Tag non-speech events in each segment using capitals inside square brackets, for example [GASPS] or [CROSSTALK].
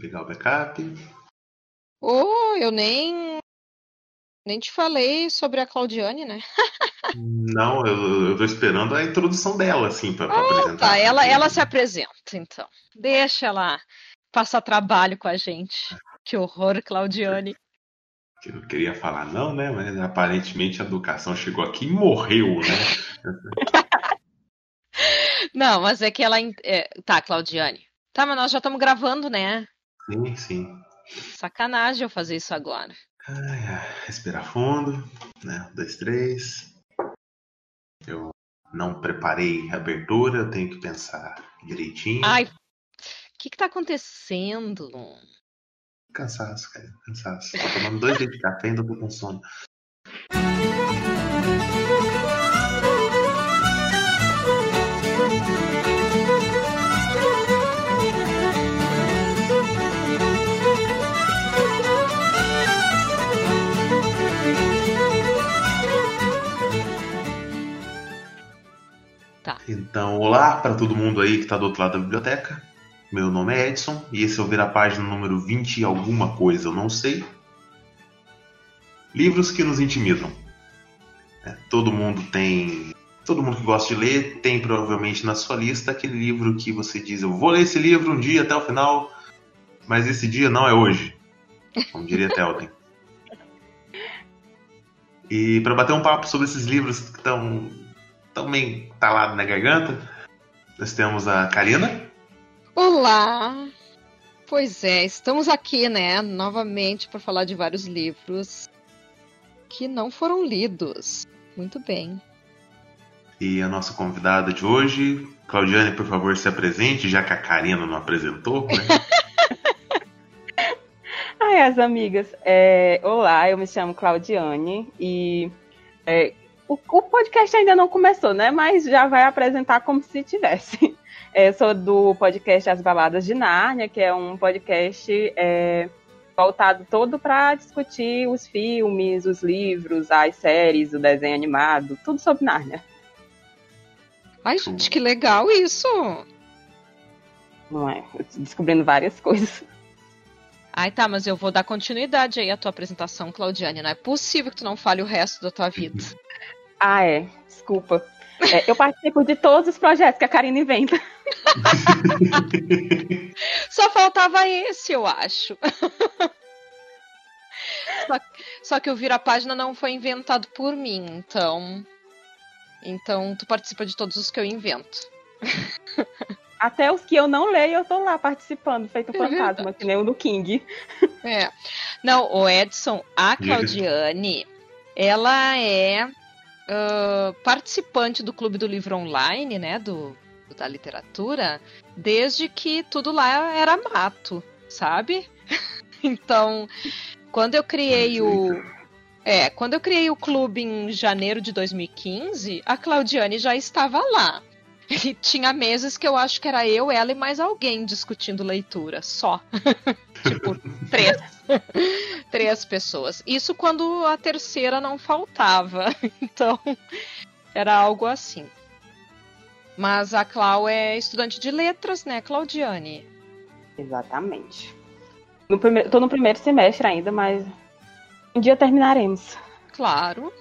Ligar o backup. Oh, eu nem. Nem te falei sobre a Claudiane, né? [LAUGHS] Não, eu, eu tô esperando a introdução dela, assim, pra, pra Ah, apresentar. tá. Ela, ela se apresenta, então. Deixa ela passar trabalho com a gente. Que horror, Claudiane. Que Eu queria falar não, né? Mas aparentemente a educação chegou aqui e morreu, né? [LAUGHS] Não, mas é que ela. é, Tá, Claudiane. Tá, mas nós já estamos gravando, né? Sim, sim. Sacanagem eu fazer isso agora. Ai, ai, respirar fundo, né? Um, dois, três. Eu não preparei a abertura, eu tenho que pensar direitinho. Ai, o que que tá acontecendo? Cansaço, cara, cansaço. Tô tomando dois litros de café e ainda tô com sono. [LAUGHS] Tá. Então, olá para todo mundo aí que tá do outro lado da biblioteca. Meu nome é Edson e esse é o Ver a Página número 20 e alguma coisa, eu não sei. Livros que nos intimidam. É, todo mundo tem. Todo mundo que gosta de ler tem provavelmente na sua lista aquele livro que você diz: Eu vou ler esse livro um dia até o final, mas esse dia não é hoje. Como diria Telden. [LAUGHS] E para bater um papo sobre esses livros que estão também talado na garganta, nós temos a Karina. Olá! Pois é, estamos aqui, né, novamente para falar de vários livros que não foram lidos. Muito bem. E a nossa convidada de hoje, Claudiane, por favor, se apresente, já que a Karina não apresentou, né? [LAUGHS] Ai, as amigas. É, olá, eu me chamo Claudiane e é, o, o podcast ainda não começou, né? Mas já vai apresentar como se tivesse. [LAUGHS] É, eu sou do podcast As Baladas de Nárnia, que é um podcast é, voltado todo para discutir os filmes, os livros, as séries, o desenho animado, tudo sobre Nárnia. Ai, gente, que legal isso! Não é? Eu tô descobrindo várias coisas. Ai, tá, mas eu vou dar continuidade aí à tua apresentação, Claudiane. Não é possível que tu não fale o resto da tua vida. [LAUGHS] Ah, é. Desculpa. É, eu participo de todos os projetos que a Karina inventa. [LAUGHS] Só faltava esse, eu acho. [LAUGHS] só, só que o Vira Página não foi inventado por mim, então. Então tu participa de todos os que eu invento. [LAUGHS] Até os que eu não leio, eu tô lá participando, feito É fantasma, verdade. que nem o do King. É. Não, o Edson, a. Claudiane, ela é participante do Clube do Livro Online, né? Do, da literatura, desde que tudo lá era mato, sabe? [LAUGHS] Então, quando eu criei o. É, quando eu criei o clube em janeiro de 2015, a Claudiane já estava lá. [LAUGHS] E tinha meses que eu acho que era eu, ela e mais alguém discutindo leitura, só. [LAUGHS] tipo, três. [LAUGHS] três pessoas. Isso quando a terceira não faltava. [LAUGHS] Então, era algo assim. Mas a Clau é estudante de letras, né, Claudiane? Exatamente. No primeiro, tô no primeiro semestre ainda, mas um dia terminaremos. Claro.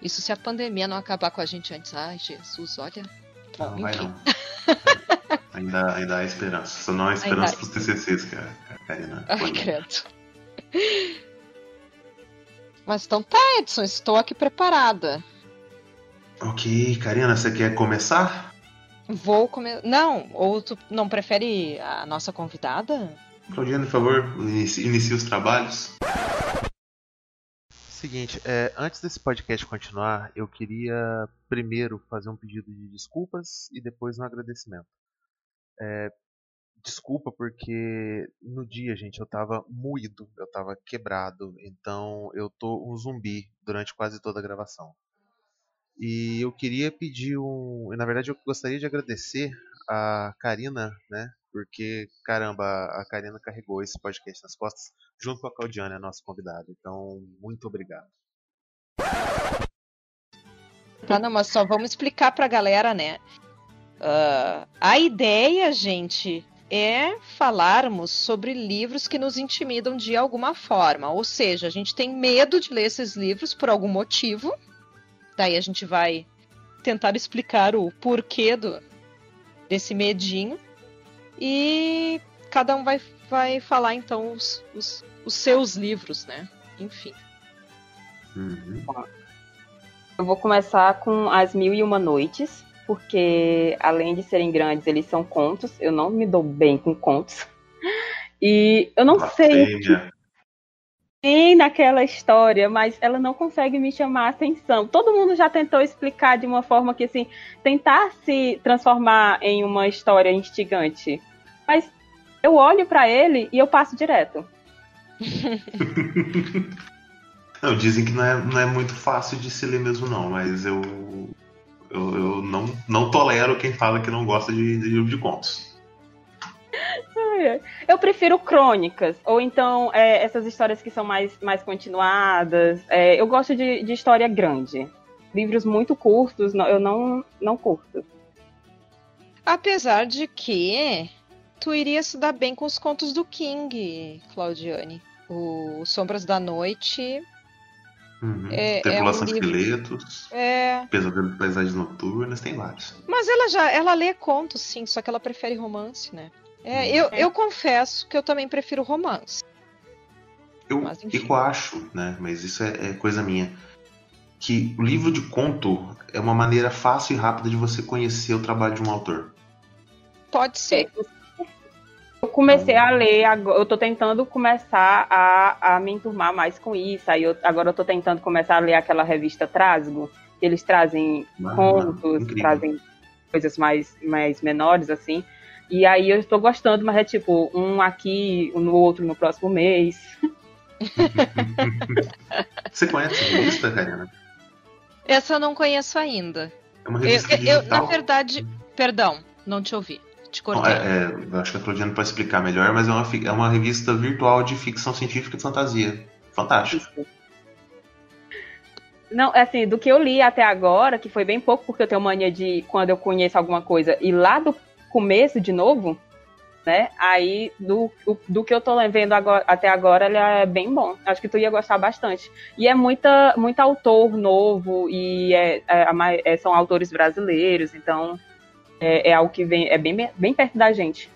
Isso se a pandemia não acabar com a gente antes. Ai, Jesus, olha. Não, vai não. [LAUGHS] ainda, ainda há esperança. Só não há esperança Ainda- pros TCCs que a, que a Karina Ai, credo. Mas então tá, Edson, estou aqui preparada. Ok, Karina, você quer começar? Vou comer. Não, ou tu não prefere a nossa convidada? Claudiane, por favor, inicie, inicie os trabalhos. Seguinte, é, antes desse podcast continuar, eu queria primeiro fazer um pedido de desculpas e depois um agradecimento. É, desculpa porque no dia, gente, eu tava moído, eu tava quebrado, então eu tô um zumbi durante quase toda a gravação. E eu queria pedir um. Na verdade, eu gostaria de agradecer a Karina, né? Porque, caramba, a Karina carregou esse podcast nas costas junto com a Claudiane, a nossa convidada. Então, muito obrigado. Tá, não, mas só vamos explicar pra galera, né? Ah, a ideia, gente, é falarmos sobre livros que nos intimidam de alguma forma. Ou seja, a gente tem medo de ler esses livros por algum motivo. Daí a gente vai tentar explicar o porquê do, desse medinho. E cada um vai, vai falar então os, os, os seus livros, né? Enfim. Uhum. Eu vou começar com As Mil e Uma Noites, porque além de serem grandes, eles são contos. Eu não me dou bem com contos. E eu não sei tem naquela história, mas ela não consegue me chamar a atenção. Todo mundo já tentou explicar de uma forma que, assim, tentar se transformar em uma história instigante. Mas eu olho para ele e eu passo direto. [LAUGHS] não, dizem que não é, não é muito fácil de se ler mesmo, não, mas eu, eu, eu não, não tolero quem fala que não gosta de, de livro de contos. Eu prefiro crônicas, ou então é, essas histórias que são mais, mais continuadas. É, eu gosto de, de história grande. Livros muito curtos, eu não, não curto. Apesar de que tu iria se dar bem com os contos do King, Claudiane. O Sombras da Noite. Uhum. É, Tripulação é um Esqueletos. É. Pesadelo de Paisagens Noturnas, tem vários. Mas ela já ela lê contos, sim, só que ela prefere romance, né? É, eu, eu confesso que eu também prefiro romance. Eu, eu acho, né? Mas isso é, é, coisa minha. Que o livro de conto é uma maneira fácil e rápida de você conhecer o trabalho de um autor. Pode ser. Eu comecei a ler, eu tô tentando começar a, a me enturmar mais com isso. Aí eu, agora eu tô tentando começar a ler aquela revista Trasgo, que eles trazem ah, contos, incrível. trazem coisas mais, mais menores, assim. E aí eu estou gostando, mas é tipo, um aqui, um no outro no próximo mês. [LAUGHS] Você conhece a revista, Karina? Essa eu não conheço ainda. É uma revista eu, eu, na verdade, perdão, não te ouvi. Te cortei. É, é, acho que a Claudiana pode explicar melhor, mas é uma, é uma revista virtual de ficção científica e fantasia. Fantástico. Não, é assim, do que eu li até agora, que foi bem pouco, porque eu tenho mania de, quando eu conheço alguma coisa, ir lá do começo de novo, né? Aí, do, do que eu tô vendo agora, até agora, ele é bem bom. Acho que tu ia gostar bastante. E é muita, muito autor novo, e é, é, é são autores brasileiros, então é, é, algo que vem, é bem, bem perto da gente.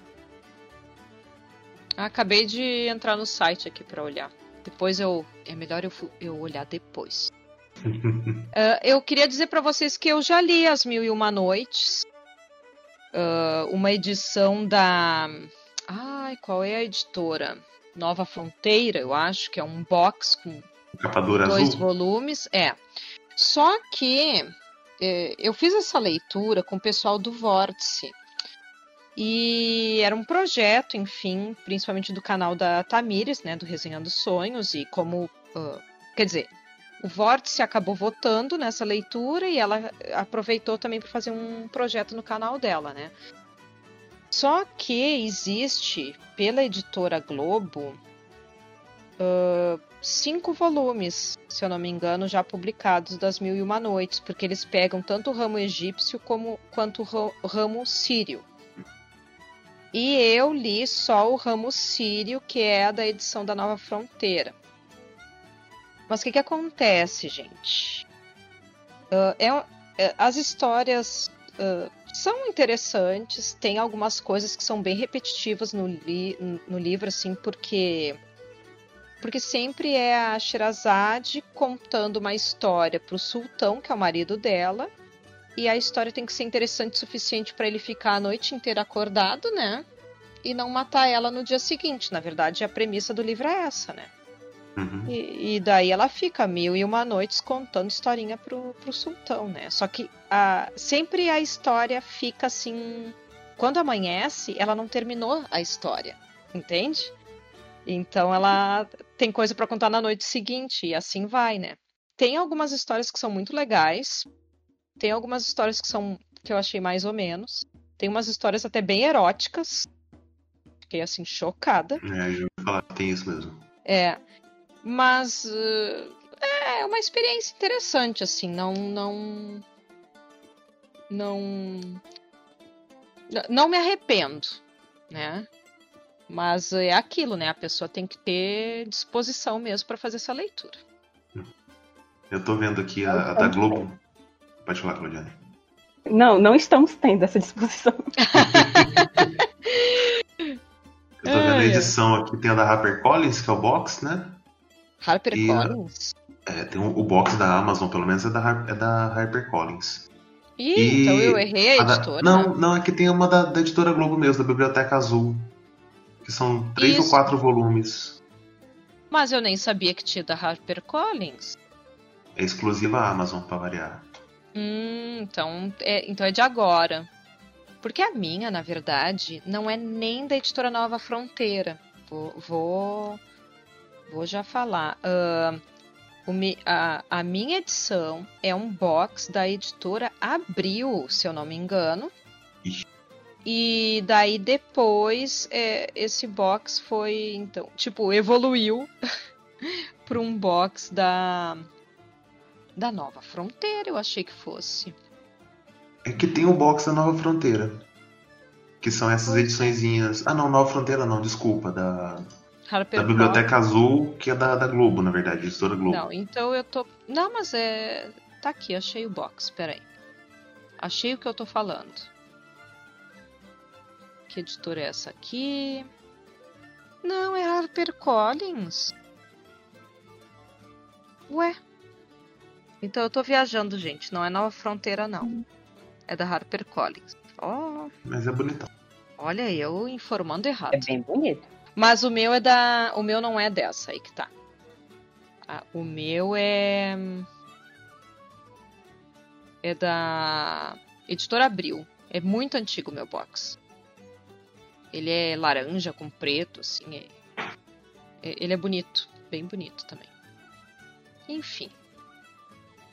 Acabei de entrar no site aqui para olhar. Depois eu. É melhor eu, eu olhar depois. uh, [LAUGHS] eu queria dizer para vocês que eu já li As Mil e Uma Noites uh, uma edição da. Ai, qual é a editora? Nova Fronteira, eu acho, que é um box com dois azul. volumes. É. Só que eu fiz essa leitura com o pessoal do Vórtice. E era um projeto, enfim, principalmente do canal da Tamires, né, do Resenhando Sonhos, e como. Uh, quer dizer, o Vórtice acabou votando nessa leitura e ela aproveitou também para fazer um projeto no canal dela, né? Só que existe, pela editora Globo, uh, cinco volumes, se eu não me engano, já publicados das Mil e Uma Noites, porque eles pegam tanto o ramo egípcio como, quanto o ramo sírio. E eu li só o ramo sírio, que é da edição da Nova Fronteira. Mas o que, que acontece, gente? Uh, é, é, as histórias uh, são interessantes, tem algumas coisas que são bem repetitivas no, li no livro, assim, porque porque sempre é a Sherazade contando uma história para o sultão, que é o marido dela, e a história tem que ser interessante o suficiente para ele ficar a noite inteira acordado, né? E não matar ela no dia seguinte. Na verdade, a premissa do livro é essa, né? Uhum. E, e, daí ela fica mil e uma noites contando historinha pro, pro sultão, né? Só que a, sempre a história fica assim. Quando amanhece, ela não terminou a história, entende? Então ela tem coisa para contar na noite seguinte e assim vai, né? Tem algumas histórias que são muito legais, tem algumas histórias que são que eu achei mais ou menos, tem umas histórias até bem eróticas. Fiquei assim chocada. É, eu ia falar que tem isso mesmo. É, mas uh, é uma experiência interessante, assim, não. Não. Não. Não me arrependo. né? Mas é aquilo, né? A pessoa tem que ter disposição mesmo para fazer essa leitura. Eu tô vendo aqui a, a da Globo. Pode falar, Claudiane. Não, não estamos tendo essa disposição. [LAUGHS] [LAUGHS] Eu tô vendo a edição aqui, tem a da HarperCollins, que é o box, né? HarperCollins? É, tem um, o box da Amazon, pelo menos, é da, é da HarperCollins. Ih, e então eu errei a, a editora. Da, não, não, é que tem uma da, da, editora Globo mesmo, da Biblioteca Azul. Que são três Isso. ou quatro volumes. Mas eu nem sabia que tinha da HarperCollins. É exclusiva à Amazon, pra variar. Hum, então é, então é de agora. Porque a minha, na verdade, não é nem da editora Nova Fronteira. Vou, vou, vou já falar. Uh, a, a, minha edição é um box da editora Abril, se eu não me engano. Ixi. E daí depois é, esse box foi, então, tipo, evoluiu [LAUGHS] para um box da da Nova Fronteira, eu achei que fosse. É que tem o box da Nova Fronteira. Que são essas ediçõezinhas. Ah, não, Nova Fronteira não, desculpa. Da, Harper da Biblioteca Azul, que é da, da Globo, na verdade, editora Globo. Não, então eu tô. Não, mas é. Tá aqui, achei o box, peraí. Achei o que eu tô falando. Que editora é essa aqui? Não, é Harper Collins. Ué. Então eu tô viajando, gente. Não é Nova Fronteira, não. É da Harper Collins. Oh. Mas é bonitão. Olha, eu informando errado. É bem bonito. Mas o meu é da. O meu não é dessa aí que tá. Ah, o meu é. É da. Editora Abril. É muito antigo o meu box. Ele é laranja com preto, assim. É... é ele é bonito. Bem bonito também. Enfim.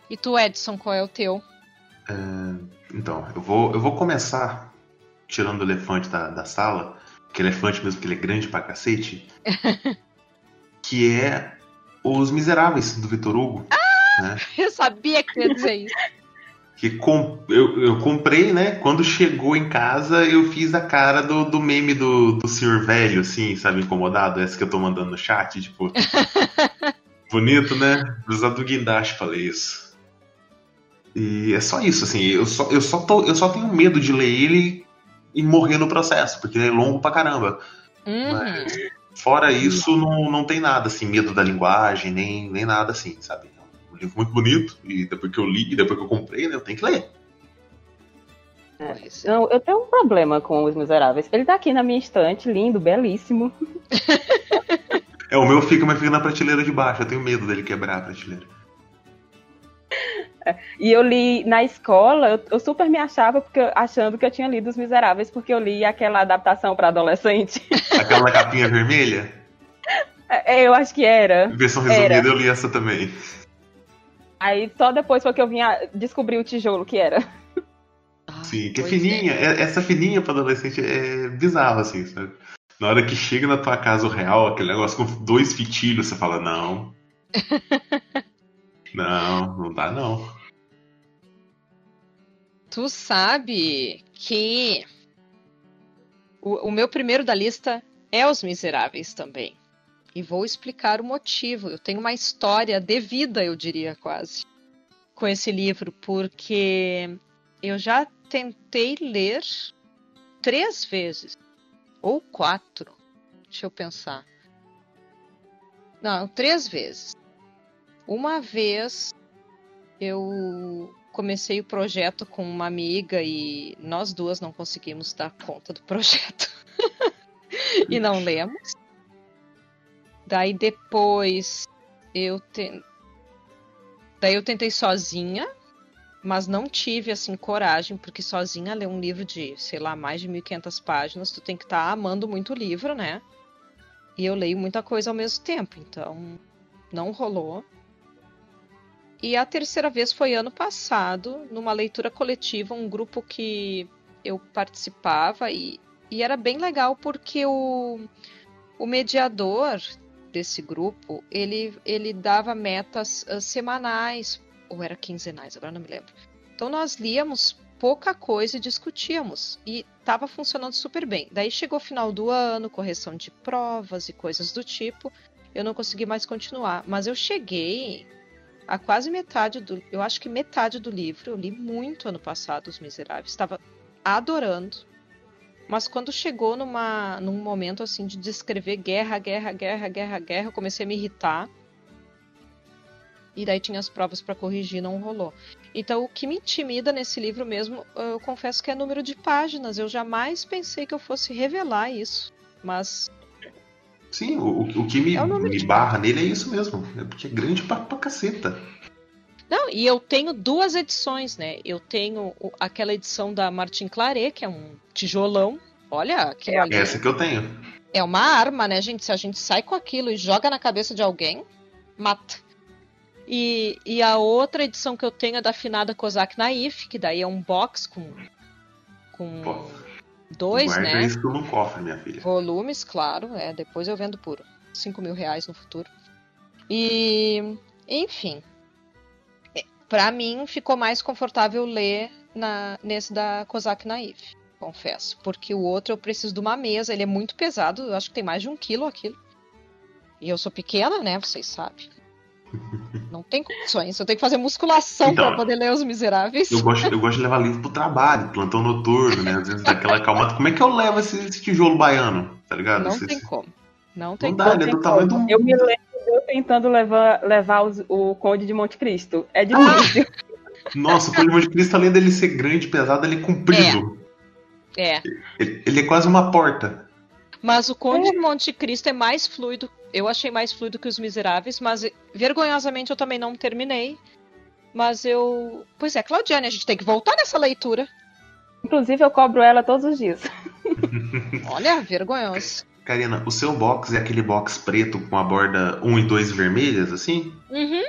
E tu, Edson, qual é o teu? É, então, eu vou, eu vou começar tirando o elefante da, da sala, que elefante mesmo, que ele é grande pra cacete, [LAUGHS] que é Os Miseráveis, do Vitor Hugo. Ah, né? [LAUGHS] Eu sabia que ia dizer isso. Que com, eu, eu comprei, né? Quando chegou em casa, eu fiz a cara do, do meme do, do senhor velho, assim, sabe, incomodado, essa que eu tô mandando no chat, tipo. [LAUGHS] bonito, né? Usar do guindaste falei isso. E é só isso, assim, eu só, eu só, tô, eu só tenho medo de ler ele e morrer no processo, porque ele é longo pra caramba. Uhum. Mas, fora isso, não, não tem nada, assim, medo da linguagem, nem, nem nada assim, sabe? É um livro muito bonito, e depois que eu li, e depois que eu comprei, né, eu tenho que ler. É, não, eu tenho um problema com Os Miseráveis. Ele tá aqui na minha estante, lindo, belíssimo. [LAUGHS] é, o meu fica, mas fica na prateleira de baixo. Eu tenho medo dele quebrar a prateleira. E eu li na escola, eu, eu, super me achava porque achando que eu tinha lido Os Miseráveis, porque eu li aquela adaptação para adolescente. [LAUGHS] Aquela capinha vermelha? É, eu acho que era. Versão resumida, era. eu li essa também. Aí só depois foi que eu vinha descobrir o tijolo que era. Sim, que é fininha. É. Essa fininha para adolescente é bizarro, assim, sabe? Na hora que chega na tua casa o real, aquele negócio com dois fitilhos, você fala, não. [LAUGHS] não, não dá não. Tu sabe que o, o meu primeiro da lista é Os Miseráveis também. E vou explicar o motivo. Eu tenho uma história de vida, eu diria quase, com esse livro, porque eu já tentei ler três vezes, ou quatro. Deixa eu pensar. Não, três vezes. Uma vez eu comecei o projeto com uma amiga e nós duas não conseguimos dar conta do projeto. [LAUGHS] e não lemos. Daí depois eu te... daí eu tentei sozinha, mas não tive assim coragem, porque sozinha ler um livro de, sei lá, mais de 1500 páginas, tu tem que estar tá amando muito o livro, né? E eu leio muita coisa ao mesmo tempo, então não rolou. E a terceira vez foi ano passado, numa leitura coletiva, um grupo que eu participava e, e era bem legal porque o, o mediador desse grupo, ele, ele dava metas uh, semanais, ou era quinzenais, agora não me lembro. Então nós líamos pouca coisa e discutíamos. E tava funcionando super bem. Daí chegou o final do ano, correção de provas e coisas do tipo. Eu não consegui mais continuar. Mas eu cheguei a quase metade do. Eu acho que metade do livro. Eu li muito ano passado, Os Miseráveis. Estava adorando. Mas quando chegou numa, num momento assim de descrever guerra, guerra, guerra, guerra, guerra, eu comecei a me irritar. E daí tinha as provas para corrigir, não rolou. Então, o que me intimida nesse livro mesmo, eu confesso que é número de páginas. Eu jamais pensei que eu fosse revelar isso. Mas. Sim, o, o que me, é o me barra nele é isso mesmo. É porque é grande pra, pra caceta. Não, e eu tenho duas edições, né? Eu tenho aquela edição da Martin Claret, que é um tijolão. Olha, aquilo é ali. Essa que eu tenho. É uma arma, né, gente? Se a gente sai com aquilo e joga na cabeça de alguém, mata. E, e a outra edição que eu tenho é da afinada Kozak Naif, que daí é um box com. com Pô, dois, guarda né? isso no cofre, minha filha. Volumes, claro, é. Depois eu vendo por 5 mil reais no futuro. E. Enfim. Para mim ficou mais confortável ler na, nesse da Kozak Naif, confesso. Porque o outro eu preciso de uma mesa, ele é muito pesado, eu acho que tem mais de um quilo aquilo. E eu sou pequena, né? Vocês sabem. [LAUGHS] Não tem condições. Eu tenho que fazer musculação então, para poder ler Os Miseráveis. Eu gosto, eu gosto de levar livro pro trabalho, plantão noturno, né? Às vezes daquela calma. Como é que eu levo esse, esse tijolo baiano? Tá ligado? Não esse, tem como. Não tem não como. Dá, ele é do tamanho do... Eu me lembro eu tentando levar, levar os, o Conde de Monte Cristo. É difícil. Nossa, o Conde de Monte Cristo, além dele ser grande, pesado, ele é comprido. É. é. Ele, ele é quase uma porta. Mas o Conde é. de Monte Cristo é mais fluido eu achei mais fluido que Os Miseráveis, mas vergonhosamente eu também não terminei. Mas eu. Pois é, Claudiane, a gente tem que voltar nessa leitura. Inclusive, eu cobro ela todos os dias. [LAUGHS] Olha, vergonhoso. Karina, o seu box é aquele box preto com a borda 1 e 2 vermelhas, assim? Uhum.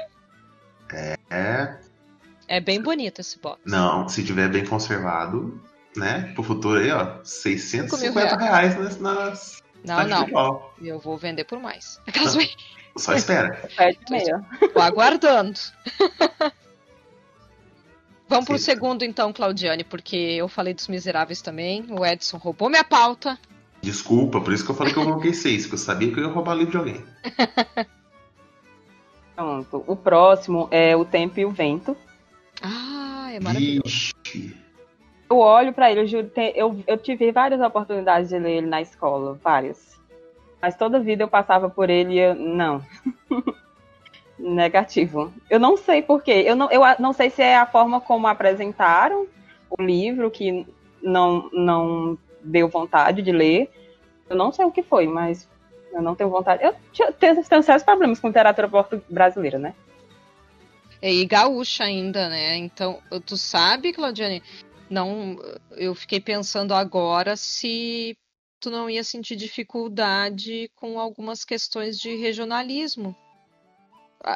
É. É bem bonito esse box. Não, se tiver bem conservado, né? Pro futuro aí, ó. 650 reais nas, nas, não, não. Eu vou vender por mais. [LAUGHS] Acaso Só espera. [LAUGHS] Pede meia. Tô aguardando. [LAUGHS] Vamos Sim. pro segundo então, Claudiane, porque eu falei dos miseráveis também. O Edson roubou minha pauta. Desculpa, por isso que eu falei que eu coloquei seis, porque eu sabia que eu ia roubar livro de alguém. [LAUGHS] Pronto. O próximo é O Tempo e o Vento. Ah, é maravilhoso. Ixi eu olho para ele, eu juro, eu, eu tive várias oportunidades de ler ele na escola, várias. Mas toda vida eu passava por ele e eu, não. [LAUGHS] Negativo. Eu não sei porquê. Eu não, eu não sei se é a forma como apresentaram o livro que não, não deu vontade de ler. Eu não sei o que foi, mas eu não tenho vontade. Eu tenho, tenho sérios problemas com literatura brasileira, né? E gaúcha ainda, né? Então, tu sabe, Claudiane, não, eu fiquei pensando agora se tu não ia sentir dificuldade com algumas questões de regionalismo.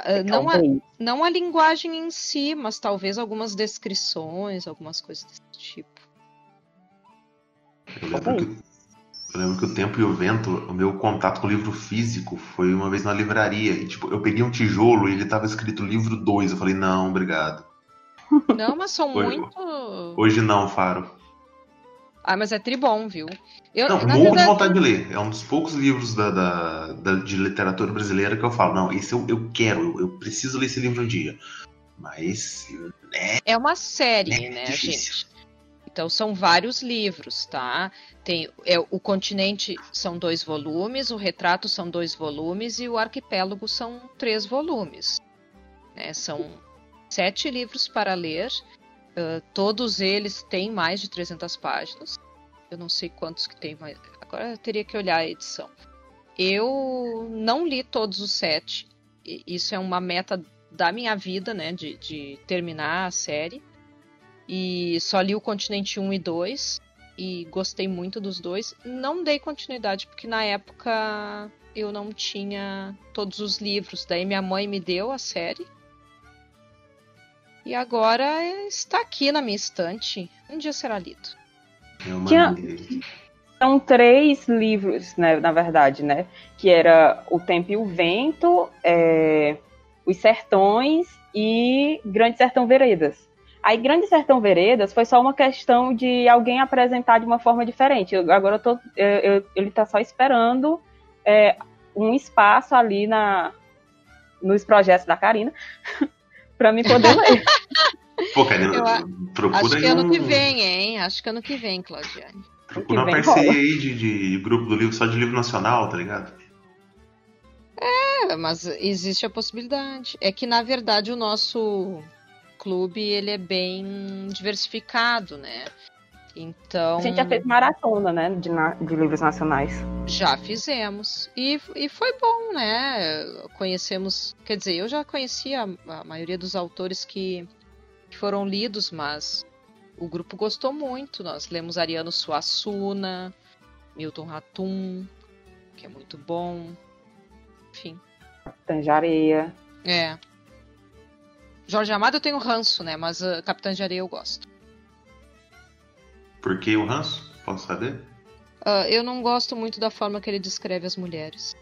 É, não a, não a linguagem em si, mas talvez algumas descrições, algumas coisas desse tipo. Eu lembro, que, eu lembro que o tempo e o vento, o meu contato com o livro físico foi uma vez na livraria. E, tipo, eu peguei um tijolo e ele estava escrito livro 2. Eu falei, não, obrigado. Não, mas são hoje, muito. Hoje não, Faro. Ah, mas é tribom, viu? Eu, não, morro verdade... de vontade de ler. É um dos poucos livros da, da, da, de literatura brasileira que eu falo, não, esse eu, eu quero, eu, eu preciso ler esse livro um dia. Mas. Né, é uma série, né, né gente? Então são vários livros, tá? Tem é, o continente são dois volumes, o retrato são dois volumes e o arquipélago são três volumes. Né? São sete livros para ler. Uh, todos eles têm mais de 300 páginas. Eu não sei quantos que tem, mas agora eu teria que olhar a edição. Eu não li todos os sete. Isso é uma meta da minha vida, né? De, de terminar a série. E só li o Continente 1 e 2. E gostei muito dos dois. Não dei continuidade, porque na época eu não tinha todos os livros. Daí minha mãe me deu a série. E agora está aqui na minha estante. Um dia será lido. Tinha... São três livros, né, na verdade, né? Que era O Tempo e o Vento, é... Os Sertões e Grande Sertão Veredas. Aí Grande Sertão Veredas foi só uma questão de alguém apresentar de uma forma diferente. Eu, agora eu tô, eu, eu, ele está só esperando é, um espaço ali na, nos projetos da Karina [LAUGHS] para mim poder ler. [LAUGHS] Pô, Karina, procura Acho que ano um... que vem, hein? Acho que ano que vem, Claudiane. Procura uma parceria aí de, de, grupo do livro, só de livro nacional, tá ligado? É, mas existe a possibilidade. É que, na verdade, o nosso clube ele é bem diversificado, né? Então. A gente já fez maratona, né? De, de livros nacionais. Já fizemos. E, e foi bom, né? Conhecemos. Quer dizer, eu já conhecia a, maioria dos autores que, que, foram lidos, mas o grupo gostou muito. Nós lemos Ariano Suassuna, Milton Ratum, que é muito bom. Enfim. Capitã de Areia. É. Jorge Amado eu tenho ranço, né? Mas uh, Capitã de Areia eu gosto. Por que o ranço? Posso saber? Uh, eu não gosto muito da forma que ele descreve as mulheres.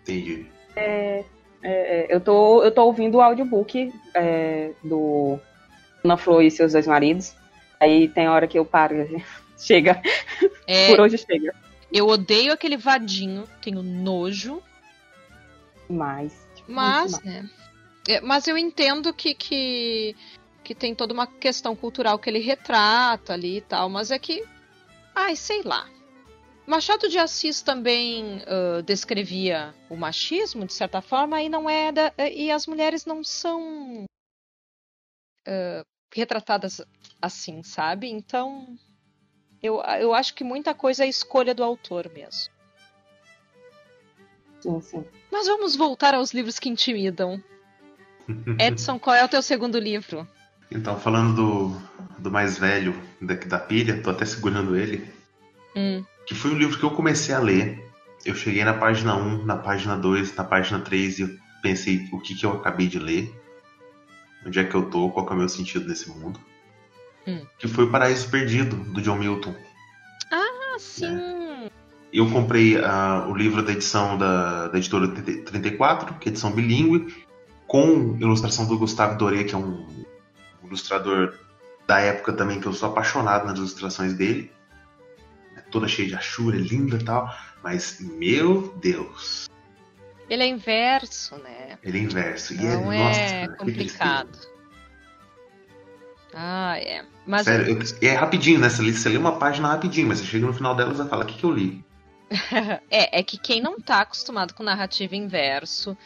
Entendi. É, é, é eu, tô, eu tô ouvindo o audiobook é, do Ana Flor e seus dois maridos. Aí tem hora que eu paro. [LAUGHS] Chega. É, Por hoje chega. Eu odeio aquele vadinho, tenho nojo. Mas. Mas, né? É, mas eu entendo que, que, que tem toda uma questão cultural que ele retrata ali e tal, mas é que. Ai, sei lá. Machado de Assis também uh, descrevia o machismo, de certa forma, e não é. Da, e as mulheres não são uh, retratadas assim, sabe? Então. Eu, eu acho que muita coisa é escolha do autor mesmo. Sim, sim. Mas vamos voltar aos livros que intimidam. Edson, qual é o teu segundo livro? Então, falando do, do mais velho da, da pilha, tô até segurando ele. Hum. Que foi um livro que eu comecei a ler. Eu cheguei na página 1, na página 2, na página 3 e eu pensei o que, que eu acabei de ler. Onde é que eu tô, qual é o meu sentido nesse mundo. Hum. Que foi O Paraíso Perdido, do John Milton. Ah, sim! É. Eu comprei uh, o livro da edição da, da editora 34, que é edição bilíngue, com ilustração do Gustavo Doré, que é um ilustrador da época também, que eu sou apaixonado nas ilustrações dele. É toda cheia de achura, linda e tal. Mas, meu Deus. Ele é inverso, né? Ele é inverso. Não e é, nossa, complicado. Ah, é. Mas... Sério, eu, é rapidinho, né? Você lê, você lê uma página rapidinho, mas você chega no final dela e fala, o que, que eu li? [LAUGHS] é, é que quem não tá acostumado com narrativa inverso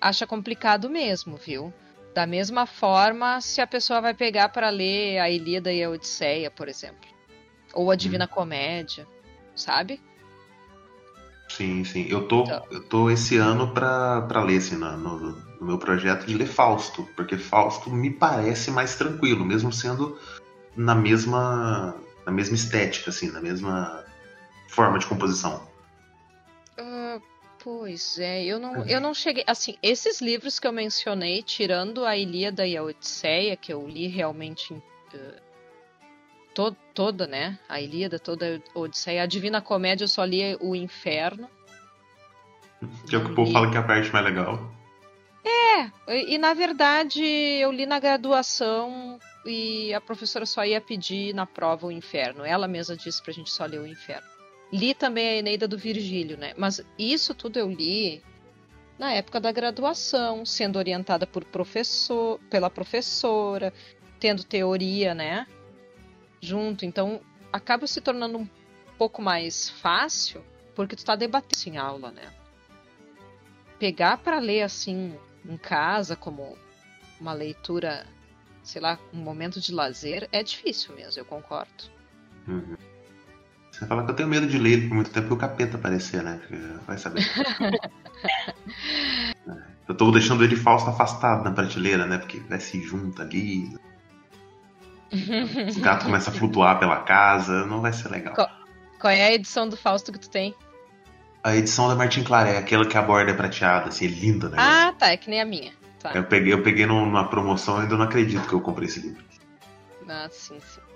acha complicado mesmo, viu? Da mesma forma, se a pessoa vai pegar para ler a Ilíada e a Odisseia, por exemplo, ou a Divina hum. Comédia, sabe? Sim, sim. Eu tô, então. eu tô esse ano pra, pra ler, assim, no, no, meu projeto de ler Fausto, porque Fausto me parece mais tranquilo, mesmo sendo na mesma, na mesma estética, assim, na mesma forma de composição. Pois é, eu não, eu não cheguei. Assim, esses livros que eu mencionei, tirando a Ilíada e a Odisseia, que eu li realmente uh, to, toda, né? A Ilíada, toda a Odisseia. A Divina Comédia eu só li o Inferno. Que é o que o povo fala que é a parte mais legal. É, e, e na verdade eu li na graduação e a professora só ia pedir na prova o Inferno. Ela mesma disse pra gente só ler o Inferno. Li também a Eneida do Virgílio, né? Mas isso tudo eu li na época da graduação, sendo orientada por professor, pela professora, tendo teoria, né? Junto. Então, acaba se tornando um pouco mais fácil, porque tu tá debatendo em aula, né? Pegar para ler assim em casa como uma leitura, sei lá, um momento de lazer é difícil mesmo, eu concordo. Uhum. Você fala que eu tenho medo de ler ele por muito tempo e o capeta aparecer, né? Vai saber. [LAUGHS] eu tô deixando ele falso afastado na prateleira, né? Porque vai se junta ali. Os gatos começam a flutuar pela casa, não vai ser legal. Qual, qual, é a edição do Fausto que tu tem? A edição da Martin Claré, aquela que a borda é prateada, assim, é linda, né? Ah, tá, é que nem a minha. Tá. Eu peguei, eu peguei numa promoção e ainda não acredito que eu comprei esse livro. Ah, sim, sim.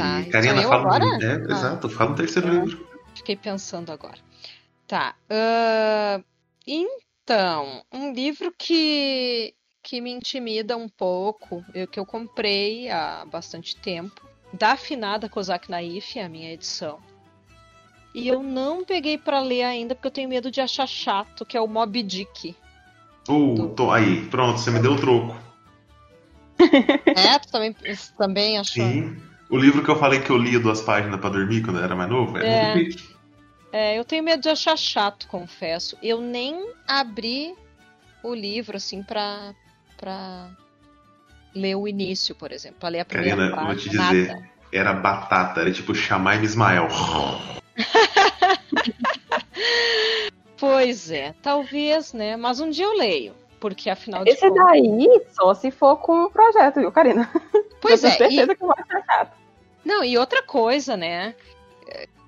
Tá, e Karina fala agora? No, é, ah. Exato, fala no terceiro é. livro. Fiquei pensando agora. Tá. Uh, então, um livro que, que me intimida um pouco, eu, que eu comprei há bastante tempo, da afinada Kozak Naif, a minha edição. E eu não peguei para ler ainda porque eu tenho medo de achar chato, que é o Mob Dick. Uh, tô, aí, pronto, você me deu o troco. [LAUGHS] É, tu também, também achou? Sim. O livro que eu falei que eu lia duas páginas para dormir quando eu era mais novo é, É. É, eu tenho medo de achar chato, confesso. Eu nem abri o livro, assim, pra, pra ler o início, por exemplo. Pra ler a primeira Karina, eu página. vou te dizer. nada. Era batata, era tipo Shamaim Ismael. [LAUGHS] Pois é, talvez, né? Mas um dia eu leio. Porque afinal de Esse contas. daí só se for com um projeto, viu, Karina? Pois eu é, tenho e- certeza que eu vou achar chato. Não, e outra coisa, né?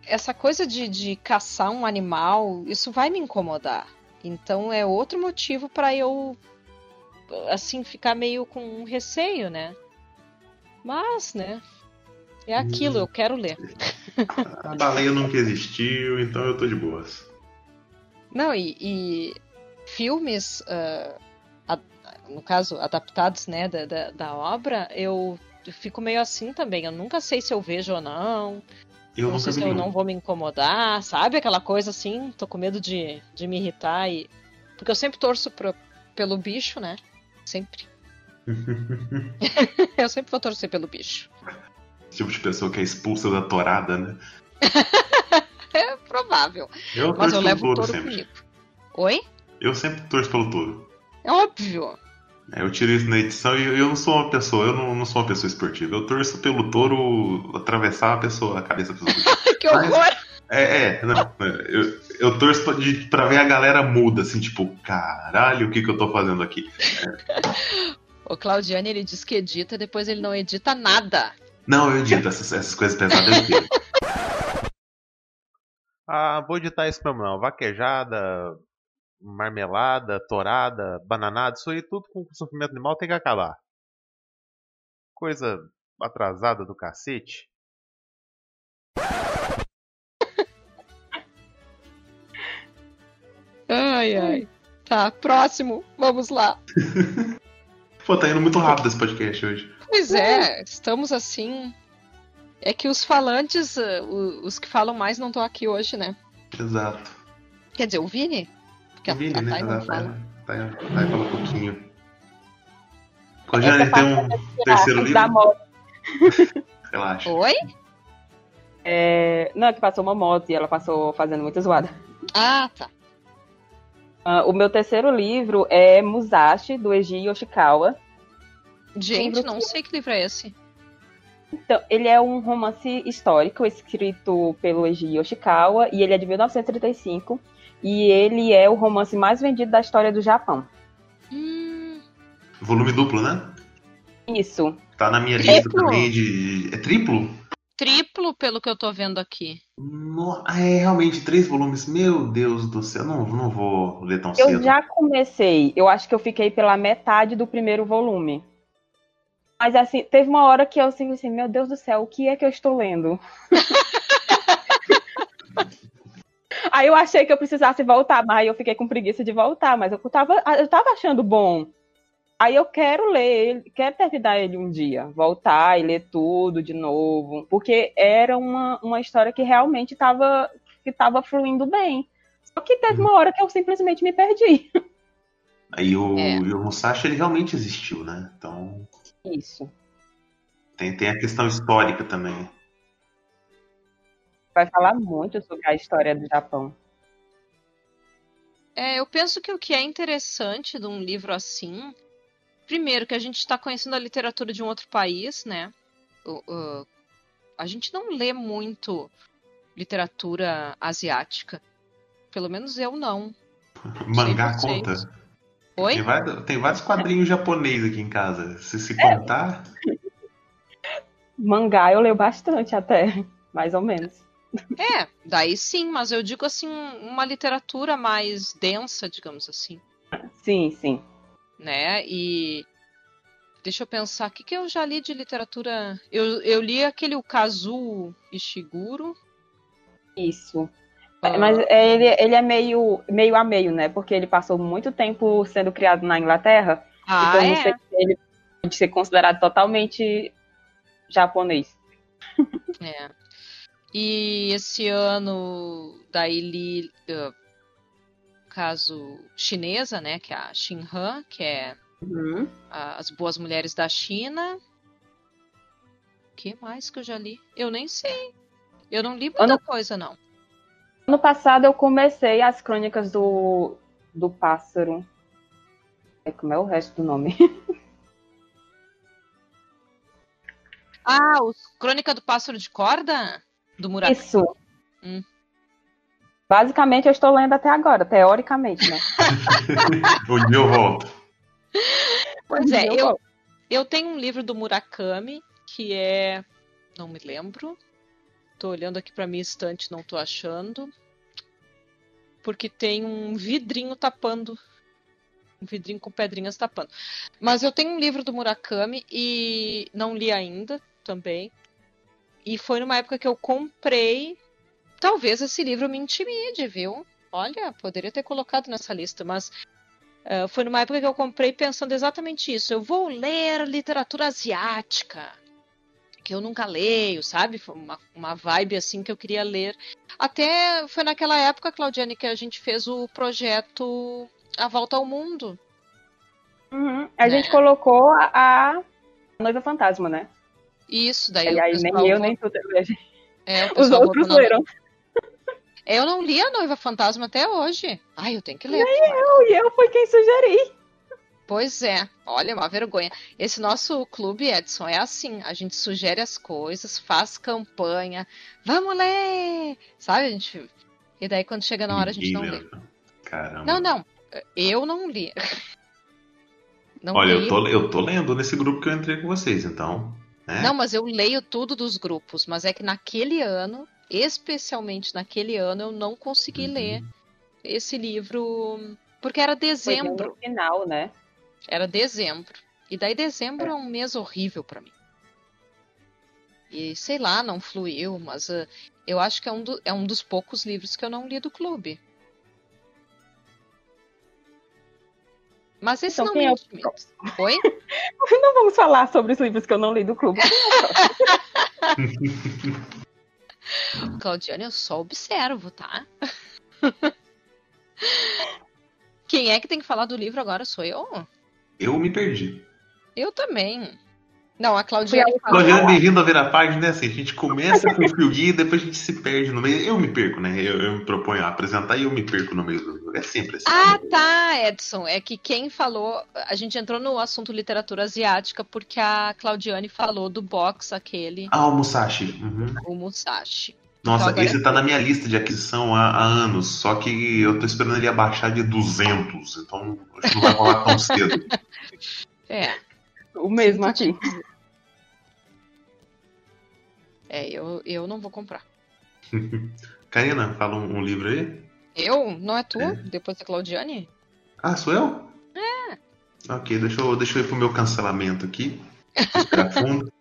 Essa coisa de, de caçar um animal, isso vai me incomodar. Então é outro motivo pra eu, assim, ficar meio com um receio, né? Mas, né? É aquilo, eu quero ler. A baleia nunca existiu, então eu tô de boas. Não, e, e filmes, ah, a- no caso, adaptados, né, da, da, da obra, eu fico meio assim também. Eu nunca sei se eu vejo ou não. Eu não sei se eu não vou me incomodar, sabe? Aquela coisa assim, tô com medo de, de me irritar e. Porque eu sempre torço pro, pelo bicho, né? Sempre. [LAUGHS] eu sempre vou torcer pelo bicho. Esse tipo de pessoa que é expulsa da torada, né? [LAUGHS] É provável. Eu Mas eu pelo levo o touro touro sempre. comigo. Oi? Eu sempre torço pelo touro. É óbvio. É, Eu tiro isso na edição e eu não sou uma pessoa, eu não, não sou uma pessoa esportiva. Eu torço pelo touro atravessar a pessoa, a cabeça da [LAUGHS] pessoa. que horror! É, é, não, eu, eu torço pra, de- pra ver a galera muda, assim, tipo, caralho, o que que eu tô fazendo aqui? O Claudiane, ele diz que edita, depois ele não edita nada. Não, eu edito essas, essas coisas pesadas, eu edito. Ah, vou editar isso mesmo não. Vaquejada, marmelada, torada, bananada, isso aí tudo com sofrimento animal tem que acabar. Coisa atrasada do cacete. Ai, ai. Tá, próximo. Vamos lá. [LAUGHS] Pô, tá indo muito rápido esse podcast hoje. Pois é, estamos assim. É que os falantes, eh, os que falam mais, não estão aqui hoje, né? Exato. Quer dizer, o Vini? Porque O Vini, a, a né? Thay não fala. tá, tá, fala um pouquinho. Essa Claudiane, tem um da terceiro Da livro? moto. [LAUGHS] Relaxa. Oi? É, não, é que passou uma moto e ela passou fazendo muita zoada. Ah, tá. Ah, o meu terceiro livro é Musashi, do Eiji Yoshikawa. Gente, Livro não que- sei que livro é esse. Então, ele é um romance histórico escrito pelo Eiji Yoshikawa e ele é de 1935 e ele é o romance mais vendido da história do Japão. Hum, Volume duplo, né? Isso. Tá na minha lista Triplo? também de. É triplo? triplo, pelo que eu tô vendo aqui. No- ah, é realmente três volumes. Meu Deus do céu, não, não vou ler tão Eu cedo. já comecei, eu acho que eu fiquei pela metade do primeiro volume. Mas assim, teve uma hora que eu assim, assim, meu Deus do céu, o que é que eu estou lendo? [LAUGHS] Aí eu achei que eu precisasse voltar, mas aí eu fiquei com preguiça de voltar, mas eu tava, eu tava achando bom. Aí eu quero ler ele, quero terminar ele um dia, voltar e ler tudo de novo, porque era uma, uma história que realmente estava que tava fluindo bem. Só que teve uma hora que eu simplesmente me perdi. [LAUGHS] Aí o, É. o Musashi ele realmente existiu, né? Então Isso. tem, tem a questão histórica também. Vai falar muito sobre a história do Japão. É, eu penso que o que é interessante de um livro assim, primeiro que a gente está conhecendo a literatura de um outro país, né? O- o- a gente não lê muito literatura asiática. Pelo menos eu não. Mangá conta? Oi? Tem, vários, tem vários quadrinhos japoneses aqui em casa. Se se contar, [LAUGHS] Mangá eu leio bastante até, [LAUGHS] mais ou menos. É, daí sim, mas eu digo assim, uma literatura mais densa, digamos assim, Sim, sim. né? E deixa eu pensar, o que, que eu já li de literatura? Eu, eu li aquele o Kazuo Ishiguro. Isso. Ah, Mas é, ele, ele é meio, meio a meio, né? Porque ele passou muito tempo sendo criado na Inglaterra Ah, então, não é? ele pode ser considerado totalmente japonês. É. E esse ano, daí li, uh, caso chinesa, né, que é a Xinhan, que é Uhum. a- as boas mulheres da China. O que mais que eu já li? Eu nem sei. Eu não li muita Ano- coisa, não. Ano passado eu comecei as crônicas do, do pássaro. É, Como é o resto do nome? [LAUGHS] Ah, os Crônica do Pássaro de Corda? Do Murakami. Isso. Hum. Basicamente eu estou lendo até agora, teoricamente, né? [LAUGHS] Dia eu volto. Pois é, Eu eu, tenho um livro do Murakami, que é. Não me lembro. Tô olhando aqui pra minha estante, não tô achando. Porque tem um vidrinho tapando. Um vidrinho com pedrinhas tapando. Mas eu tenho um livro do Murakami e não li ainda também. E foi numa época que eu comprei. Talvez esse livro me intimide, viu? Olha, poderia ter colocado nessa lista, mas Uh, foi numa época que eu comprei pensando exatamente isso. Eu vou ler literatura asiática, que eu nunca leio, sabe? Foi uma, uma vibe assim que eu queria ler. Até foi naquela época, Claudiane, que a gente fez o projeto A Volta ao Mundo. Uhum. A É. gente colocou a, a Noiva Fantasma, né? Isso, daí E pessoal nem eu, nem tu. [LAUGHS] é, Os outros leram. Eu não li a Noiva Fantasma até hoje. Ai, eu tenho que ler. Eu e eu fui quem sugeri. Pois é, olha, uma vergonha. Esse nosso clube, Edson, é assim: a gente sugere as coisas, faz campanha, vamos ler! Sabe, a gente. E daí quando chega na hora a gente não lê. Caramba. Não, não, eu não li. [LAUGHS] Não Olha, li. eu tô, eu tô lendo nesse grupo que eu entrei com vocês, então. Né? Não, mas eu leio tudo dos grupos, mas é que naquele ano, especialmente naquele ano, eu não consegui Uhum. ler esse livro. Porque era Foi dezembro. no final, né? Era dezembro. E daí dezembro é, um mês horrível pra mim. E sei lá, não fluiu, mas ah, eu acho que é um, do- é um dos poucos livros que eu não li do clube. Mas esse Então não quem me é o intimida. próximo? Oi? [LAUGHS] Não vamos falar sobre os livros que eu não li do clube. [LAUGHS] Claudiane, eu só observo, tá? [LAUGHS] Quem é que tem que falar do livro agora? Sou eu? Eu me perdi. Eu também. Não, a Claudiane. Claudiana, bem-vindo a ver a página, né? Assim, a gente começa com o fio guia e depois a gente se perde no meio. Eu me perco, né? Eu, eu me proponho a apresentar e eu me perco no meio do jogo. É sempre assim. Ah, tá, Edson. É que quem falou. A gente entrou no assunto literatura asiática porque a Claudiane falou do box aquele, Ah, o Musashi. Uhum. o Musashi. Nossa, Então esse é tá na minha lista de aquisição há, há anos, só que eu tô esperando ele abaixar de 200, então acho que não vai rolar tão cedo. [LAUGHS] É, O mesmo aqui. É eu, eu não vou comprar. [LAUGHS] Karina, fala um, um livro aí? Eu? Não é tu? É. Depois da Claudiane? Ah, sou eu? É. Ok, deixa eu, deixa eu ir pro meu cancelamento aqui. [LAUGHS] Fundo.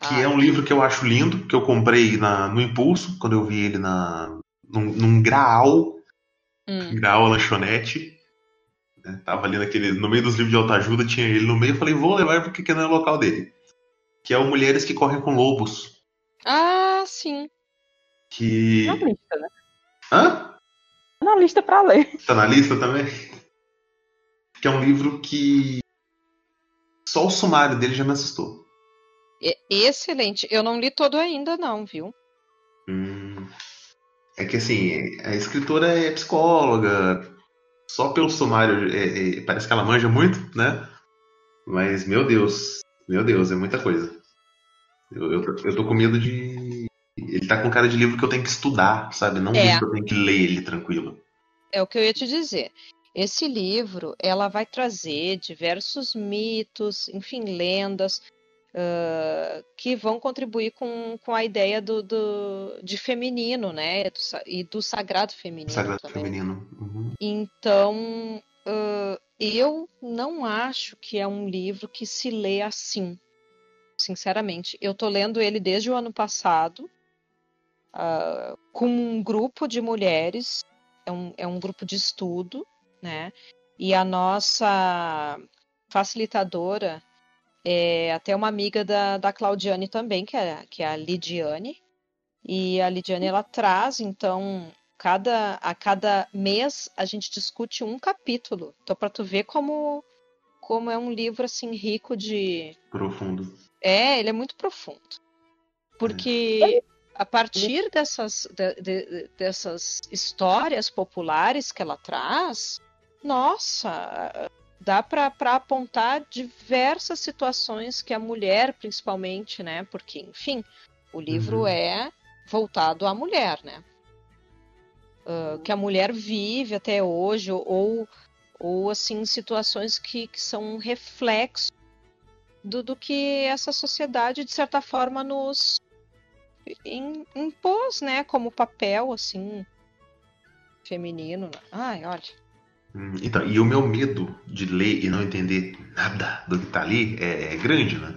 Que Ah, é um livro que eu acho lindo, que eu comprei na, no impulso, quando eu vi ele na, num, num graal, hum. graal lanchonete. né? Tava ali naquele, no meio dos livros de autoajuda, tinha ele no meio, eu falei, vou levar porque que não é o local dele. Que é o Mulheres que Correm com Lobos. Ah, sim. Que. Na lista, né? Hã? Na lista pra ler. Tá na lista também? Que é um livro que. Só o sumário dele já me assustou. Excelente. Eu não li todo ainda, não, viu? Hum. É que assim, a escritora é psicóloga, só pelo sumário é- é- parece que ela manja muito, né? Mas, meu Deus, meu Deus, é muita coisa. Eu, eu, eu tô com medo de. Ele tá com cara de livro que eu tenho que estudar, sabe? Não É. livro que eu tenho que ler ele tranquilo. É o que eu ia te dizer. Esse livro, ela vai trazer diversos mitos, enfim, lendas, ah, que vão contribuir com, com a ideia do, do- de feminino, né? Do e do sagrado feminino Sagrado também. Feminino. Uhum. Então, ah, eu não acho que é um livro que se lê assim, sinceramente. Eu tô lendo ele desde o ano passado, ah, com um grupo de mulheres, é um, é um grupo de estudo, né? E a nossa facilitadora é até uma amiga da, da Claudiane também, que é, que é a Lidiane. E a Lidiane ela traz, então, cada, a cada mês a gente discute um capítulo. Então, para tu ver como, como é um livro assim rico de. Profundo. É, ele é muito profundo. Porque a partir dessas, de, de, dessas histórias populares que ela traz, nossa, dá para apontar diversas situações que a mulher, principalmente, né? Porque, enfim, o livro Uhum. é voltado à mulher, né? Ah, que a mulher vive até hoje, ou, ou assim, situações que, que são um reflexo do, do que essa sociedade, de certa forma, nos im- impôs, né? Como papel, assim, feminino. né? Ai, olha. Hum, Então, e o meu medo de ler e não entender nada do que tá ali é, é grande, né?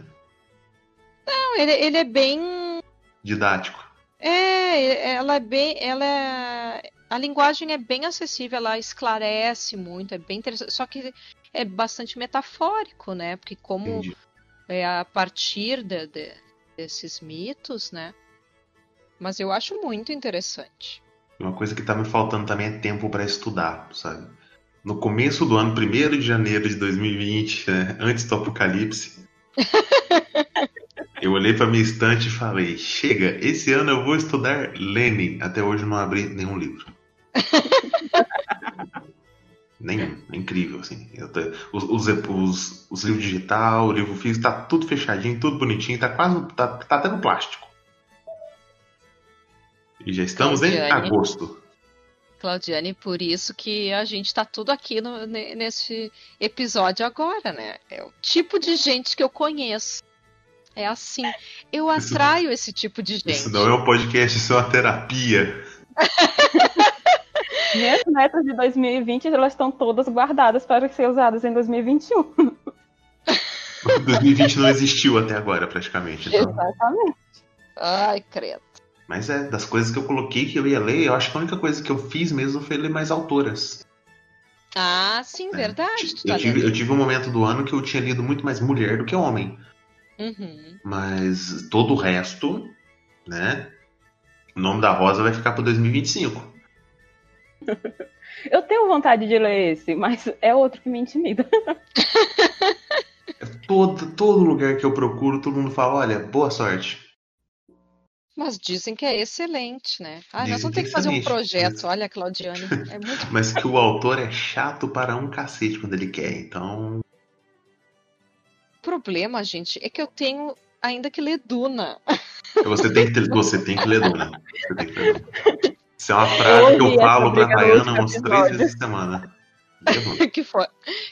Não, ele, ele é bem Didático. É, ela é bem, ela é, a linguagem é bem acessível, ela esclarece muito, é bem interessante, só que é bastante metafórico, né? Porque como Entendi. É a partir de- de- desses mitos, né? Mas eu acho muito interessante. Uma coisa que tá me faltando também é tempo para estudar, sabe? No começo do ano, 1 de janeiro de 2020, né, [LAUGHS] antes do apocalipse, [LAUGHS] eu olhei para minha estante e falei: chega, esse ano eu vou estudar Lenin. Até hoje eu não abri nenhum livro. [LAUGHS] Nenhum. É incrível, assim. Tô- os, os, os- os livros digital, o livro físico, tá tudo fechadinho, tudo bonitinho, tá quase. tá, tá até no plástico. E já estamos em Claudiane. agosto. Claudiane, por isso que a gente tá tudo aqui no- ne- nesse episódio agora, né? É o tipo de gente que eu conheço. É assim. Eu Isso- atraio esse tipo de gente. Isso não é um podcast, isso é uma terapia. [LAUGHS] Minhas metas de 2020 elas estão todas guardadas para ser usadas em 2021. 2020 [LAUGHS] não existiu até agora, praticamente. Então. Exatamente. Ai, credo. Mas é, das coisas que eu coloquei que eu ia ler, eu acho que a única coisa que eu fiz mesmo foi ler mais autoras. Ah, sim, né? verdade. Tu tá Eu tive, eu tive um momento do ano que eu tinha lido muito mais mulher do que homem. Uhum. Mas todo o resto, né? O nome da Rosa vai ficar pro 2025. [LAUGHS] Eu tenho vontade de ler esse, mas é outro que me intimida. [LAUGHS] Todo, todo lugar que eu procuro, todo mundo fala: olha, boa sorte. Mas dizem que é excelente, né? Ah, nós Dizem vamos que ter que fazer um projeto. Olha, Claudiane, é muito. [LAUGHS] Mas que o autor é chato para um cacete quando ele quer. Então, O problema, gente, é que eu tenho ainda que ler Duna. Você tem que, você tem que ler Duna. Você tem que ler Duna. Isso é uma frase que eu essa falo pra Tayana uns três vezes por semana. [LAUGHS] Que foi,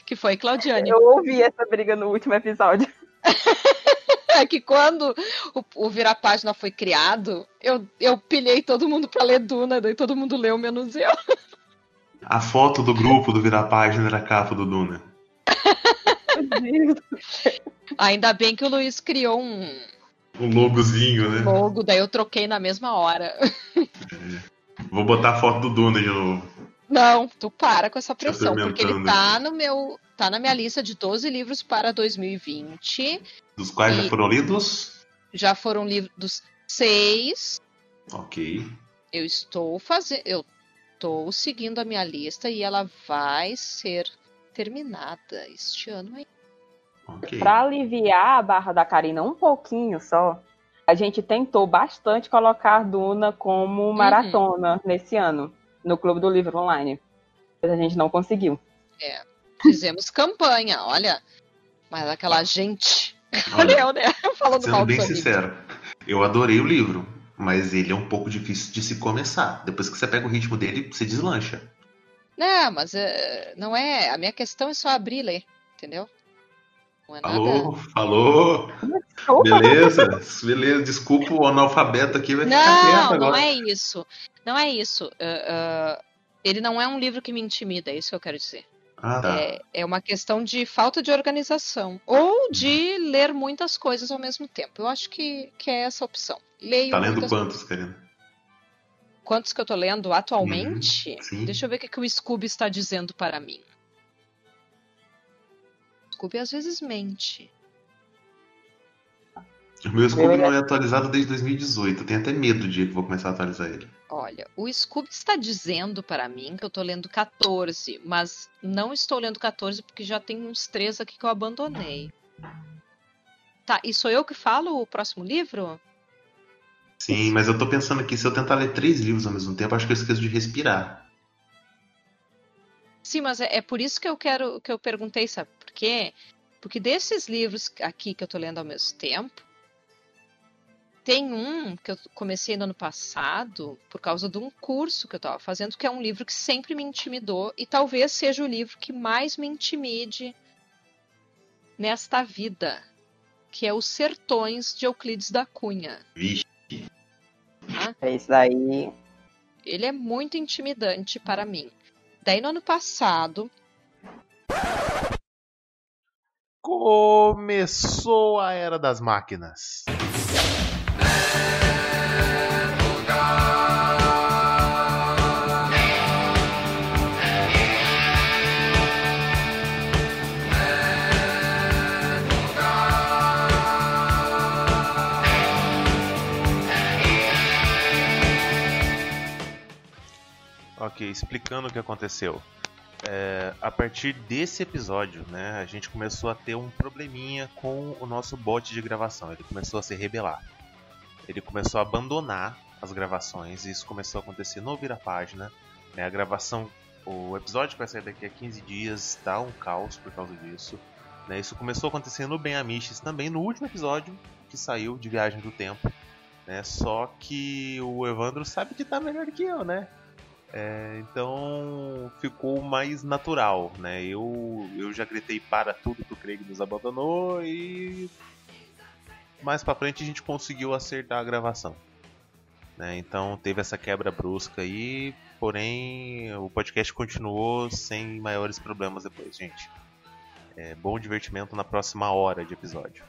que foi Claudiane. Eu ouvi essa briga no último episódio. É [LAUGHS] que quando o, o Vira Página foi criado, eu, eu pilhei todo mundo pra ler Duna, daí todo mundo leu, menos eu. A foto do grupo do Virar Página era a capa do Duna. Ainda bem que o Luiz criou um Um logozinho, né? logo, daí eu troquei na mesma hora. Vou botar a foto do Duna de novo. Não, tu para com essa pressão, porque ele tá no meu. tá na minha lista de 12 livros para 2020. Dos quais já foram lidos? Já foram livros seis. Ok. Eu estou fazendo. Eu estou seguindo a minha lista e ela vai ser terminada este ano aí. Ok. Pra aliviar a barra da Karina um pouquinho só, a gente tentou bastante colocar Duna como maratona nesse ano, no Clube do Livro Online. Mas a gente não conseguiu. Fizemos campanha, olha. Mas aquela gente. Olha, Olha eu, né? [LAUGHS] Falando mal Sendo bem dos amigos. sincero, eu adorei o livro, mas ele é um pouco difícil de se começar. Depois que você pega o ritmo dele, você deslancha. Não, mas eh, não é. A minha questão é só abrir e ler, entendeu? Não é falou. Desculpa. Beleza, beleza. Desculpa o analfabeto aqui, vai ficar quieto Não, agora. não é isso. Não é isso. Ah, ah, ele não é um livro que me intimida, é isso que eu quero dizer. Ah, tá. É, é uma questão de falta de organização. Ou de ler muitas coisas ao mesmo tempo. Eu acho que, que é essa a opção. Leio Tá lendo quantos, Karina? Quantos que eu tô lendo atualmente? Sim. Deixa eu ver o que, que o Scooby está dizendo para mim. Scooby às vezes mente. O meu Scooby não é atualizado desde 2018. Eu tenho até medo do dia que vou começar a atualizar ele. Olha, o Scooby está dizendo para mim que eu tô lendo 14, mas não estou lendo 14 porque já tem uns três aqui que eu abandonei. Tá, e sou eu que falo o próximo livro? Sim, mas eu tô pensando aqui, se eu tentar ler três livros ao mesmo tempo, acho que eu esqueço de respirar. Sim, mas é, é por isso que eu quero que eu perguntei, sabe por quê? Porque desses livros aqui que eu tô lendo ao mesmo tempo, tem um que eu comecei no ano passado por causa de um curso que eu estava fazendo, que é um livro que sempre me intimidou e talvez seja o livro que mais me intimide nesta vida, que é Os Sertões de Euclides da Cunha. Vixe. É isso daí. Ele é muito intimidante para mim. Daí no ano passado. Começou a era das máquinas. Ok, explicando o que aconteceu. É, a partir desse episódio, né, a gente começou a ter um probleminha com o nosso bot de gravação. Ele começou a se rebelar. Ele começou a abandonar as gravações. E isso começou a acontecer no Vira Página. Né, a gravação, o episódio que vai sair daqui a 15 dias está um caos por causa disso. Né, isso começou a acontecer no Ben Amiches também, no último episódio que saiu de Viagem do Tempo. Né, só que o Evandro sabe que tá melhor que eu, né? É, então ficou mais natural, né? Eu, eu já gritei para tudo que o Craig nos abandonou e mais para frente a gente conseguiu acertar a gravação. Né? Então teve essa quebra brusca aí, porém o podcast continuou sem maiores problemas depois, gente. É, bom divertimento na próxima hora de episódio.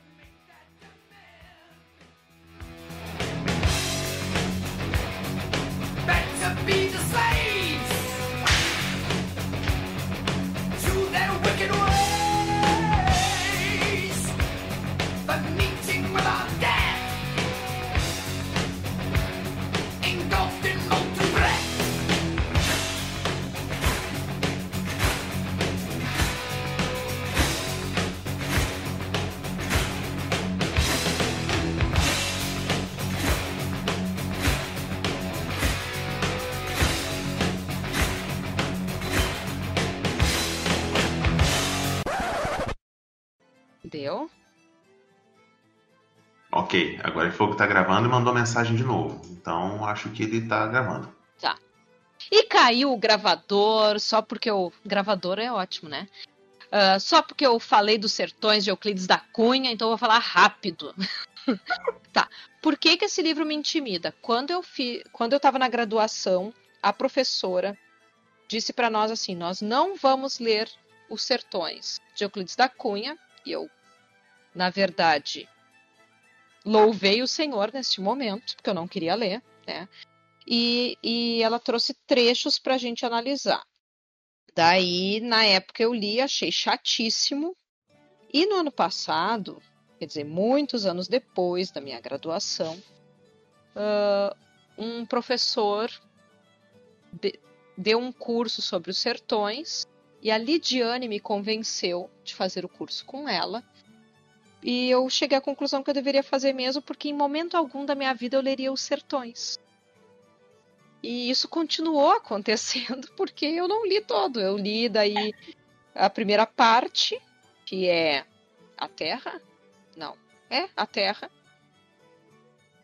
Ok, agora ele falou que tá gravando e mandou mensagem de novo. Então acho que ele tá gravando. Tá. E caiu o gravador só porque o gravador é ótimo, né? Ah, só porque eu falei dos sertões de Euclides da Cunha, então eu vou falar rápido. [LAUGHS] tá. Por que, que esse livro me intimida? Quando eu fi... quando eu estava na graduação, a professora disse para nós assim: nós não vamos ler os sertões de Euclides da Cunha. E eu, na verdade, louvei o Senhor neste momento, porque eu não queria ler, né? E, e ela trouxe trechos para a gente analisar. Daí, na época, eu li, achei chatíssimo. E no ano passado, quer dizer, muitos anos depois da minha graduação, ah, um professor de- deu um curso sobre os sertões e a Lidiane me convenceu de fazer o curso com ela. E eu cheguei à conclusão que eu deveria fazer mesmo, porque em momento algum da minha vida eu leria os sertões. E isso continuou [LAUGHS] acontecendo porque eu não li todo. Eu li daí a primeira parte, que é a Terra. Não, é a Terra.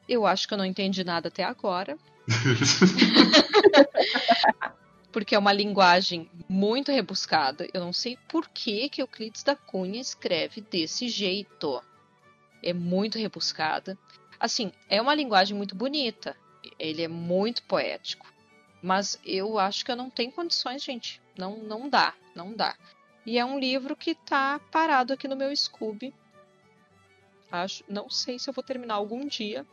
Eu acho que eu não entendi nada até agora, [LAUGHS] porque é uma linguagem muito rebuscada. Eu não sei por que, que Euclides da Cunha escreve desse jeito. É muito rebuscada. Assim, é uma linguagem muito bonita. Ele é muito poético. Mas eu acho que eu não tenho condições, gente. Não, não dá, não dá. E é um livro que tá parado aqui no meu Scooby. Acho, não sei se eu vou terminar algum dia.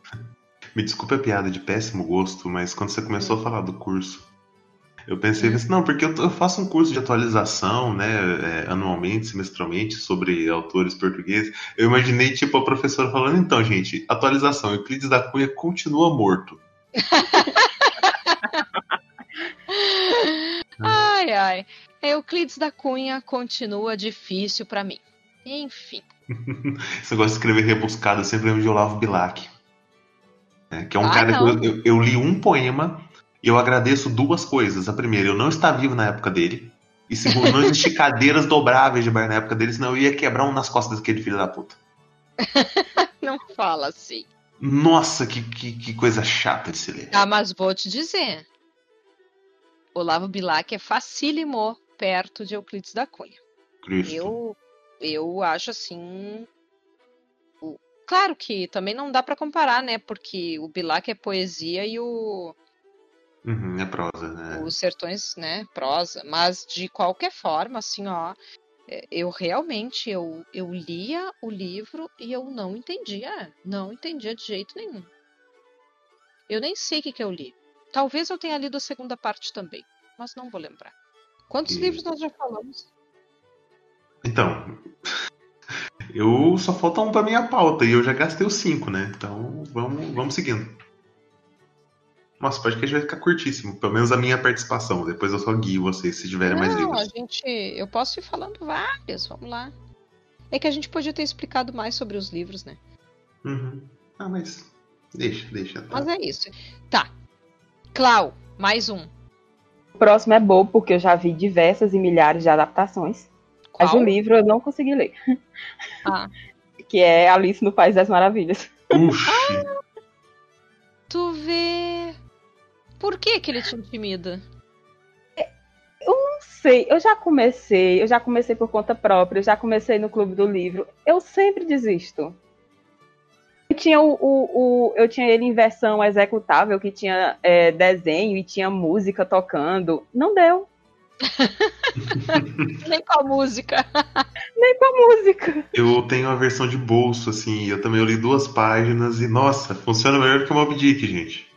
Me desculpe a piada de péssimo gosto, mas quando você começou a falar do curso, Eu pensei assim, não, porque eu, eu, faço um curso de atualização, né, é, anualmente, semestralmente, sobre autores portugueses. Eu imaginei, tipo, a professora falando, então, gente, atualização, Euclides da Cunha continua morto. [LAUGHS] ai, ai. Euclides da Cunha continua difícil para mim. Enfim. [LAUGHS] Esse negócio de escrever rebuscado, eu sempre lembro de Olavo Bilac. É, que é um ah, cara não. que eu, eu, eu, li um poema eu agradeço duas coisas. A primeira, eu não estava vivo na época dele. E segundo, não existia [LAUGHS] cadeiras dobráveis de bar na época dele, senão eu ia quebrar um nas costas daquele filho da puta. [LAUGHS] não fala assim. Nossa, que, que, que, coisa chata de se ler. Ah, mas vou te dizer. Olavo Bilac é facílimo perto de Euclides da Cunha. Cristo. Eu, eu acho assim Claro que também não dá para comparar, né? Porque o Bilac é poesia e o. Uhum, é prosa, né? Os Sertões, né? Prosa. Mas de qualquer forma, assim, ó. É, eu realmente eu, eu lia o livro e eu não entendia. Não entendia de jeito nenhum. Eu nem sei o que, que eu li. Talvez eu tenha lido a segunda parte também, mas não vou lembrar. Quantos e... livros nós já falamos? Então, [LAUGHS] eu só falta um pra minha pauta e eu já gastei os cinco, né? Então vamos, vamos seguindo. Nossa, pode que a gente vai ficar curtíssimo. Pelo menos a minha participação. Depois eu só guio vocês se tiverem Não, mais livros. a gente. Eu posso ir falando vários, vamos lá. É que a gente podia ter explicado mais sobre os livros, né? Uhum. Ah, mas. Deixa, deixa. Tá. Mas é isso. Tá. Clau, mais um. O próximo é bobo, porque eu já vi diversas e milhares de adaptações. Qual? Mas o livro eu não consegui ler. Ah. [LAUGHS] que é Alice no País das Maravilhas. Ah, tu vê. Por que, que ele te intimida? Eu não sei. Eu já comecei, eu já comecei por conta própria, eu já comecei no clube do livro. Eu sempre desisto. Eu tinha, o, o, o eu tinha ele em versão executável, que tinha é, desenho e tinha música tocando. Não deu. [LAUGHS] Nem com a música. [LAUGHS] Nem com a música. Eu tenho a versão de bolso, assim. Eu também eu li duas páginas e, nossa, funciona melhor que o Mob Dick, gente.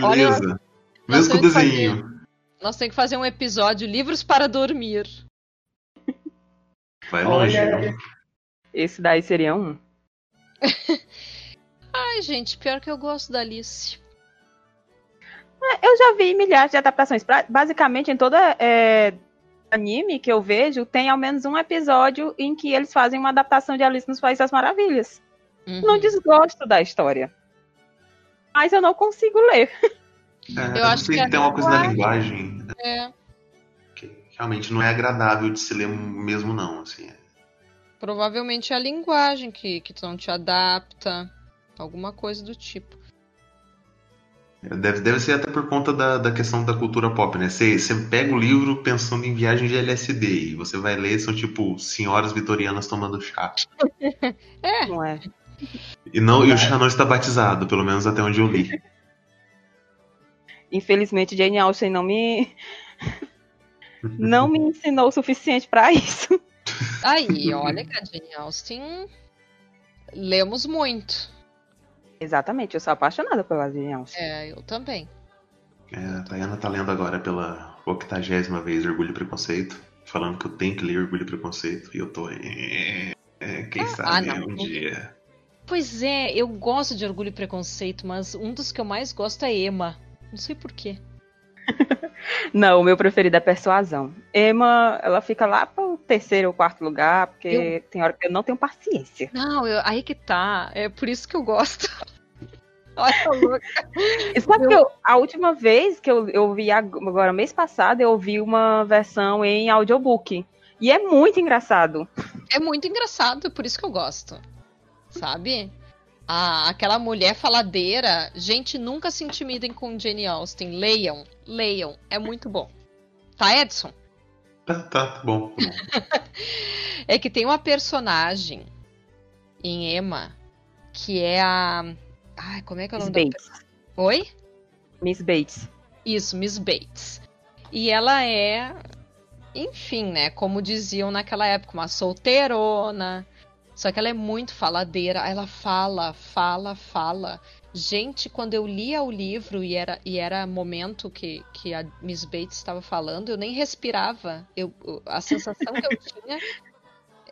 Beleza. Olha, Mesmo com o desenho. Fazer, nós temos que fazer um episódio Livros para Dormir. Vai longe. Olha, esse daí seria um. [LAUGHS] Ai, gente, pior que eu gosto da Alice. É, eu já vi milhares de adaptações. Basicamente, em toda é, anime que eu vejo, tem ao menos um episódio em que eles fazem uma adaptação de Alice nos Países das Maravilhas. Uhum. Não desgosto da história. Mas eu não consigo ler. É, eu acho que tem uma coisa da linguagem. Né? É. Que realmente não é agradável de se ler mesmo, não. Assim. Provavelmente é a linguagem que, que não te adapta. Alguma coisa do tipo. Deve, deve ser até por conta da, da questão da cultura pop, né? Você, você pega o livro pensando em viagem de LSD e você vai ler, são tipo senhoras vitorianas tomando chá. [LAUGHS] é. Não é. E, não, e o chá não está batizado, pelo menos até onde eu li. Infelizmente, Jane Austen não me. não me ensinou o suficiente para isso. Aí, olha que a Jane Austen. Lemos muito. Exatamente, eu sou apaixonada pela Jane Austen. É, eu também. É, a Tayana tá lendo agora pela octagésima vez Orgulho e Preconceito, falando que eu tenho que ler Orgulho e Preconceito, e eu tô. É, é, quem ah, sabe ah, um dia. Pois é, eu gosto de Orgulho e Preconceito, mas um dos que eu mais gosto é Emma. Não sei porquê. [LAUGHS] Não, o meu preferido é Persuasão. Emma, ela fica lá pro terceiro ou quarto lugar, porque eu... tem hora que eu não tenho paciência. Não, eu... aí que tá. É por isso que eu gosto. [LAUGHS] Olha louca. Sabe eu... que eu, a última vez que eu, eu vi, agora mês passado, eu ouvi uma versão em audiobook. E é muito engraçado. É muito engraçado, por isso que eu gosto. Sabe? Ah, aquela mulher faladeira. Gente, nunca se intimidem com Jane Austen. Leiam, leiam. É muito bom. Tá, Edson? Tá, tá, tá bom. [LAUGHS] É que tem uma personagem em Emma que é a. Ai, como é que é o nome Miss Bates. Oi? Miss Bates. Isso, Miss Bates. E ela é, enfim, né? Como diziam naquela época, uma solteirona só que ela é muito faladeira, ela fala, fala, fala. Gente, quando eu lia o livro e era, e era momento que, que a Miss Bates estava falando, eu nem respirava. Eu, a sensação que eu [LAUGHS] tinha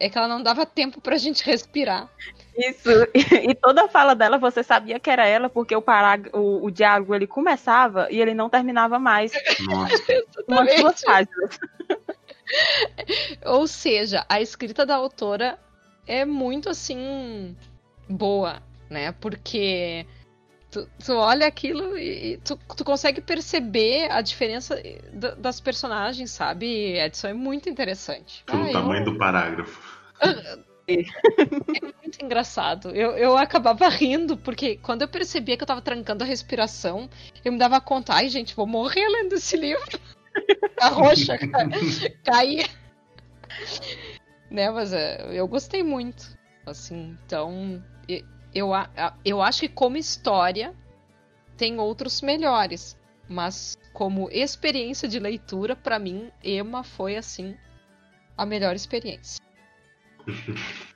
é que ela não dava tempo pra gente respirar. Isso, e, toda a fala dela você sabia que era ela, porque o, parag... o, o diálogo ele começava e ele não terminava mais. Nossa. [LAUGHS] Umas duas páginas. [LAUGHS] Ou seja, a escrita da autora é muito assim boa, né? Porque tu, tu olha aquilo e tu, tu consegue perceber a diferença das personagens, sabe? Edson é muito interessante. Pelo ah, tamanho eu... do parágrafo. [LAUGHS] É muito engraçado. Eu, eu acabava rindo, porque quando eu percebia que eu tava trancando a respiração, eu me dava conta, ai gente, vou morrer lendo esse livro. A [LAUGHS] roxa [LAUGHS] caía. Né, mas é, eu gostei muito. Assim, então. Eu, eu acho que como história tem outros melhores. Mas como experiência de leitura, para mim, Emma foi assim a melhor experiência. [LAUGHS]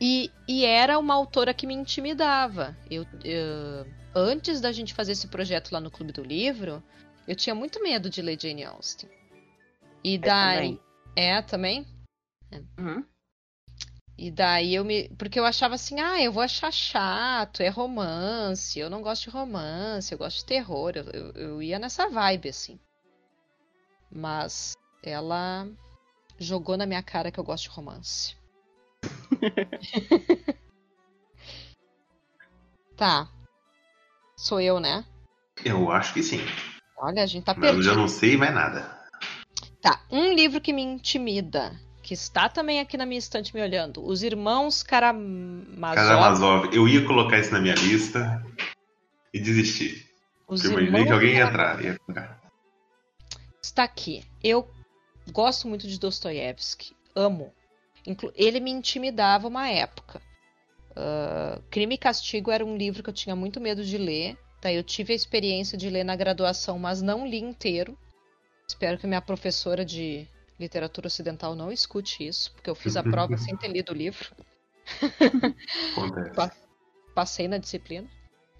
E, e, era uma autora que me intimidava. Eu, eu, antes da gente fazer esse projeto lá no Clube do Livro, eu tinha muito medo de ler Jane Austen. E daí. Também. É, também? Uhum. E daí eu me. Porque eu achava assim, ah, eu vou achar chato, é romance, eu não gosto de romance, eu gosto de terror. Eu, eu, eu ia nessa vibe, assim. Mas ela jogou na minha cara que eu gosto de romance. [LAUGHS] tá. Sou eu, né? Eu acho que sim. Olha, a gente tá perdido. Mas eu já não sei mais nada. Tá, um livro que me intimida que está também aqui na minha estante me olhando. Os Irmãos Karamazov. Karamazov. Eu ia colocar isso na minha lista e desistir. Os eu imaginei que alguém ia entrar. Ia Está aqui. Eu gosto muito de Dostoiévski. Amo. Ele me intimidava uma época. Uh, Crime e Castigo era um livro que eu tinha muito medo de ler. Daí eu tive a experiência de ler na graduação, mas não li inteiro. Espero que minha professora de literatura ocidental não escute isso, porque eu fiz a prova [LAUGHS] sem ter lido o livro. Passei na disciplina.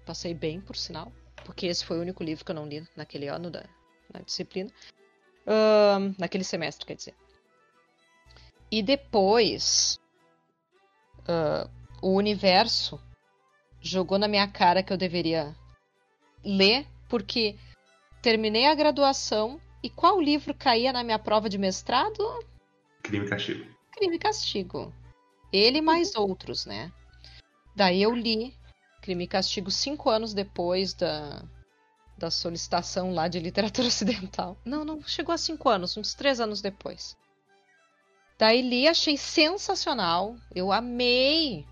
Passei bem, por sinal. Porque esse foi o único livro que eu não li naquele ano da, na disciplina. Uh, naquele semestre, quer dizer. E depois. Uh, o universo jogou na minha cara que eu deveria ler, porque terminei a graduação e qual livro caía na minha prova de mestrado? Crime e Castigo. Crime e Castigo. Ele mais outros, né? Daí eu li Crime e Castigo cinco anos depois da, da solicitação lá de literatura [LAUGHS] ocidental. Não, não chegou a cinco anos, uns três anos depois. Daí li, achei sensacional. Eu amei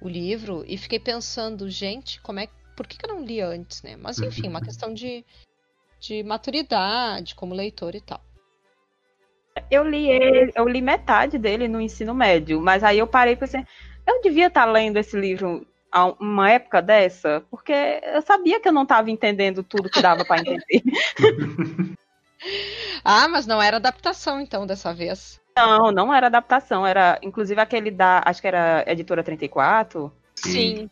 o livro e fiquei pensando, gente, como é, por que, que eu não li antes, né? Mas enfim, uma [LAUGHS] questão de, de maturidade como leitor e tal. Eu li ele, eu li metade dele no ensino médio, mas aí eu parei e pensei, eu devia estar lendo esse livro a uma época dessa, porque eu sabia que eu não estava entendendo tudo que dava para entender. [LAUGHS] ah, mas não era adaptação então dessa vez. Não, não era adaptação, era inclusive aquele da, acho que era editora 34. Sim.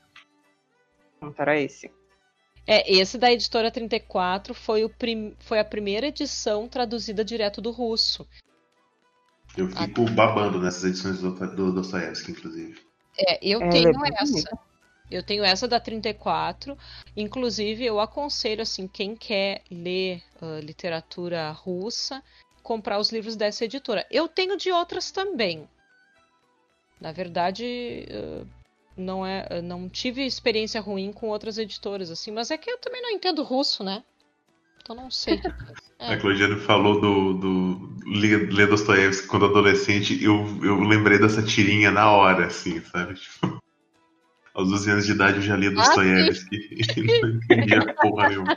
Não era esse. É, esse da editora 34 foi, o prim... foi a primeira edição traduzida direto do russo. Eu fico a... babando nessas edições do, do Dostoiévski, inclusive. É, eu é, tenho é essa. Eu tenho essa da 34. Inclusive, eu aconselho, assim, quem quer ler uh, literatura russa, comprar os livros dessa editora. Eu tenho de outras também. Na verdade, uh, não é, não tive experiência ruim com outras editoras assim, mas é que eu também não entendo russo, né? Então não sei. [LAUGHS] É. A Claudiane falou do, do Lê Dostoiévski quando adolescente, eu, eu lembrei dessa tirinha na hora, assim, sabe? Tipo, [LAUGHS] aos 12 anos de idade eu já li Dostoiévski ah, [LAUGHS] e não entendia porra nenhuma.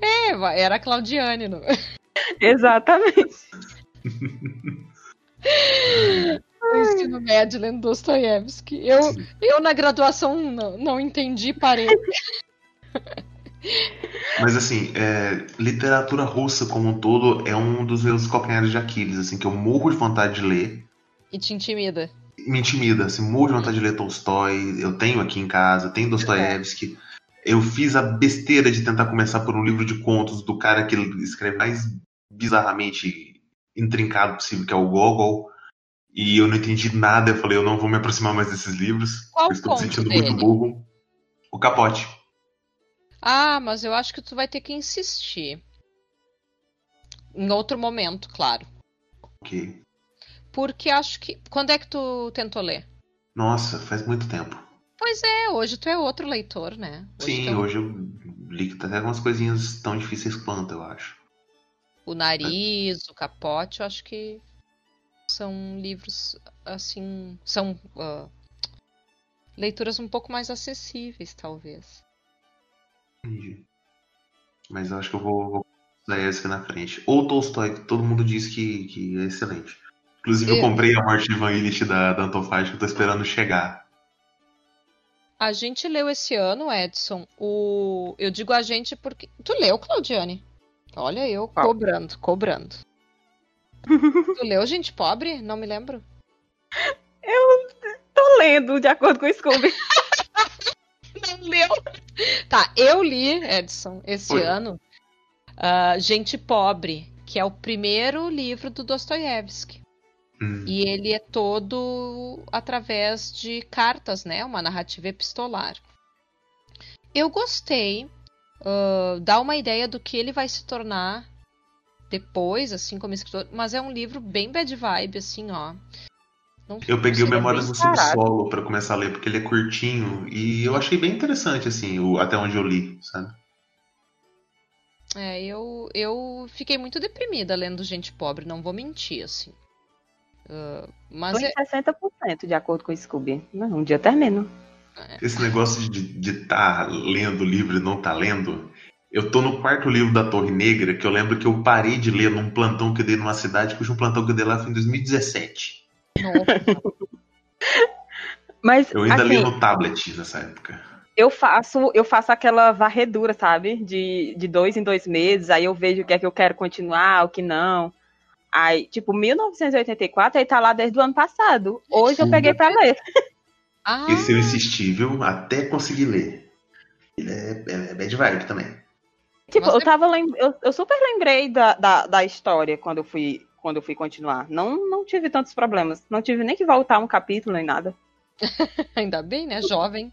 É, era a Claudiane, não? Exatamente. No ensino médio lendo Dostoiévski. Eu, eu na graduação não, não entendi, parei. Mas assim, é, literatura russa como um todo é um dos meus calcanhares de Aquiles, assim, que eu morro de vontade de ler. E te intimida. Me intimida, assim, morro de vontade de ler Tolstói, eu tenho aqui em casa, tenho Dostoiévski, Eu fiz a besteira de tentar começar por um livro de contos do cara que escreve mais bizarramente intrincado possível, que é o Gogol. E eu não entendi nada. Eu falei, eu não vou me aproximar mais desses livros. Qual eu estou me sentindo dele? muito burro. O capote. Ah, mas eu acho que tu vai ter que insistir. Em outro momento, claro. Ok. Porque acho que. Quando é que tu tentou ler? Nossa, faz muito tempo. Pois é, hoje tu é outro leitor, né? Hoje Sim, tu hoje eu li até algumas coisinhas tão difíceis quanto, eu acho. O nariz, o capote, eu acho que são livros assim. São ah, leituras um pouco mais acessíveis, talvez. Entendi. Mas eu acho que eu vou, vou dar esse na frente. Ou Tolstói, que todo mundo diz que, que é excelente. Inclusive, eu Eu- comprei a Morte de Ivan Illich da, da eu tô esperando chegar. A gente leu esse ano, Edson, o. Eu digo a gente porque. Tu leu, Claudiane? Olha, eu cobrando, cobrando. [LAUGHS] tu leu Gente Pobre? Não me lembro. Tô lendo, de acordo com o Scooby. [LAUGHS] Não leu. Tá, eu li, Edson, esse Oi. ano, ah, Gente Pobre, que é o primeiro livro do Dostoiévski. Hum, E ele é todo através de cartas, né? Uma narrativa epistolar. Eu gostei. ah, dá uma ideia do que ele vai se tornar depois, assim, como escritor. Mas é um livro bem bad vibe, assim, ó. Não- Eu peguei o Memórias do. Subsolo pra começar a ler, porque ele é curtinho e eu achei bem interessante, assim, o- até onde eu li, sabe? É, eu, eu fiquei muito deprimida lendo Gente Pobre, não vou mentir, assim. Tô mas em é, 60%, de acordo com o Scooby. Não, um dia termino. Esse negócio de estar lendo o livro e não tá lendo. Eu tô no quarto livro da Torre Negra, que eu lembro que eu parei de ler num plantão que eu dei numa cidade, cujo um plantão que eu dei lá foi em 2017. nossa, Mas, Eu ainda assim, li no tablet nessa época. eu faço, eu faço aquela varredura, sabe? De, de dois em dois meses, aí eu vejo o que é que eu quero continuar, o que não. Aí, tipo, 1984, aí tá lá desde o ano passado. Hoje eu Sim. peguei pra ler. ah, Esse eu insisti, viu? Até conseguir ler. Ele é, é, é bad vibe também. Tipo, Você- eu tava lem- eu, eu super lembrei da, da, da história quando eu fui quando eu fui continuar. Não, não tive tantos problemas. Não tive nem que voltar um capítulo nem nada. [LAUGHS] Ainda bem, né? Jovem.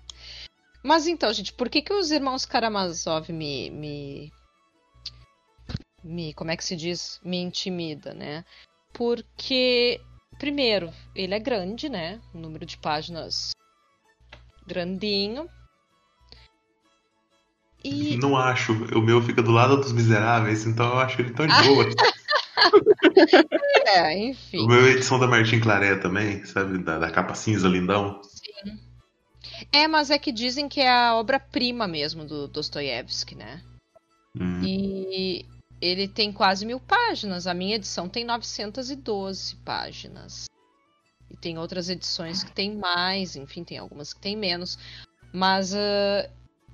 Mas então, gente, por que, que os irmãos Karamazov me, me. me. Como é que se diz? Me intimida, né? Porque, primeiro, ele é grande, né? O número de páginas grandinho. E. Não acho. O meu fica do lado dos miseráveis, então eu acho ele tão de [LAUGHS] boa. É, enfim. o meu é edição da Martin Claré também, sabe? Da, da capa cinza lindão. É, mas é que dizem que é a obra-prima mesmo do Dostoiévski, né? Hum. E ele tem quase mil páginas. A minha edição tem 912 páginas. E tem outras edições que tem mais, enfim, tem algumas que tem menos. Mas ah,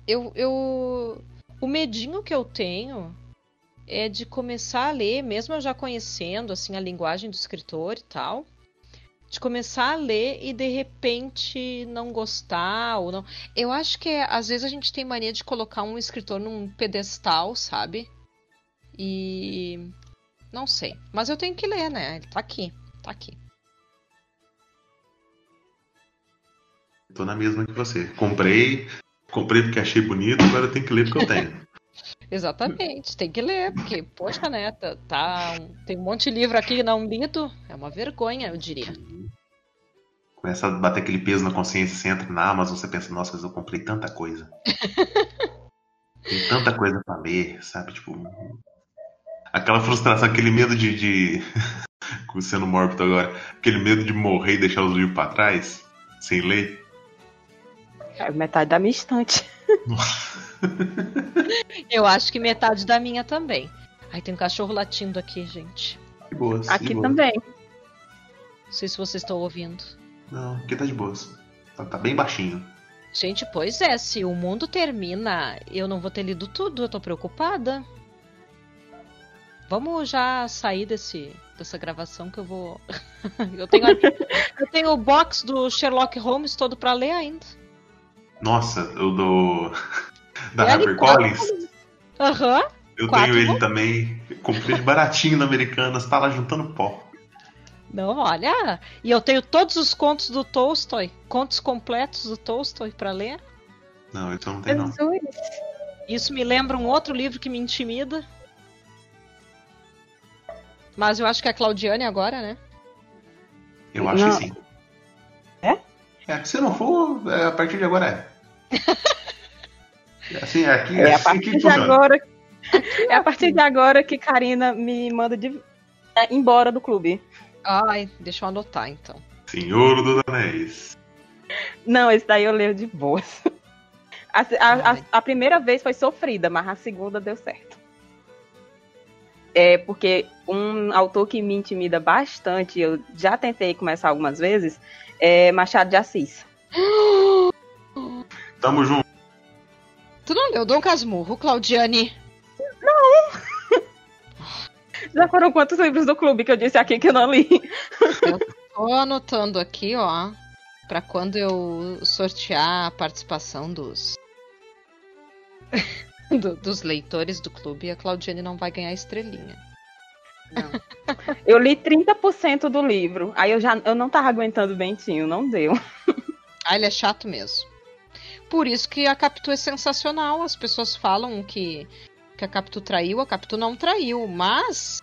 eu, eu. O medinho que eu tenho é de começar a ler, mesmo eu já conhecendo assim a linguagem do escritor e tal. De começar a ler e de repente não gostar ou não. Eu acho que às vezes a gente tem mania de colocar um escritor num pedestal, sabe? E não sei, mas eu tenho que ler, né? Ele tá aqui, tá aqui. Tô na mesma que você. Comprei, comprei porque achei bonito, agora eu tenho que ler porque eu tenho. [LAUGHS] Exatamente, tem que ler, porque, poxa, né? Tá, tá um- tem um monte de livro aqui não lido. É uma vergonha, eu diria. Começa a bater aquele peso na consciência, você entra na Amazon, você pensa, nossa, mas eu comprei tanta coisa. [LAUGHS] Tem tanta coisa pra ler, sabe? Tipo. Aquela frustração, aquele medo de. de... [LAUGHS] sendo mórbido agora, aquele medo de morrer e deixar os livros pra trás, sem ler. É metade da minha estante. [LAUGHS] Eu acho que metade da minha também. Ai, tem um cachorro latindo aqui, gente. De boas. Aqui de boas. também. Não sei se vocês estão ouvindo. Não, aqui tá de boas. Tá, tá bem baixinho. Gente, pois é, se o mundo termina, eu não vou ter lido tudo, eu tô preocupada. Vamos já sair desse, dessa gravação que eu vou. [LAUGHS] eu, tenho, eu tenho o box do Sherlock Holmes todo pra ler ainda. Nossa, o do. [LAUGHS] da HarperCollins. Aham. Eu quatro tenho ele também. Comprei baratinho na Americanas, tá lá juntando pó. Não, olha. E eu tenho todos os contos do Tolstói. Contos completos do Tolstói pra ler. Não, então não tem não. Isso me lembra um outro livro que me intimida. Mas eu acho que é a Claudiane agora, né? Eu acho Não. que sim. É? Se não for, é, a partir de agora é. É [LAUGHS] assim, é aqui, É a assim partir que de funciona. agora. É a partir de agora que Karina me manda de... é, embora do clube. Ai, deixa eu anotar então. Senhor dos Anéis. Não, esse daí eu leio de boas. A, a- a- a primeira vez foi sofrida, mas a segunda deu certo. É porque um autor que me intimida bastante, eu já tentei começar algumas vezes, é Machado de Assis. [GASPS] Tamo junto. Tu não leu Dom Casmurro, Claudiane? [LAUGHS] Já foram quantos livros do clube que eu disse aqui que eu não li? Tô anotando aqui, ó. Pra quando eu sortear a participação dos. [LAUGHS] do- dos leitores do clube, a Claudiane não vai ganhar estrelinha. Eu li 30% do livro. Aí eu já eu não tava aguentando o Bentinho, não deu. Ah, ele é chato mesmo. Por isso que a Capitu é sensacional. As pessoas falam que, que a Capitu traiu, a Capitu não traiu, mas.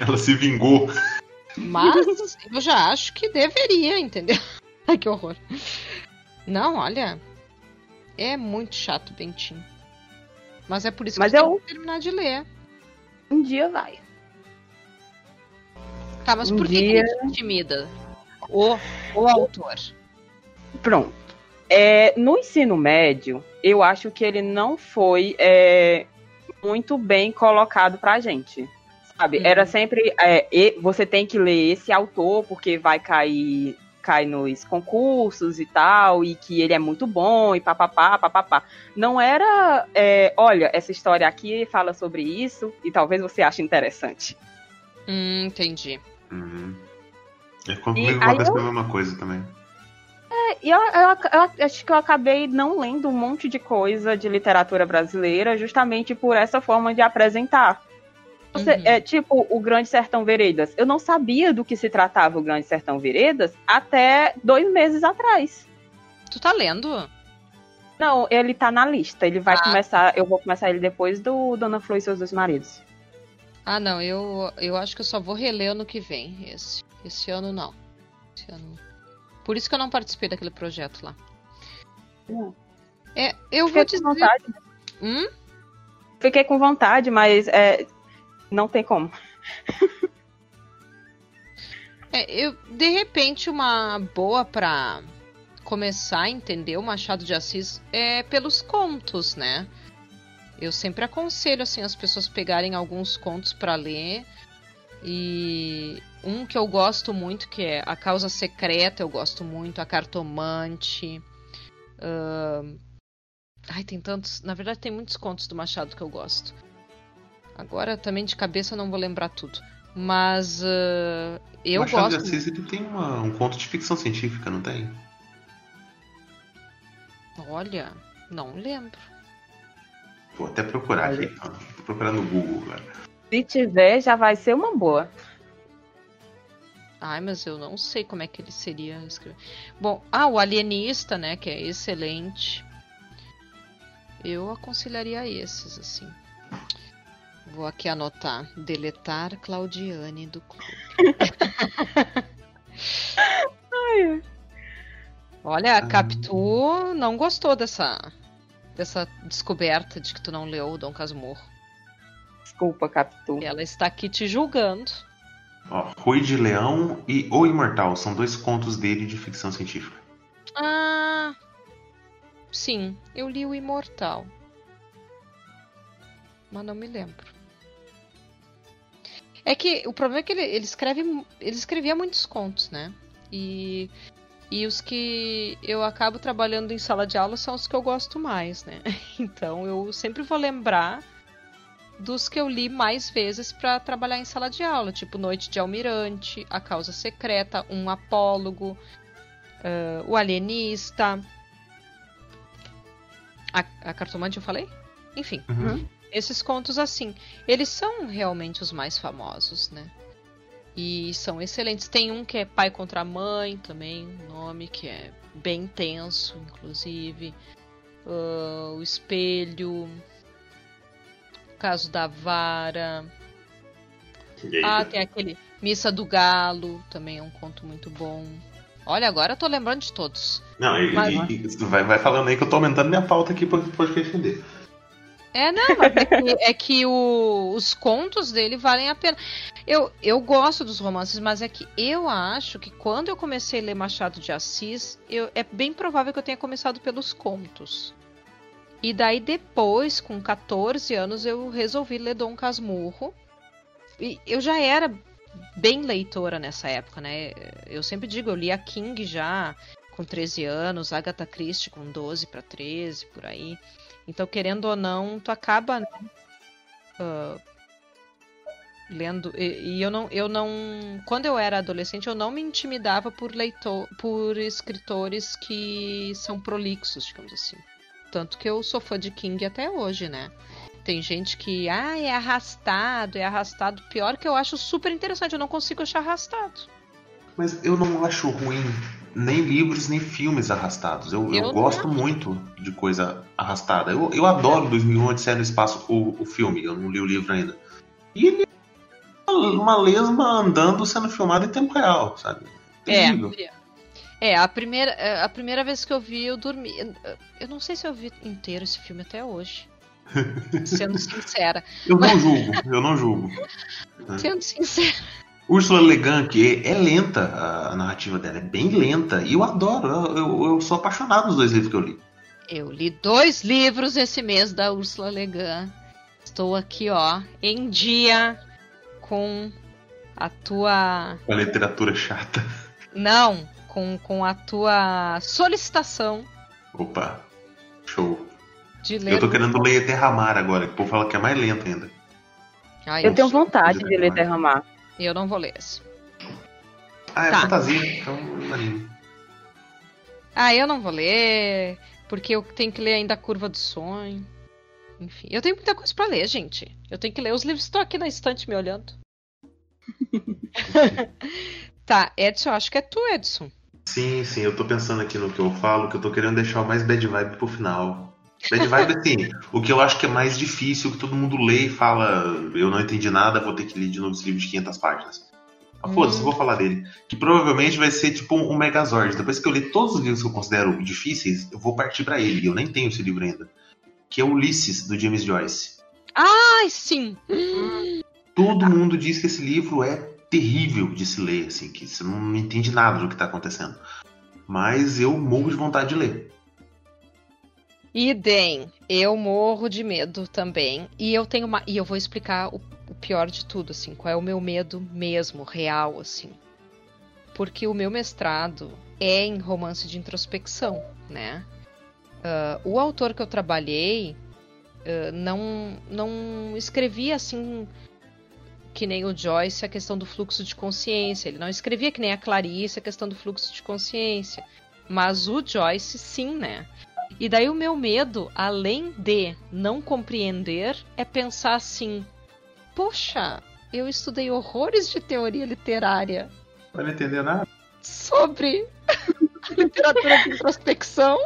Ela se vingou. Mas eu já acho que deveria, entendeu? [LAUGHS] Ai, que horror. Não, olha. É muito chato, Bentinho. Mas é por isso Mas que eu eu- tenho que terminar de ler. Um dia vai. Tá, mas Um por que, que dia- ele te intimida? O, o autor. Pronto. É, no ensino médio, eu acho que ele não foi é, muito bem colocado pra gente. Sabe? Uhum. Era sempre. é, você tem que ler esse autor porque vai cair cai nos concursos e tal, e que ele é muito bom, e papapá, papapá. Não era, é, olha, essa história aqui fala sobre isso, e talvez você ache interessante. Hum, entendi. Uhum. É comigo aí acontece eu- a mesma coisa também. E eu, eu- eu acho que eu acabei não lendo um monte de coisa de literatura brasileira justamente por essa forma de apresentar. Você- Uhum. é tipo o Grande Sertão Veredas. Eu não sabia do que se tratava o Grande Sertão Veredas até dois meses atrás. Tu tá lendo? Não, ele tá na lista. Ele vai Ah. começar. Eu vou começar ele depois do Dona Flor e seus dois maridos. Ah, não, eu, eu acho que eu só vou reler ano que vem. Esse, esse ano não. Esse ano. Por isso que eu não participei daquele projeto lá. É, eu vou Fiquei com dizer. vontade. Hum? Fiquei com vontade, mas é, não tem como. [LAUGHS] É, eu, de repente, uma boa pra começar a entender o Machado de Assis é pelos contos, né? Eu sempre aconselho assim as pessoas pegarem alguns contos pra ler. E um que eu gosto muito, que é A Causa Secreta, eu gosto muito, A Cartomante. ahn, Ai, tem tantos. Na verdade, tem muitos contos do Machado que eu gosto. Agora também de cabeça eu não vou lembrar tudo. Mas ah, eu Machado gosto. de Assis ele tem uma- um conto de ficção científica, não tem? Olha, não lembro. Vou até procurar aqui. Tô procurando no Google, cara. Se tiver, já vai ser uma boa. Ai, mas eu não sei como é que ele seria escrever. Bom, ah, o Alienista, né, que é excelente. Eu aconselharia esses, assim. Vou aqui anotar. Deletar Claudiane do clube. [LAUGHS] Olha, a. Capitu não gostou dessa, dessa descoberta de que tu não leu o Dom Casmurro. Desculpa, Capitu. Ela está aqui te julgando. Ó, Rui de Leão e O Imortal são dois contos dele de ficção científica. Ah, sim, eu li o Imortal. Mas não me lembro. É que o problema é que ele, ele escreve. Ele escrevia muitos contos, né? E, e os que eu acabo trabalhando em sala de aula são os que eu gosto mais, né? [LAUGHS] Então eu sempre vou lembrar dos que eu li mais vezes para trabalhar em sala de aula, tipo Noite de Almirante, A Causa Secreta, Um Apólogo, ah, O Alienista. A, a cartomante eu falei? Enfim. Uhum. Esses contos, assim, eles são realmente os mais famosos, né? E são excelentes. Tem um que é Pai contra Mãe também, um nome que é bem tenso, inclusive. Uh, o Espelho. O caso da Vara. Ah, tem aquele Missa do Galo, também é um conto muito bom. Olha, agora eu tô lembrando de todos. Não, e, Mas- e- e- vai, vai falando aí que eu tô aumentando minha pauta aqui pro podcast render. É, não, é que, é que o- os contos dele valem a pena. Eu, eu gosto dos romances, mas é que eu acho que quando eu comecei a ler Machado de Assis, eu, é bem provável que eu tenha começado pelos contos. E daí depois, com 14 anos, eu resolvi ler Dom Casmurro. E eu já era bem leitora nessa época, né? Eu sempre digo, eu li a King já com 13 anos, Agatha Christie com 12 para 13, por aí. Então, querendo ou não, tu acaba né, ah, lendo. E, e eu não, eu não. Quando eu era adolescente, eu não me intimidava por leitor, por escritores que são prolixos, digamos assim. Tanto que eu sou fã de King até hoje, né? Tem gente que, ah, é arrastado, é arrastado. Pior que eu acho super interessante, eu não consigo achar arrastado. Mas eu não acho ruim nem livros nem filmes arrastados. Eu, eu Eu gosto muito de coisa arrastada. Eu, eu adoro 2001 Odisseia no Espaço, o, o filme. Eu não li o livro ainda. E ele é uma lesma andando sendo filmada em tempo real, sabe? Terrível. É, a primeira, a primeira vez que eu vi, eu dormi. Eu não sei se eu vi inteiro esse filme até hoje. [LAUGHS] Sendo sincera. Eu não julgo, eu não julgo. Sendo sincera. Ursula Le Guin, que é lenta a narrativa dela, é bem lenta. E eu adoro, eu, eu, eu sou apaixonado nos dois livros que eu li. Eu li dois livros esse mês da Ursula Le Guin. Estou aqui, ó, em dia com a tua. A literatura chata. [LAUGHS] Não, com, com a tua solicitação Opa, show. de ler. Eu tô querendo ler Terramar agora, que o povo fala que é mais lento ainda. Ai, Eu tenho Nossa, vontade de ler demais. Eu não vou ler esse. Ah, é Tá. fantasia, então não anime. Ah, eu não vou ler, porque eu tenho que ler ainda a Curva do Sonho. Enfim, eu tenho muita coisa pra ler, gente. Eu tenho que ler os livros, estão aqui na estante me olhando. [LAUGHS] tá, Edson, acho que é tu, Edson. Sim, sim, eu tô pensando aqui no que eu falo, que eu tô querendo deixar o mais bad vibe pro final. Bad vibe, assim, o que eu acho que é mais difícil, que todo mundo lê e fala, eu não entendi nada, vou ter que ler de novo esse livro de 500 páginas. Mas foda-se, Hum. vou falar dele. Que provavelmente vai ser tipo um Megazord. Depois que eu ler todos os livros que eu considero difíceis, eu vou partir pra ele. Eu nem tenho esse livro ainda. Que é Ulisses, do James Joyce. Ai, sim! Todo mundo diz que esse livro é terrível de se ler, assim, que você não entende nada do que tá acontecendo. Mas eu morro de vontade de ler. Idem, eu morro de medo também. E eu tenho uma. E eu vou explicar o, o pior de tudo, assim, qual é o meu medo mesmo, real, assim. Porque o meu mestrado é em romance de introspecção, né? Ah, o autor que eu trabalhei ah, não, não escrevia assim que nem o Joyce a questão do fluxo de consciência. Ele não escrevia que nem a Clarice a questão do fluxo de consciência. Mas o Joyce sim, né? E daí o meu medo, além de não compreender, é pensar assim: poxa, eu estudei horrores de teoria literária Não vai entender nada. sobre a [LAUGHS] literatura de introspecção.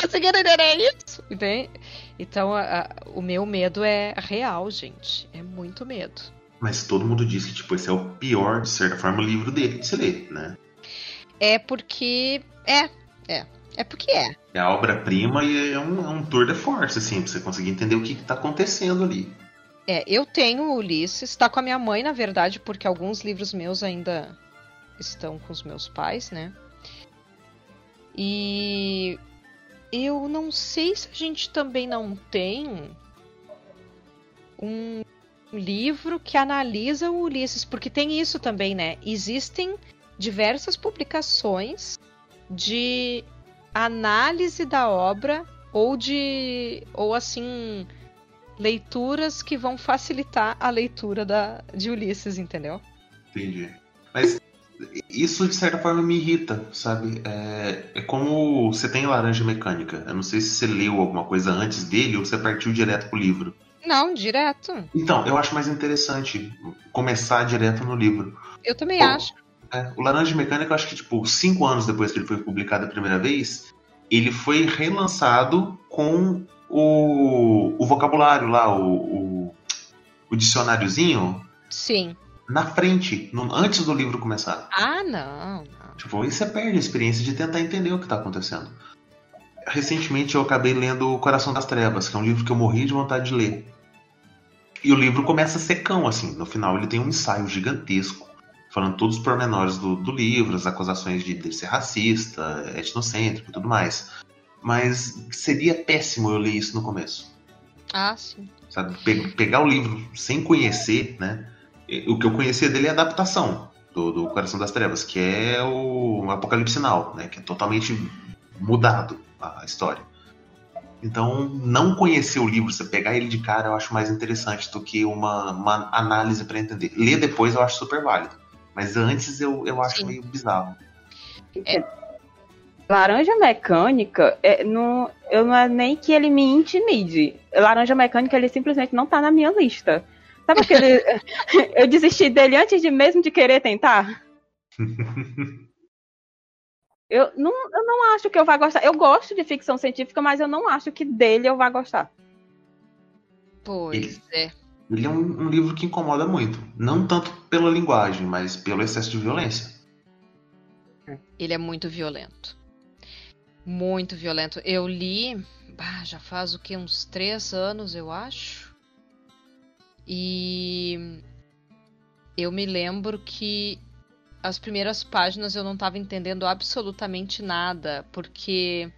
Conseguindo entender isso. Entende? Então, a- a- o meu medo é real, gente. É muito medo. Mas todo mundo diz que, tipo, esse é o pior, de certa forma, livro dele de se ler, né? É porque. É, é. É porque é. É a obra-prima e é um, é um tour de force, assim, pra você conseguir entender o que, que tá acontecendo ali. É, eu tenho o Ulisses, tá com a minha mãe, na verdade, porque alguns livros meus ainda estão com os meus pais, né? E eu não sei se a gente também não tem um livro que analisa o Ulisses, porque tem isso também, né? Existem diversas publicações de análise da obra ou de ou assim leituras que vão facilitar a leitura da, de Ulisses, entendeu? Entendi. Mas isso de certa forma me irrita, sabe? É, é, como você tem Laranja Mecânica. Eu não sei se você leu alguma coisa antes dele ou você partiu direto pro livro. Não, direto. Então, eu acho mais interessante começar direto no livro. Eu também Pô, acho. É, o Laranja Mecânica, eu acho que, tipo, cinco anos depois que ele foi publicado a primeira vez, ele foi relançado com o, o vocabulário lá, o, o, o dicionáriozinho. Sim na frente, no, antes do livro começar. Ah, não, não. Tipo, aí você perde a experiência de tentar entender o que está acontecendo. Recentemente eu acabei lendo O Coração das Trevas, que é um livro que eu morri de vontade de ler. E o livro começa secão, assim. No final ele tem um ensaio gigantesco, falando todos os pormenores do, do livro, as acusações de, de ser racista, etnocêntrico e tudo mais. Mas seria péssimo eu ler isso no começo. Ah, sim. Sabe? Pe pegar o livro sem conhecer, né? o que eu conhecia dele é a adaptação do, do Coração das Trevas, que é o Apocalipse Now, né? Que é totalmente mudado a história. Então, não conhecer o livro, você pegar ele de cara, eu acho mais interessante do que uma, uma análise para entender. Ler depois eu acho super válido. Mas antes eu, eu acho Sim. meio bizarro. É. Laranja Mecânica, é, não, eu não é nem que ele me intimide. Laranja Mecânica, ele simplesmente não tá na minha lista. Sabe aquele. [LAUGHS] [LAUGHS] eu desisti dele antes de mesmo de querer tentar? [LAUGHS] eu, não, eu não acho que eu vá gostar. Eu gosto de ficção científica, mas eu não acho que dele eu vá gostar. Pois ele, é. Ele é um, um livro que incomoda muito. Não tanto pela linguagem, mas pelo excesso de violência. Ele é muito violento. Muito violento. Eu li, bah, já faz o que? Uns três anos, eu acho. E eu me lembro que as primeiras páginas eu não estava entendendo absolutamente nada, porque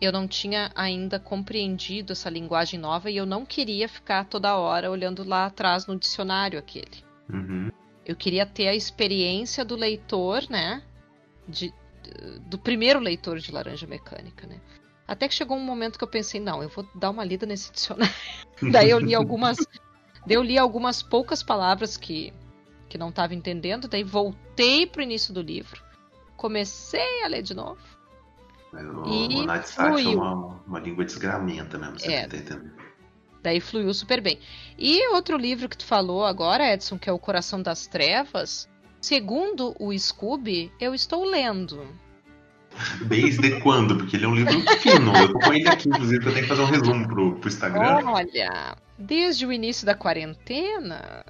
eu não tinha ainda compreendido essa linguagem nova e eu não queria ficar toda hora olhando lá atrás no dicionário aquele. Uhum. Eu queria ter a experiência do leitor, né? De, do primeiro leitor de Laranja Mecânica, né? Até que chegou um momento que eu pensei, não, eu vou dar uma lida nesse dicionário. [LAUGHS] Daí eu li [LAUGHS] algumas eu li algumas poucas palavras que, que não estava entendendo, daí voltei pro início do livro, comecei a ler de novo. O, e o é uma, uma língua desgramenta mesmo, você é. tá entendendo. Daí fluiu super bem. E outro livro que tu falou agora, Edson, que é O Coração das Trevas, segundo o Scooby, eu estou lendo. [LAUGHS] Desde quando? Porque ele é um livro fino. Eu tô com ele aqui, inclusive, eu tenho que fazer um resumo pro, pro Instagram. Olha, desde o início da quarentena.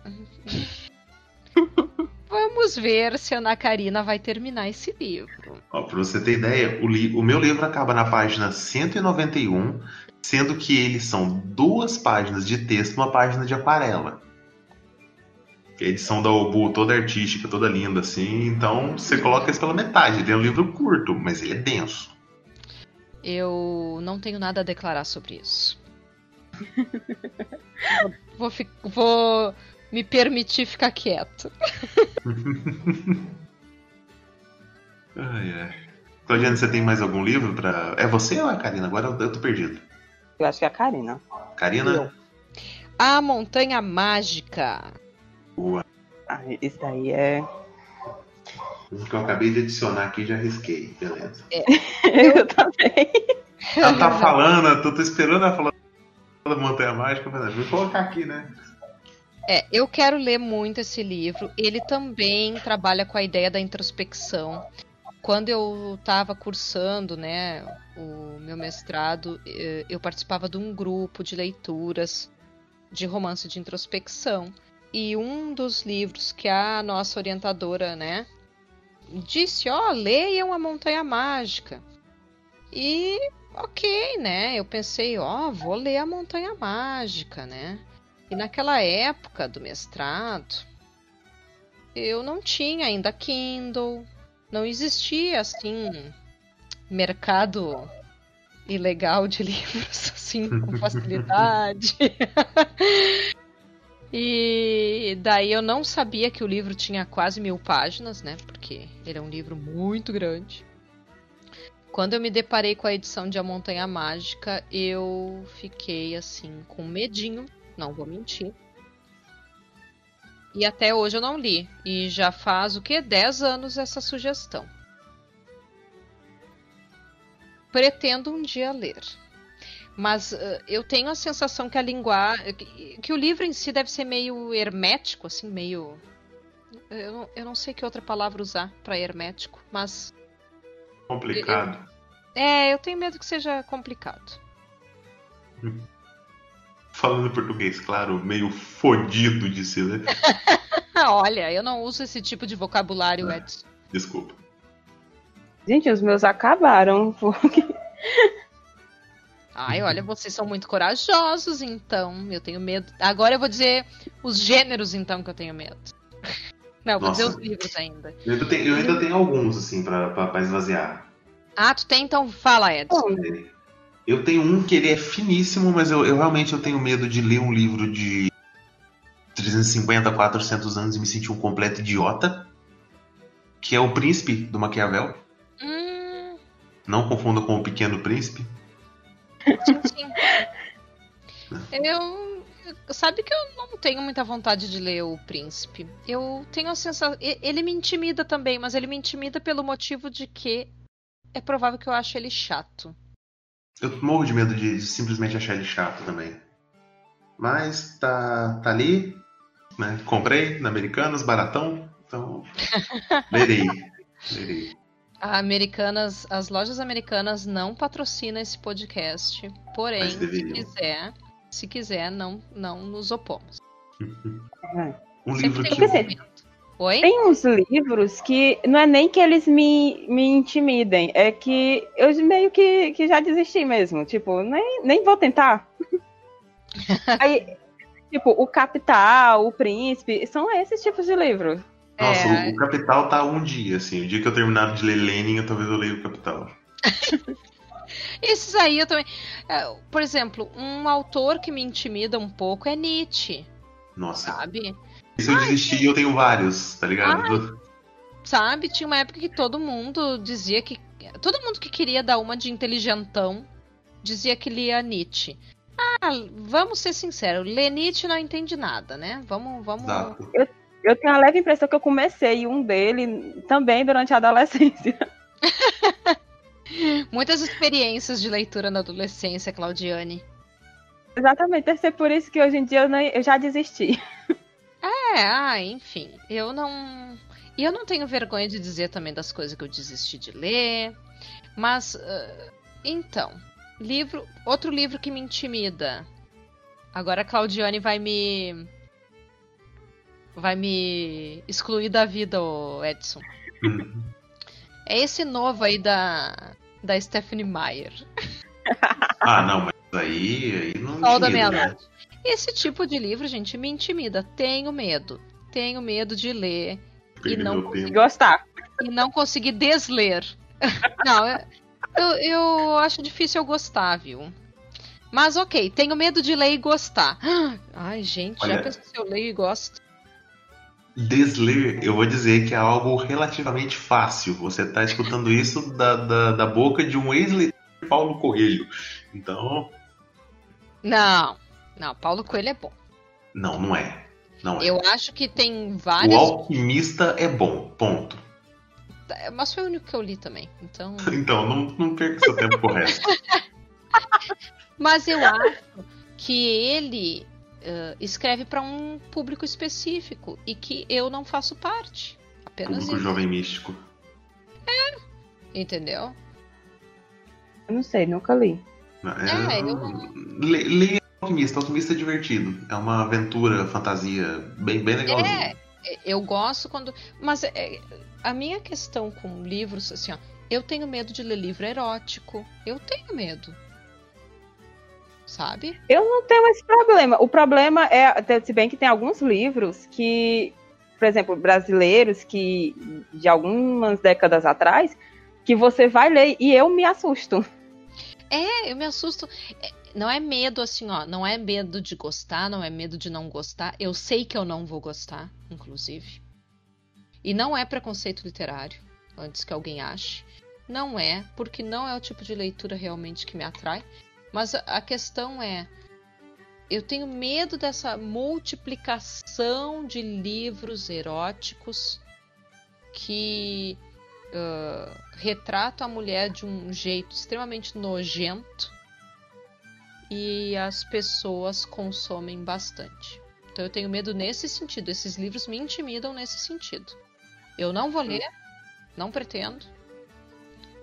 [LAUGHS] Vamos ver se a Ana Karina vai terminar esse livro. Ó, pra você ter ideia, o, li o meu livro acaba na página 191, sendo que eles são duas páginas de texto uma página de aquarela. A edição da Obu toda artística, toda linda, assim. Então você coloca isso pela metade. Ele é um livro curto, mas ele é denso. Eu não tenho nada a declarar sobre isso. [LAUGHS] vou, vou, me permitir ficar quieto. [LAUGHS] ai, ai. Claudiane, você tem mais algum livro para? É você ou é a Karina? Agora eu tô perdido. Eu acho que é a Karina. Karina? Eu. A Montanha Mágica. Boa. Ah, esse daí é. O que eu acabei de adicionar aqui já risquei, beleza. É. [LAUGHS] eu também. Ela tá falando, eu tô esperando ela falar da Montanha Mágica, mas vou colocar aqui, né? É, eu quero ler muito esse livro. Ele também trabalha com a ideia da introspecção. Quando eu estava cursando, né, o meu mestrado, eh, eu participava de um grupo de leituras de romance de introspecção. E um dos livros que a nossa orientadora, né, disse, ó, oh, leiam a Montanha Mágica. E ok, né? Eu pensei, ó, oh, vou ler a Montanha Mágica, né? E naquela época do mestrado, eu não tinha ainda Kindle, não existia assim mercado ilegal de [LAUGHS] livros assim com facilidade. [LAUGHS] E daí eu não sabia que o livro tinha quase mil páginas, né? Porque ele é um livro muito grande. Quando eu me deparei com a edição de A Montanha Mágica, eu fiquei assim com medinho, não vou mentir. E até hoje eu não li. E já faz o quê? 10 anos essa sugestão. Pretendo um dia ler. Mas uh, eu tenho a sensação que a linguagem. Que, que, o livro em si deve ser meio hermético, assim, meio. Eu não, eu não sei que outra palavra usar para hermético, mas. Complicado. Eu, é, eu tenho medo que seja complicado. Falando português, claro, meio fodido de se ler. [LAUGHS] Olha, eu não uso esse tipo de vocabulário, ah, Edson. Desculpa. Gente, os meus acabaram. [LAUGHS] Porque... Ai, olha, vocês são muito corajosos, então. Eu tenho medo. Agora eu vou dizer os gêneros, então, que eu tenho medo. [LAUGHS] Não, vou Nossa. dizer os livros ainda. Eu ainda, tenho, eu ainda tenho alguns, assim, pra, pra, pra, esvaziar. Ah, tu tem? Então fala, Edson. Eu tenho um que ele é finíssimo, mas eu, eu realmente eu tenho medo de ler um livro de 350, 400 anos e me sentir um completo idiota. Que é O Príncipe, do Maquiavel. Hum. Não confunda com O Pequeno Príncipe. Eu. Sabe que eu não tenho muita vontade de ler O Príncipe. Eu tenho a sensação. Ele me intimida também, mas ele me intimida pelo motivo de que é provável que eu ache ele chato. Eu morro de medo de, simplesmente achar ele chato também. Mas tá, tá ali, né? Comprei na Americanas, baratão. Então, [LAUGHS] lerei. lerei. Americanas, as lojas americanas não patrocinam esse podcast, porém, se quiser, se quiser, não, não nos opomos. [LAUGHS] um livro que Oi? Tem uns livros que não é nem que eles me, me intimidem, é que eu meio que, que já desisti mesmo. Tipo, nem, nem vou tentar. [LAUGHS] Aí, tipo, o Capital, o Príncipe, são esses tipos de livros. Nossa, é... o, o, Capital tá um dia, assim. O dia que eu terminar de ler Lenin, eu talvez eu leia o Capital. [LAUGHS] Esses aí eu também. É, por exemplo, um autor que me intimida um pouco é Nietzsche. Nossa. Sabe? Se eu desistir, eu tenho vários, tá ligado? sabe? Tinha uma época que todo mundo dizia que. Todo mundo que queria dar uma de inteligentão dizia que lia Nietzsche. Ah, vamos ser sinceros, ler Nietzsche não entende nada, né? Vamos, vamos. Eu, eu tenho a leve impressão que eu comecei um dele também durante a adolescência. [LAUGHS] Muitas experiências de leitura na adolescência, Claudiane. Exatamente, deve ser por isso que hoje em dia eu, não, eu já desisti. [LAUGHS] É, ah, enfim, eu não. E eu não tenho vergonha de dizer também das coisas que eu desisti de ler. Mas, uh, então, livro. Outro livro que me intimida. Agora a Claudiane vai me vai me excluir da vida, o Edson. [LAUGHS] É esse novo aí da, da Stephanie Meyer. Ah, não, mas aí, aí não. Sol da meia-noite. Né? Esse tipo de livro, gente, me intimida. Tenho medo. Tenho medo de ler e não conseguir gostar. E não conseguir desler. [LAUGHS] não, eu, eu acho difícil eu gostar, viu? Mas ok, tenho medo de ler e gostar. [GASPS] Ai, gente, Olha, já pensou se eu leio e gosto? Desler, eu vou dizer que é algo relativamente fácil. Você está escutando isso da, da, da, boca de um ex-leitor Paulo Coelho. Então. Não, não, Paulo Coelho é bom. Não, não é. Não é. Eu acho que tem vários. O Alquimista é bom, ponto. É, mas foi o único que eu li também, então. [LAUGHS] então, não, não perca seu tempo correto. [LAUGHS] Mas eu acho que ele uh, escreve para um público específico e que eu não faço parte. Apenas público isso. jovem místico. É, entendeu? Eu não sei, nunca li. É, é eu... Leia Alquimista, Alquimista é divertido. É uma aventura, fantasia bem, bem legal. É, eu gosto quando. Mas é, a minha questão com livros, assim, ó, eu tenho medo de ler livro erótico. Eu tenho medo sabe? Eu não tenho esse problema. O problema é, se bem que tem alguns livros que, por exemplo, brasileiros que de algumas décadas atrás, que você vai ler e eu me assusto. É, eu me assusto. Não é medo assim, ó, não é medo de gostar, não é medo de não gostar. Eu sei que eu não vou gostar, inclusive. E não é preconceito literário, antes que alguém ache. Não é, porque não é o tipo de leitura realmente que me atrai. Mas a questão é. eu tenho medo dessa multiplicação de livros eróticos que uh, retratam a mulher de um jeito extremamente nojento e as pessoas consomem bastante. Então eu tenho medo nesse sentido. Esses livros me intimidam nesse sentido. Eu não vou ler, não pretendo.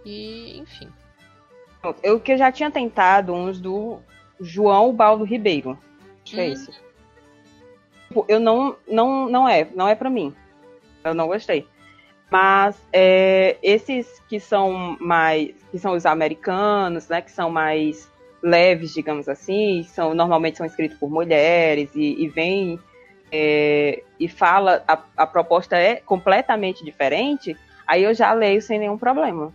E, enfim. Eu que já tinha tentado uns do João Baldo Ribeiro. Acho que é Hum. esse. Tipo, Eu não, não, não é, não é para mim. Eu não gostei. Mas é, esses que são mais, que são os americanos, né, que são mais leves, digamos assim, são normalmente são escritos por mulheres e, e vem é, e fala a, a proposta é completamente diferente. Aí eu já leio sem nenhum problema.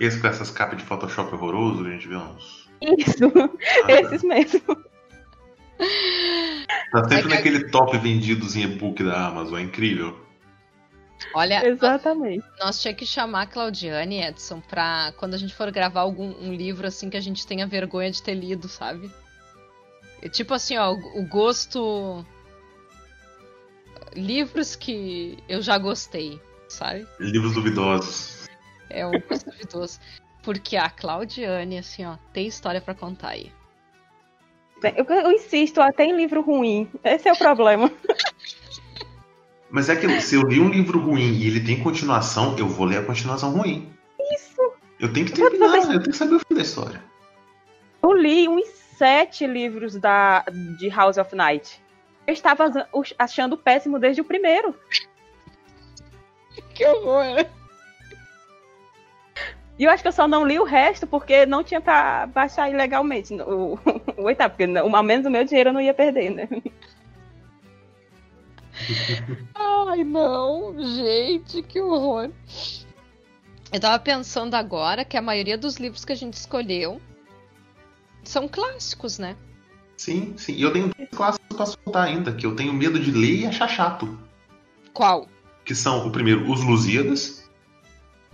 Esse com essas capas de Photoshop horroroso, a gente vê uns. Isso, [LAUGHS] Ah, esses mesmo. Tá sempre É que- naquele top vendidos em e-book da Amazon, é incrível. Olha, Exatamente. nós tinha que chamar a Claudiane, Edson, pra quando a gente for gravar algum um livro assim que a gente tenha vergonha de ter lido, sabe? É tipo assim, ó, o o gosto. Livros que eu já gostei, sabe? Livros duvidosos. É um gosto duvidoso. Porque a Claudiane, assim, ó, tem história pra contar aí. Eu, eu insisto, até em livro ruim. Esse é o problema. [LAUGHS] Mas é que se eu li um livro ruim e ele tem continuação, eu vou ler a continuação ruim. Isso. Eu tenho que Eu terminar, também- eu tenho que saber o fim da história. Eu li uns sete livros da, de House of Night. Eu estava achando péssimo desde o primeiro. Que horror! E eu acho que eu só não li o resto porque não tinha pra baixar ilegalmente o, [LAUGHS] o oitavo, porque não- ao menos o meu dinheiro eu não ia perder, né? Ai, não, gente, que horror. Eu tava pensando agora que a maioria dos livros que a gente escolheu são clássicos, né? Sim, sim. E eu tenho dois clássicos pra soltar ainda, que eu tenho medo de ler e achar chato. Qual? Que são, o primeiro, Os Lusíadas,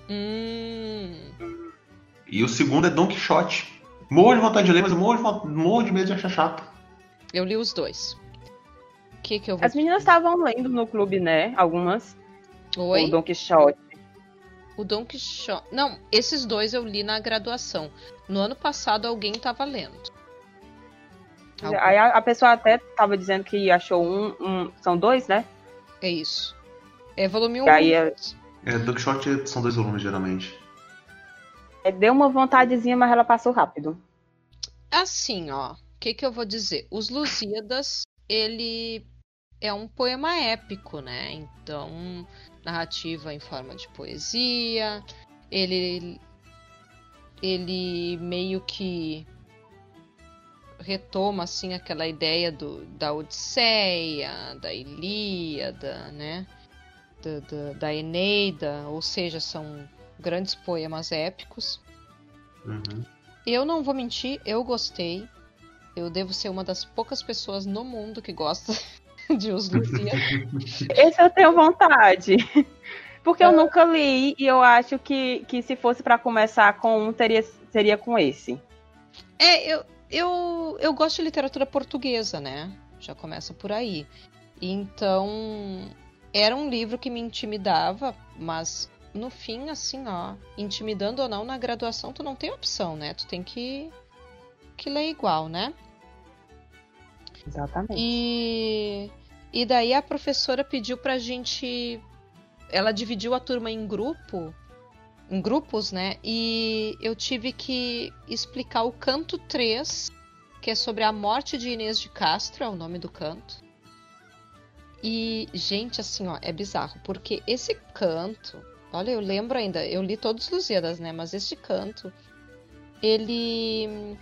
Hum. e o segundo é Don Quixote. Morro de vontade de ler, mas morro de, morro de medo de achar chato. Eu li os dois. Que que eu vou. As meninas estavam lendo no clube, né? Algumas. Oi? O Don Quixote. O Don Quixote. Não, esses dois eu li na graduação. No ano passado alguém tava lendo. Algum- Aí a, a pessoa até tava dizendo que achou um, um- São dois, né? É isso. É volume 1. E aí é- É, Don Quixote são dois volumes, geralmente. É, Deu uma vontadezinha, mas ela passou rápido. Assim, ó. O que, que eu vou dizer? Os Lusíadas, ele é um poema épico, né? Então, narrativa em forma de poesia. Ele, ele meio que retoma assim aquela ideia do, da Odisseia, da Ilíada, né? Da, da, da Eneida, ou seja, são grandes poemas épicos. Uhum. Eu não vou mentir, eu gostei. Eu devo ser uma das poucas pessoas no mundo que gosta [LAUGHS] de Os [LAUGHS] Lusíadas. Esse eu tenho vontade. Porque eu nunca li e eu acho que, que se fosse pra começar com um, teria, seria com esse. É, eu, eu, eu gosto de literatura portuguesa, né? Já começa por aí. Então, era um livro que me intimidava, mas no fim, assim, ó, intimidando ou não, na graduação tu não tem opção, né? Tu tem que, que ler igual, né? Exatamente. E, e daí a professora pediu pra gente. Ela dividiu a turma em grupo, em grupos, né? E eu tive que explicar o canto 3, que é sobre a morte de Inês de Castro, é o nome do canto. E, gente, assim, ó, é bizarro, porque esse canto, olha, eu lembro ainda, eu li todos os Lusíadas, né? Mas esse canto, ele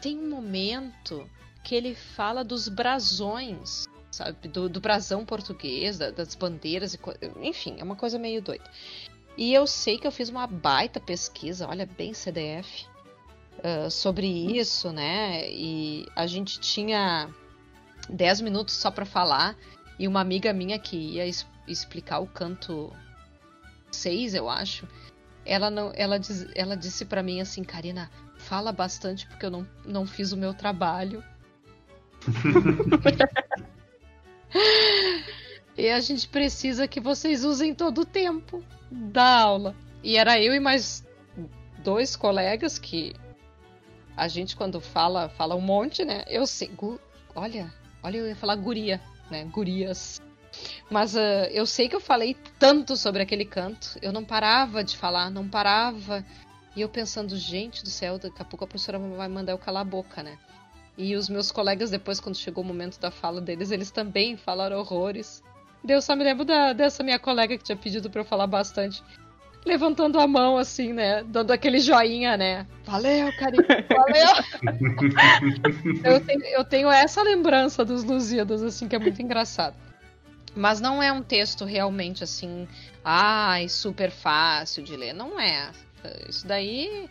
tem um momento que ele fala dos brasões, sabe? Do, do brasão português, da- das bandeiras, e enfim, é uma coisa meio doida. E eu sei que eu fiz uma baita pesquisa, olha, bem CDF, ah, sobre isso, né? E a gente tinha 10 minutos só para falar, e uma amiga minha que ia es- explicar o canto 6, eu acho, ela não, ela, diz, ela disse para mim assim, Karina, fala bastante porque eu não, não fiz o meu trabalho. E a gente precisa que vocês usem todo o tempo da aula. E era eu e mais dois colegas que a gente quando fala, fala um monte, né? Eu sei, gu, olha, olha, eu ia falar guria, né? Gurias. Mas uh, eu sei que eu falei tanto sobre aquele canto, eu não parava de falar, não parava. E eu pensando, gente do céu, daqui a pouco a professora vai mandar eu calar a boca, né? E os meus colegas, depois, quando chegou o momento da fala deles, eles também falaram horrores. Eu só me lembro da, dessa minha colega que tinha pedido para eu falar bastante. Levantando a mão, assim, né? Dando aquele joinha, né? Valeu, carinho, valeu! [LAUGHS] eu, tenho, eu tenho essa lembrança dos Lusíadas, assim, que é muito engraçado. Mas não é um texto realmente assim, ai, super fácil de ler. Não é. Isso daí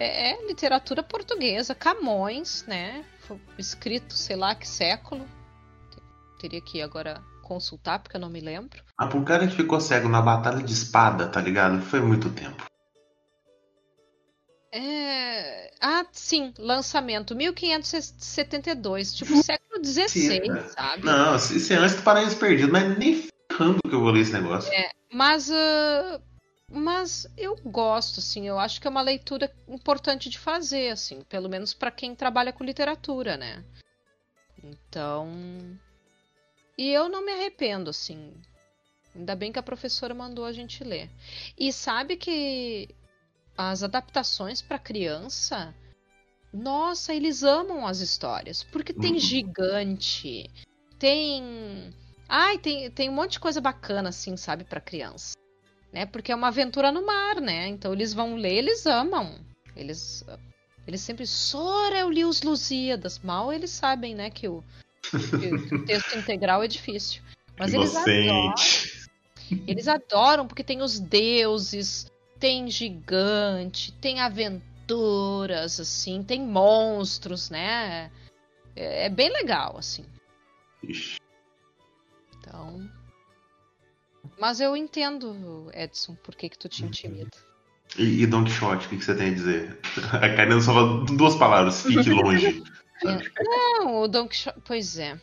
é, é literatura portuguesa, Camões, né? Foi escrito, sei lá que século. Teria que agora consultar, porque eu não me lembro. Ah, pro cara que ficou cego na batalha de espada, tá ligado? Foi muito tempo. É... Ah, sim, lançamento 1572, tipo século XVI, sabe? Não, se é antes do Paraíso Perdido, mas nem ferrando que eu vou ler esse negócio. É, mas, uh, mas eu gosto, assim, eu acho que é uma leitura importante de fazer, assim, pelo menos para quem trabalha com literatura, né? Então. E eu não me arrependo, assim. Ainda bem que a professora mandou a gente ler. E sabe que as adaptações para criança, nossa, eles amam as histórias, porque tem uhum. gigante, tem, ai, tem tem um monte de coisa bacana assim, sabe, para criança, né? Porque é uma aventura no mar, né? Então eles vão ler, eles amam, eles eles sempre Sora, eu li os Lusíadas, mal eles sabem, né, que o, que o texto integral é difícil, mas eles adoram. Eles adoram porque tem os deuses, tem gigante, tem aventuras, assim, tem monstros, né? É, é bem legal, assim. Ixi. Então. Mas eu entendo, Edson, por que, que tu te intimida. E, e Don Quixote, o que, que, você tem a dizer? [LAUGHS] A Karina só fala duas palavras, fique [LAUGHS] longe. Não, o Don Quixote. Pois é.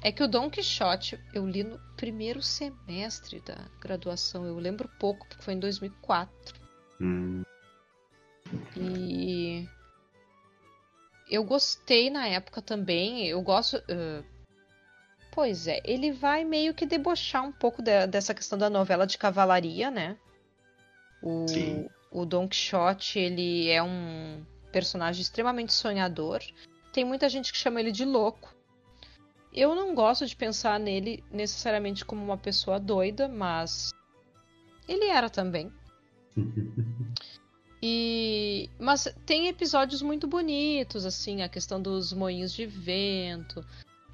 É que o Don Quixote eu li no primeiro semestre da graduação. Eu lembro pouco, porque foi em 2004. Hum. E eu gostei na época também. Eu gosto. Uh... Pois é, ele vai meio que debochar um pouco de, dessa questão da novela de cavalaria, né? O, Sim. o Don Quixote, ele é um personagem extremamente sonhador. Tem muita gente que chama ele de louco. Eu não gosto de pensar nele necessariamente como uma pessoa doida, mas ele era também. [LAUGHS] e mas tem episódios muito bonitos, assim, a questão dos moinhos de vento,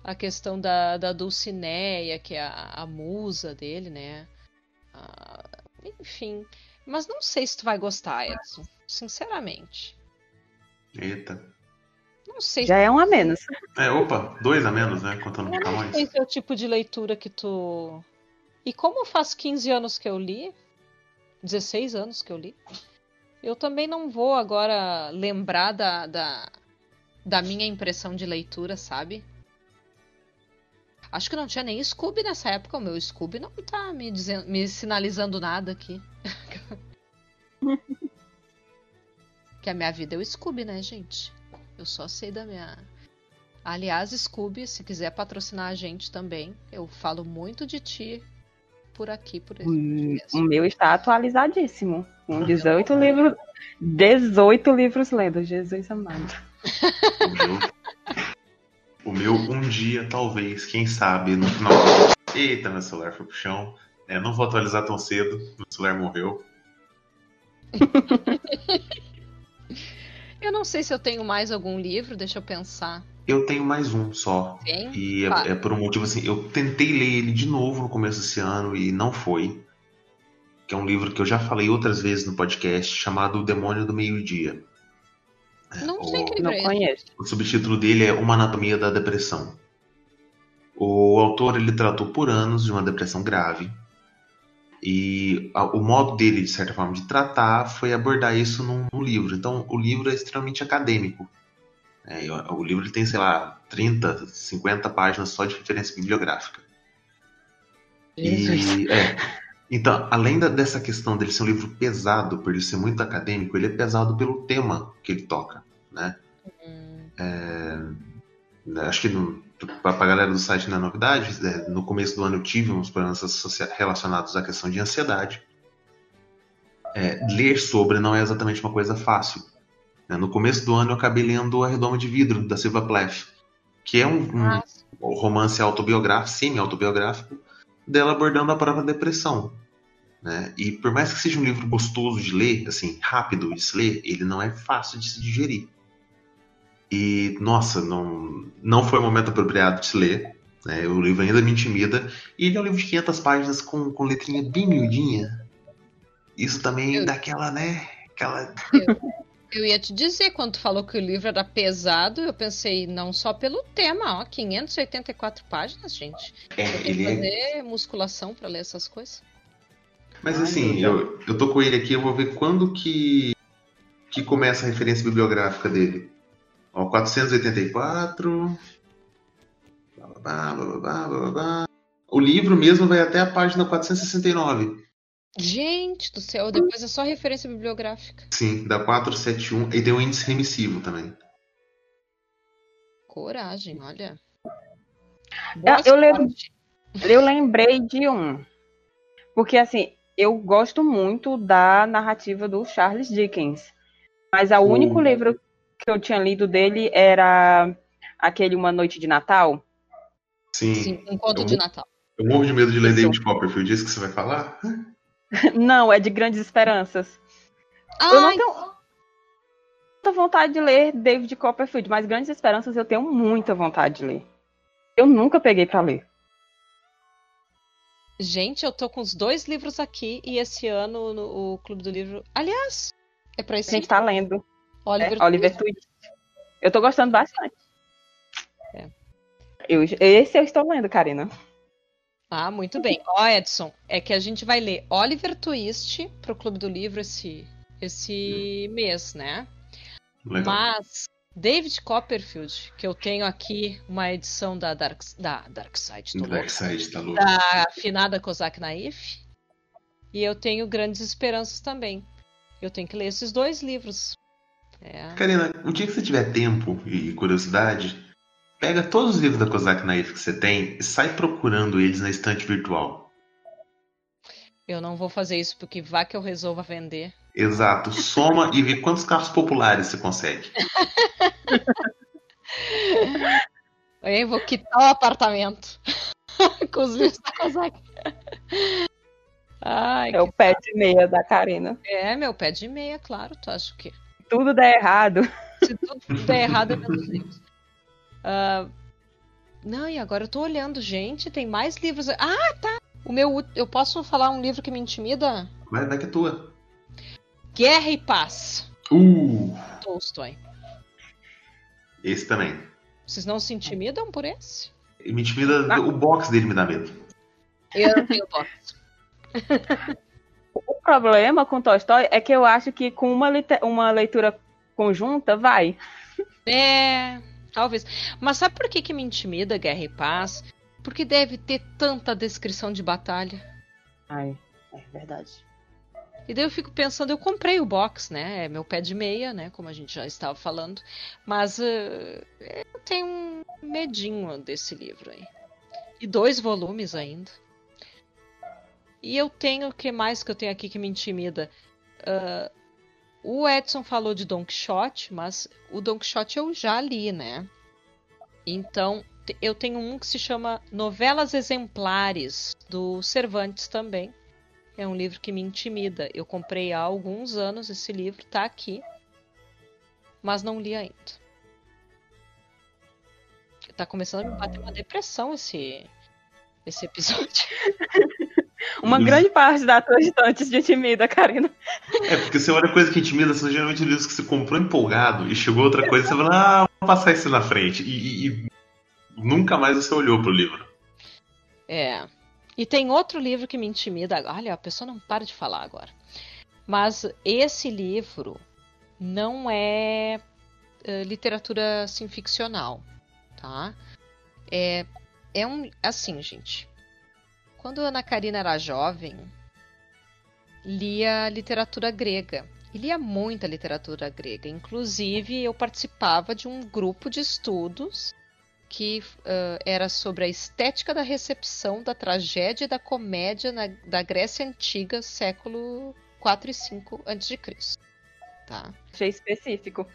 a questão da, da Dulcineia, que é a, a musa dele, né? Ah, enfim, mas não sei se tu vai gostar, Edson, sinceramente. Eita. Não sei. Já é um a menos. É, opa, dois a menos, né? Contando com Camões. Não sei se é o tipo de leitura que tu. E como faz 15 anos que eu li, 16 anos que eu li, eu também não vou agora lembrar da, da, da minha impressão de leitura, sabe? Acho que não tinha nem Scooby nessa época. O meu Scooby não tá me, dizendo, me sinalizando nada aqui. [LAUGHS] que a minha vida é o Scooby, né, gente? Eu só sei da minha. Aliás, Scooby, se quiser patrocinar a gente também, eu falo muito de ti por aqui, por exemplo. O meu está atualizadíssimo. Com 18 livros. 18 livros lidos, Jesus amado. [LAUGHS] o, meu, um dia, talvez, quem sabe, no final. Eita, meu celular foi pro chão. É, não vou atualizar tão cedo, meu celular morreu. [LAUGHS] Eu não sei se eu tenho mais algum livro, deixa eu pensar. Eu tenho mais um só. Tem? E é, é, por um motivo assim, eu tentei ler ele de novo no começo desse ano e não foi. Que é um livro que eu já falei outras vezes no podcast, chamado O Demônio do Meio-Dia. Não sei o, que não conheço. O subtítulo dele é Uma Anatomia da Depressão. O autor ele tratou por anos de uma depressão grave. E a, o modo dele, de certa forma, de tratar foi abordar isso num, num livro. Então, o livro é extremamente acadêmico. É, o, o livro tem, sei lá, 30, 50 páginas só de referência bibliográfica. E, é, então, além da, dessa questão dele ser um livro pesado, por ele ser muito acadêmico, ele é pesado pelo tema que ele toca, né? Uhum. É, acho que para a galera do site não é novidade, é, no começo do ano eu tive uns problemas relacionados à questão de ansiedade. É, ler sobre não é exatamente uma coisa fácil. Né? No começo do ano eu acabei lendo A Redoma de Vidro, da Silva Plath, que é um, um romance autobiográfico, semi-autobiográfico, dela abordando a própria depressão. Né? E por mais que seja um livro gostoso de ler, assim, rápido de se ler, ele não é fácil de se digerir. E, nossa, não, não foi o momento apropriado de se ler. Né? O livro ainda me intimida. E ele é um livro de 500 páginas com, com letrinha bem miudinha. Isso também eu... dá aquela, né? Aquela... Eu, eu ia te dizer, quando tu falou que o livro era pesado, eu pensei, não só pelo tema, ó, 584 páginas, gente. É, eu ele que é fazer é... musculação para ler essas coisas. Mas assim, eu, eu tô com ele aqui, eu vou ver quando que, que começa a referência bibliográfica dele. Ó, 484. Blá, blá, blá, blá, blá, O livro mesmo vai até a página 469. Gente do céu, depois é só referência bibliográfica. Sim, da 471. E tem um índice remissivo também. Coragem, olha. eu, eu, eu lembrei de um. Porque, assim, eu gosto muito da narrativa do Charles Dickens. Mas o único livro que eu tinha lido dele era aquele Uma Noite de Natal. Sim. Sim um conto eu, de Natal. Eu morro de medo de ler David Copperfield. Isso que você vai falar? [LAUGHS] Não, é de Grandes Esperanças. Ai. Eu não tenho muita vontade de ler David Copperfield, mas Grandes Esperanças eu tenho muita vontade de ler. Eu nunca peguei para ler. Gente, eu tô com os dois livros aqui e esse ano no, o Clube do Livro. Aliás, é pra esse. A gente tá lendo. Oliver, é, Oliver Twist. Eu tô gostando bastante. É. Eu, esse eu estou lendo, Karina. Ah, muito bem. Ó, Edson, é que a gente vai ler Oliver Twist pro Clube do Livro esse, esse mês, né? Legal. Mas David Copperfield, que eu tenho aqui uma edição da Dark, da Dark Side, Dark Side tá louco. da afinada Kozak Naif, e eu tenho Grandes Esperanças também. Eu tenho que ler esses dois livros. É. Karina, um dia que você tiver tempo e curiosidade, pega todos os livros da Kozak Naif que você tem e sai procurando eles na estante virtual. Eu não vou fazer isso porque vá que eu resolva vender. Exato. Soma e vê quantos carros populares você consegue. [LAUGHS] Eu vou quitar o apartamento. [LAUGHS] Com os livros da Kozak. Ai, é o pé de meia da Karina. É, meu pé de meia, claro. Tu acha o quê? Tudo der errado. Se tudo der errado, é menos livros. Uh, não, e agora eu tô olhando, gente, tem mais livros. Ah, tá! O meu. Eu posso falar um livro que me intimida? Vai, vai que é tua. Guerra e Paz. Uh! Tolstói. Esse também. Vocês não se intimidam por esse? Me intimida. Ah. O box dele me dá medo. Eu não tenho box. [LAUGHS] o problema com Tolstói é que eu acho que com uma, uma leitura conjunta vai. É, talvez. Mas sabe por que, que me intimida Guerra e Paz? Porque deve ter tanta descrição de batalha. Ai, é verdade. E daí eu fico pensando, eu comprei o box, né? É meu pé de meia, né? Como a gente já estava falando. Mas uh, eu tenho um medinho desse livro aí. E dois volumes ainda. E eu tenho o que mais que eu tenho aqui que me intimida? Uh, o Edson falou de Don Quixote, mas o Don Quixote eu já li, né? Então, eu tenho um que se chama Novelas Exemplares, do Cervantes também. É um livro que me intimida. Eu comprei há alguns anos esse livro, tá aqui, mas não li ainda. Tá começando a me bater uma depressão esse, esse episódio. [LAUGHS] Uma grande parte da tua estante de intimida, Karina. É, porque você olha coisa que intimida, são geralmente livros que você comprou empolgado e chegou outra coisa e você fala, ah, vou passar isso na frente. E, e, e nunca mais você olhou pro livro. É. E tem outro livro que me intimida. Olha, a pessoa não para de falar agora. Mas esse livro não é uh, literatura assim, ficcional, tá? É, é um. Assim, gente. Quando a Ana Karina era jovem, lia literatura grega. E lia muita literatura grega. Inclusive, eu participava de um grupo de estudos que uh, era sobre a estética da recepção da tragédia e da comédia na, da Grécia Antiga, século 4 e 5 a.C. Tá? Achei específico.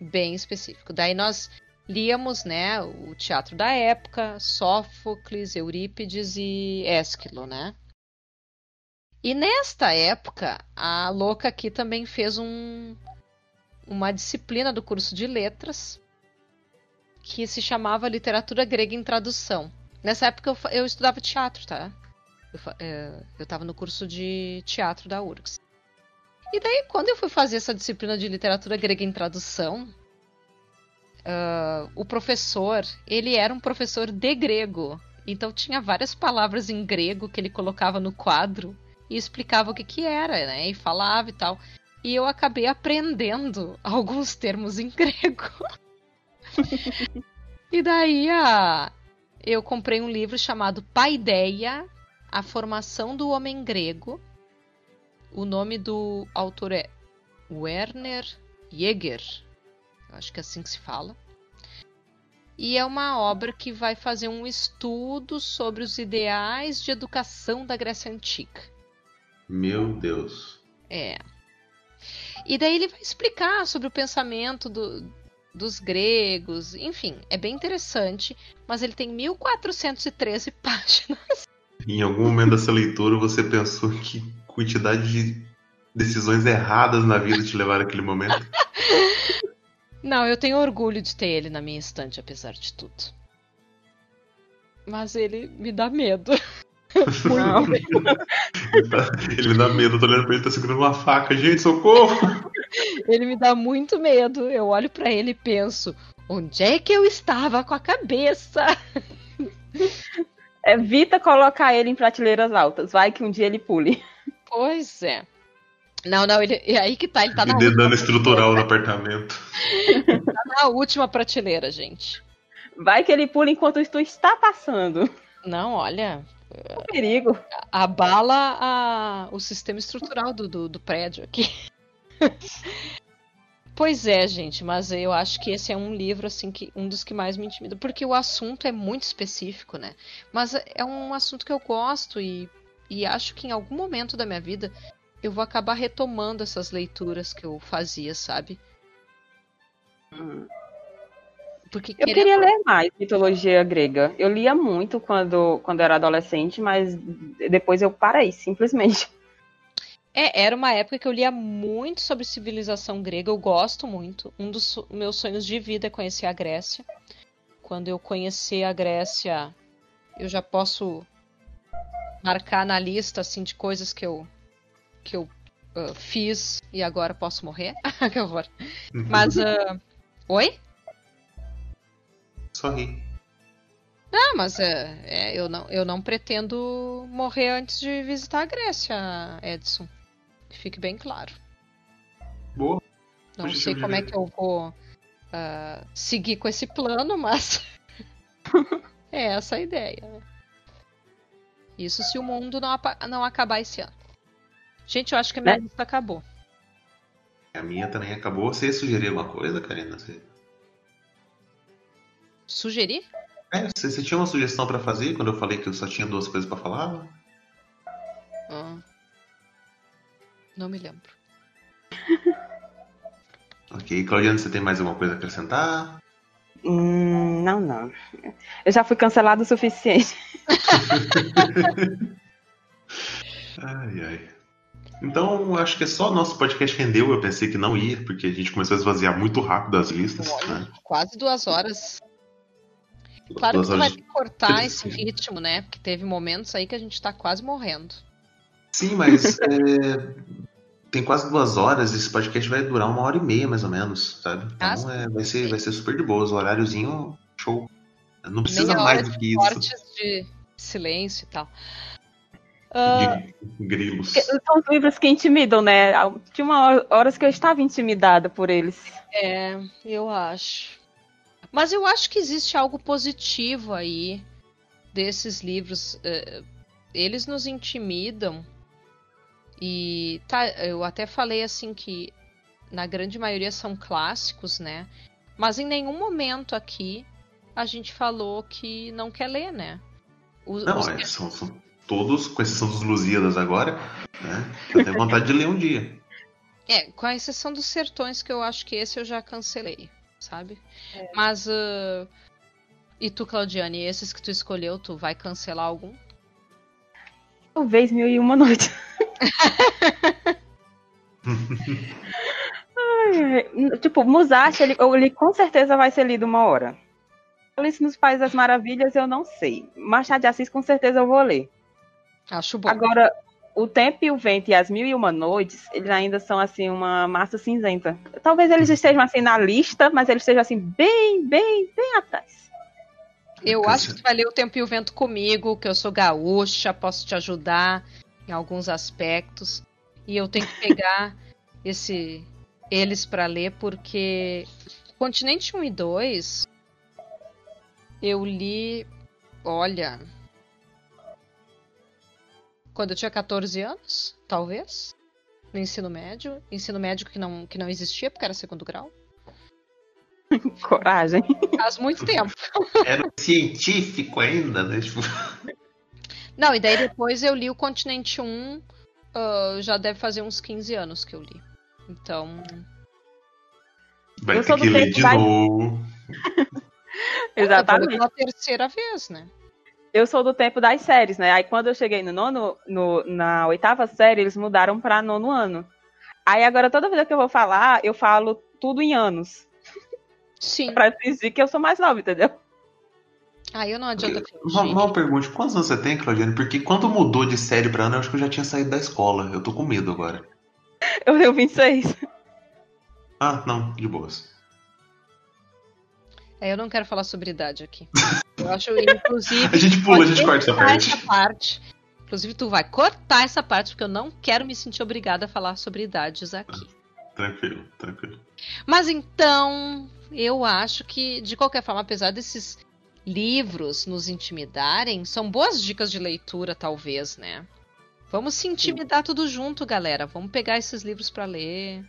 Bem específico. Daí nós líamos né, o teatro da época, Sófocles, Eurípides e Ésquilo, né? E nesta época, a louca aqui também fez um, uma disciplina do curso de letras que se chamava Literatura Grega em Tradução. Nessa época eu, eu estudava teatro, tá? Eu, é, eu tava no curso de teatro da URGS. E daí, quando eu fui fazer essa disciplina de literatura grega em tradução, uh, o professor, ele era um professor de grego. Então tinha várias palavras em grego que ele colocava no quadro e explicava o que que era, né? E falava e tal. E eu acabei aprendendo [LAUGHS] alguns termos em grego. [LAUGHS] e daí a... eu comprei um livro chamado Paideia, A Formação do Homem Grego. O nome do autor é Werner Jäger. Acho que é assim que se fala. E é uma obra que vai fazer um estudo sobre os ideais de educação da Grécia Antiga. Meu Deus. É. E daí ele vai explicar sobre o pensamento do, dos gregos, enfim, é bem interessante, mas ele tem 1413 [LAUGHS] páginas. Em algum momento dessa leitura você pensou que quantidade de decisões erradas na vida te levaram àquele momento? [LAUGHS] Não, eu tenho orgulho de ter ele na minha estante, apesar de tudo. Mas ele me dá medo. [LAUGHS] Não. ele me dá medo, eu tô olhando pra ele, tá segurando uma faca. Gente, socorro! Ele me dá muito medo. Eu olho para ele e penso: onde é que eu estava com a cabeça? Evita colocar ele em prateleiras altas. Vai que um dia ele pule. Pois é. Não, não, ele, é aí que tá, ele tá na dano estrutural no apartamento. tá na última prateleira, gente. Vai que ele pula enquanto tu está passando. Não, olha. O perigo. Abala a, o sistema estrutural do, do, do prédio aqui. [LAUGHS] pois é, gente, mas eu acho que esse é um livro assim que um dos que mais me intimida, porque o assunto é muito específico, né? Mas é um assunto que eu gosto e, e acho que em algum momento da minha vida eu vou acabar retomando essas leituras que eu fazia, sabe? Porque eu queria ler mais mitologia grega. Eu lia muito quando, quando era adolescente, mas depois eu parei, simplesmente. É, era uma época que eu lia muito sobre civilização grega, eu gosto muito. Um dos meus sonhos de vida é conhecer a Grécia. Quando eu conhecer a Grécia, eu já posso marcar na lista assim de coisas que eu que eu uh, fiz e agora posso morrer. [LAUGHS] que horror. Mas. Uh... Oi? Sorri. Não, mas é, é, eu, não, eu não pretendo morrer antes de visitar a Grécia, Edson. fique bem claro. Boa. Não sei como é que eu vou uh, seguir com esse plano, [LAUGHS] mas [LAUGHS] é essa a ideia. Isso se o mundo não, não acabar esse ano. Gente, eu acho que a minha né? lista acabou. A minha também acabou. Você sugeriu alguma coisa, Karina? Você... Sugerir? É, você, você, tinha uma sugestão para fazer quando eu falei que eu só tinha duas coisas para falar? Ah. Não me lembro. [LAUGHS] ok, Claudiana, você tem mais alguma coisa a acrescentar? Hum, não, não. Eu já fui cancelado o suficiente. [LAUGHS] ai, ai. Então, acho que é só nosso podcast rendeu. Eu pensei que não ia, porque a gente começou a esvaziar muito rápido as listas. Olha, né? Quase duas horas. Claro duas que vai cortar esse ritmo, né? Porque teve momentos aí que a gente tá quase morrendo. Sim, mas [LAUGHS] é, tem quase duas horas. Esse podcast vai durar uma hora e meia, mais ou menos, sabe? Então é, vai, ser, vai ser super de boa. O horáriozinho, show. Não precisa mais do que isso. de silêncio e tal. Uh, grilos. São os livros que intimidam, né? Tinha uma horas que eu estava intimidada por eles. É, eu acho. Mas eu acho que existe algo positivo aí desses livros. Uh, eles nos intimidam. E tá, eu até falei assim que na grande maioria são clássicos, né? Mas em nenhum momento aqui a gente falou que não quer ler, né? Os, não, os... É, são, são, todos, com exceção dos Lusíadas agora, né? Eu tenho vontade de ler um dia. É, com a exceção dos Sertões, que eu acho que esse eu já cancelei, sabe? É. Mas. Uh... E tu, Claudiane, esses que tu escolheu, tu vai cancelar algum? Talvez mil e uma noite. [LAUGHS] ai, Tipo, Musashi, ele, ele com certeza vai ser lido uma hora. Alice nos Países das Maravilhas, eu não sei. Machado de Assis, com certeza eu vou ler. Acho bom. Agora, o Tempo e o Vento e as Mil e Uma Noites, eles ainda são, assim, uma massa cinzenta. Talvez eles estejam, assim, na lista, mas eles estejam, assim, bem, bem, bem atrás. Eu acho que tu vai ler o Tempo e o Vento comigo, que eu sou gaúcha, posso te ajudar em alguns aspectos. E eu tenho que pegar [LAUGHS] esse eles para ler, porque Continente 1 e 2 eu li, olha, quando eu tinha 14 anos, talvez, no ensino médio, ensino médio que não, que não existia porque era segundo grau. [LAUGHS] Coragem. Faz muito tempo. Era científico ainda, né? Tipo... Não, e daí depois eu li o Continente 1, uh, já deve fazer uns 15 anos que eu li. Então. Vai eu ter que ler de novo. [LAUGHS] Exatamente. Pela terceira vez, né? Eu sou do tempo das séries, né? Aí quando eu cheguei no nono, no, na oitava série, eles mudaram para nono ano. Aí agora toda vez que eu vou falar, eu falo tudo em anos. Sim. [LAUGHS] pra fingir que eu sou mais nova, entendeu? Aí eu não adianta Uma, uma pergunta, quantos anos você tem, Claudiane? Porque quando mudou de série pra ano, eu acho que eu já tinha saído da escola. Eu tô com medo agora. [LAUGHS] Eu tenho 26. Ah, não, de boas. É, eu não quero falar sobre idade aqui. Eu acho, inclusive. [LAUGHS] a gente pula, a gente corta essa parte. essa parte. Inclusive, tu vai cortar essa parte, porque eu não quero me sentir obrigada a falar sobre idades aqui. Tranquilo, tranquilo. Mas então, eu acho que, de qualquer forma, apesar desses livros nos intimidarem, são boas dicas de leitura, talvez, né? Vamos se intimidar tudo junto, galera. Vamos pegar esses livros para ler.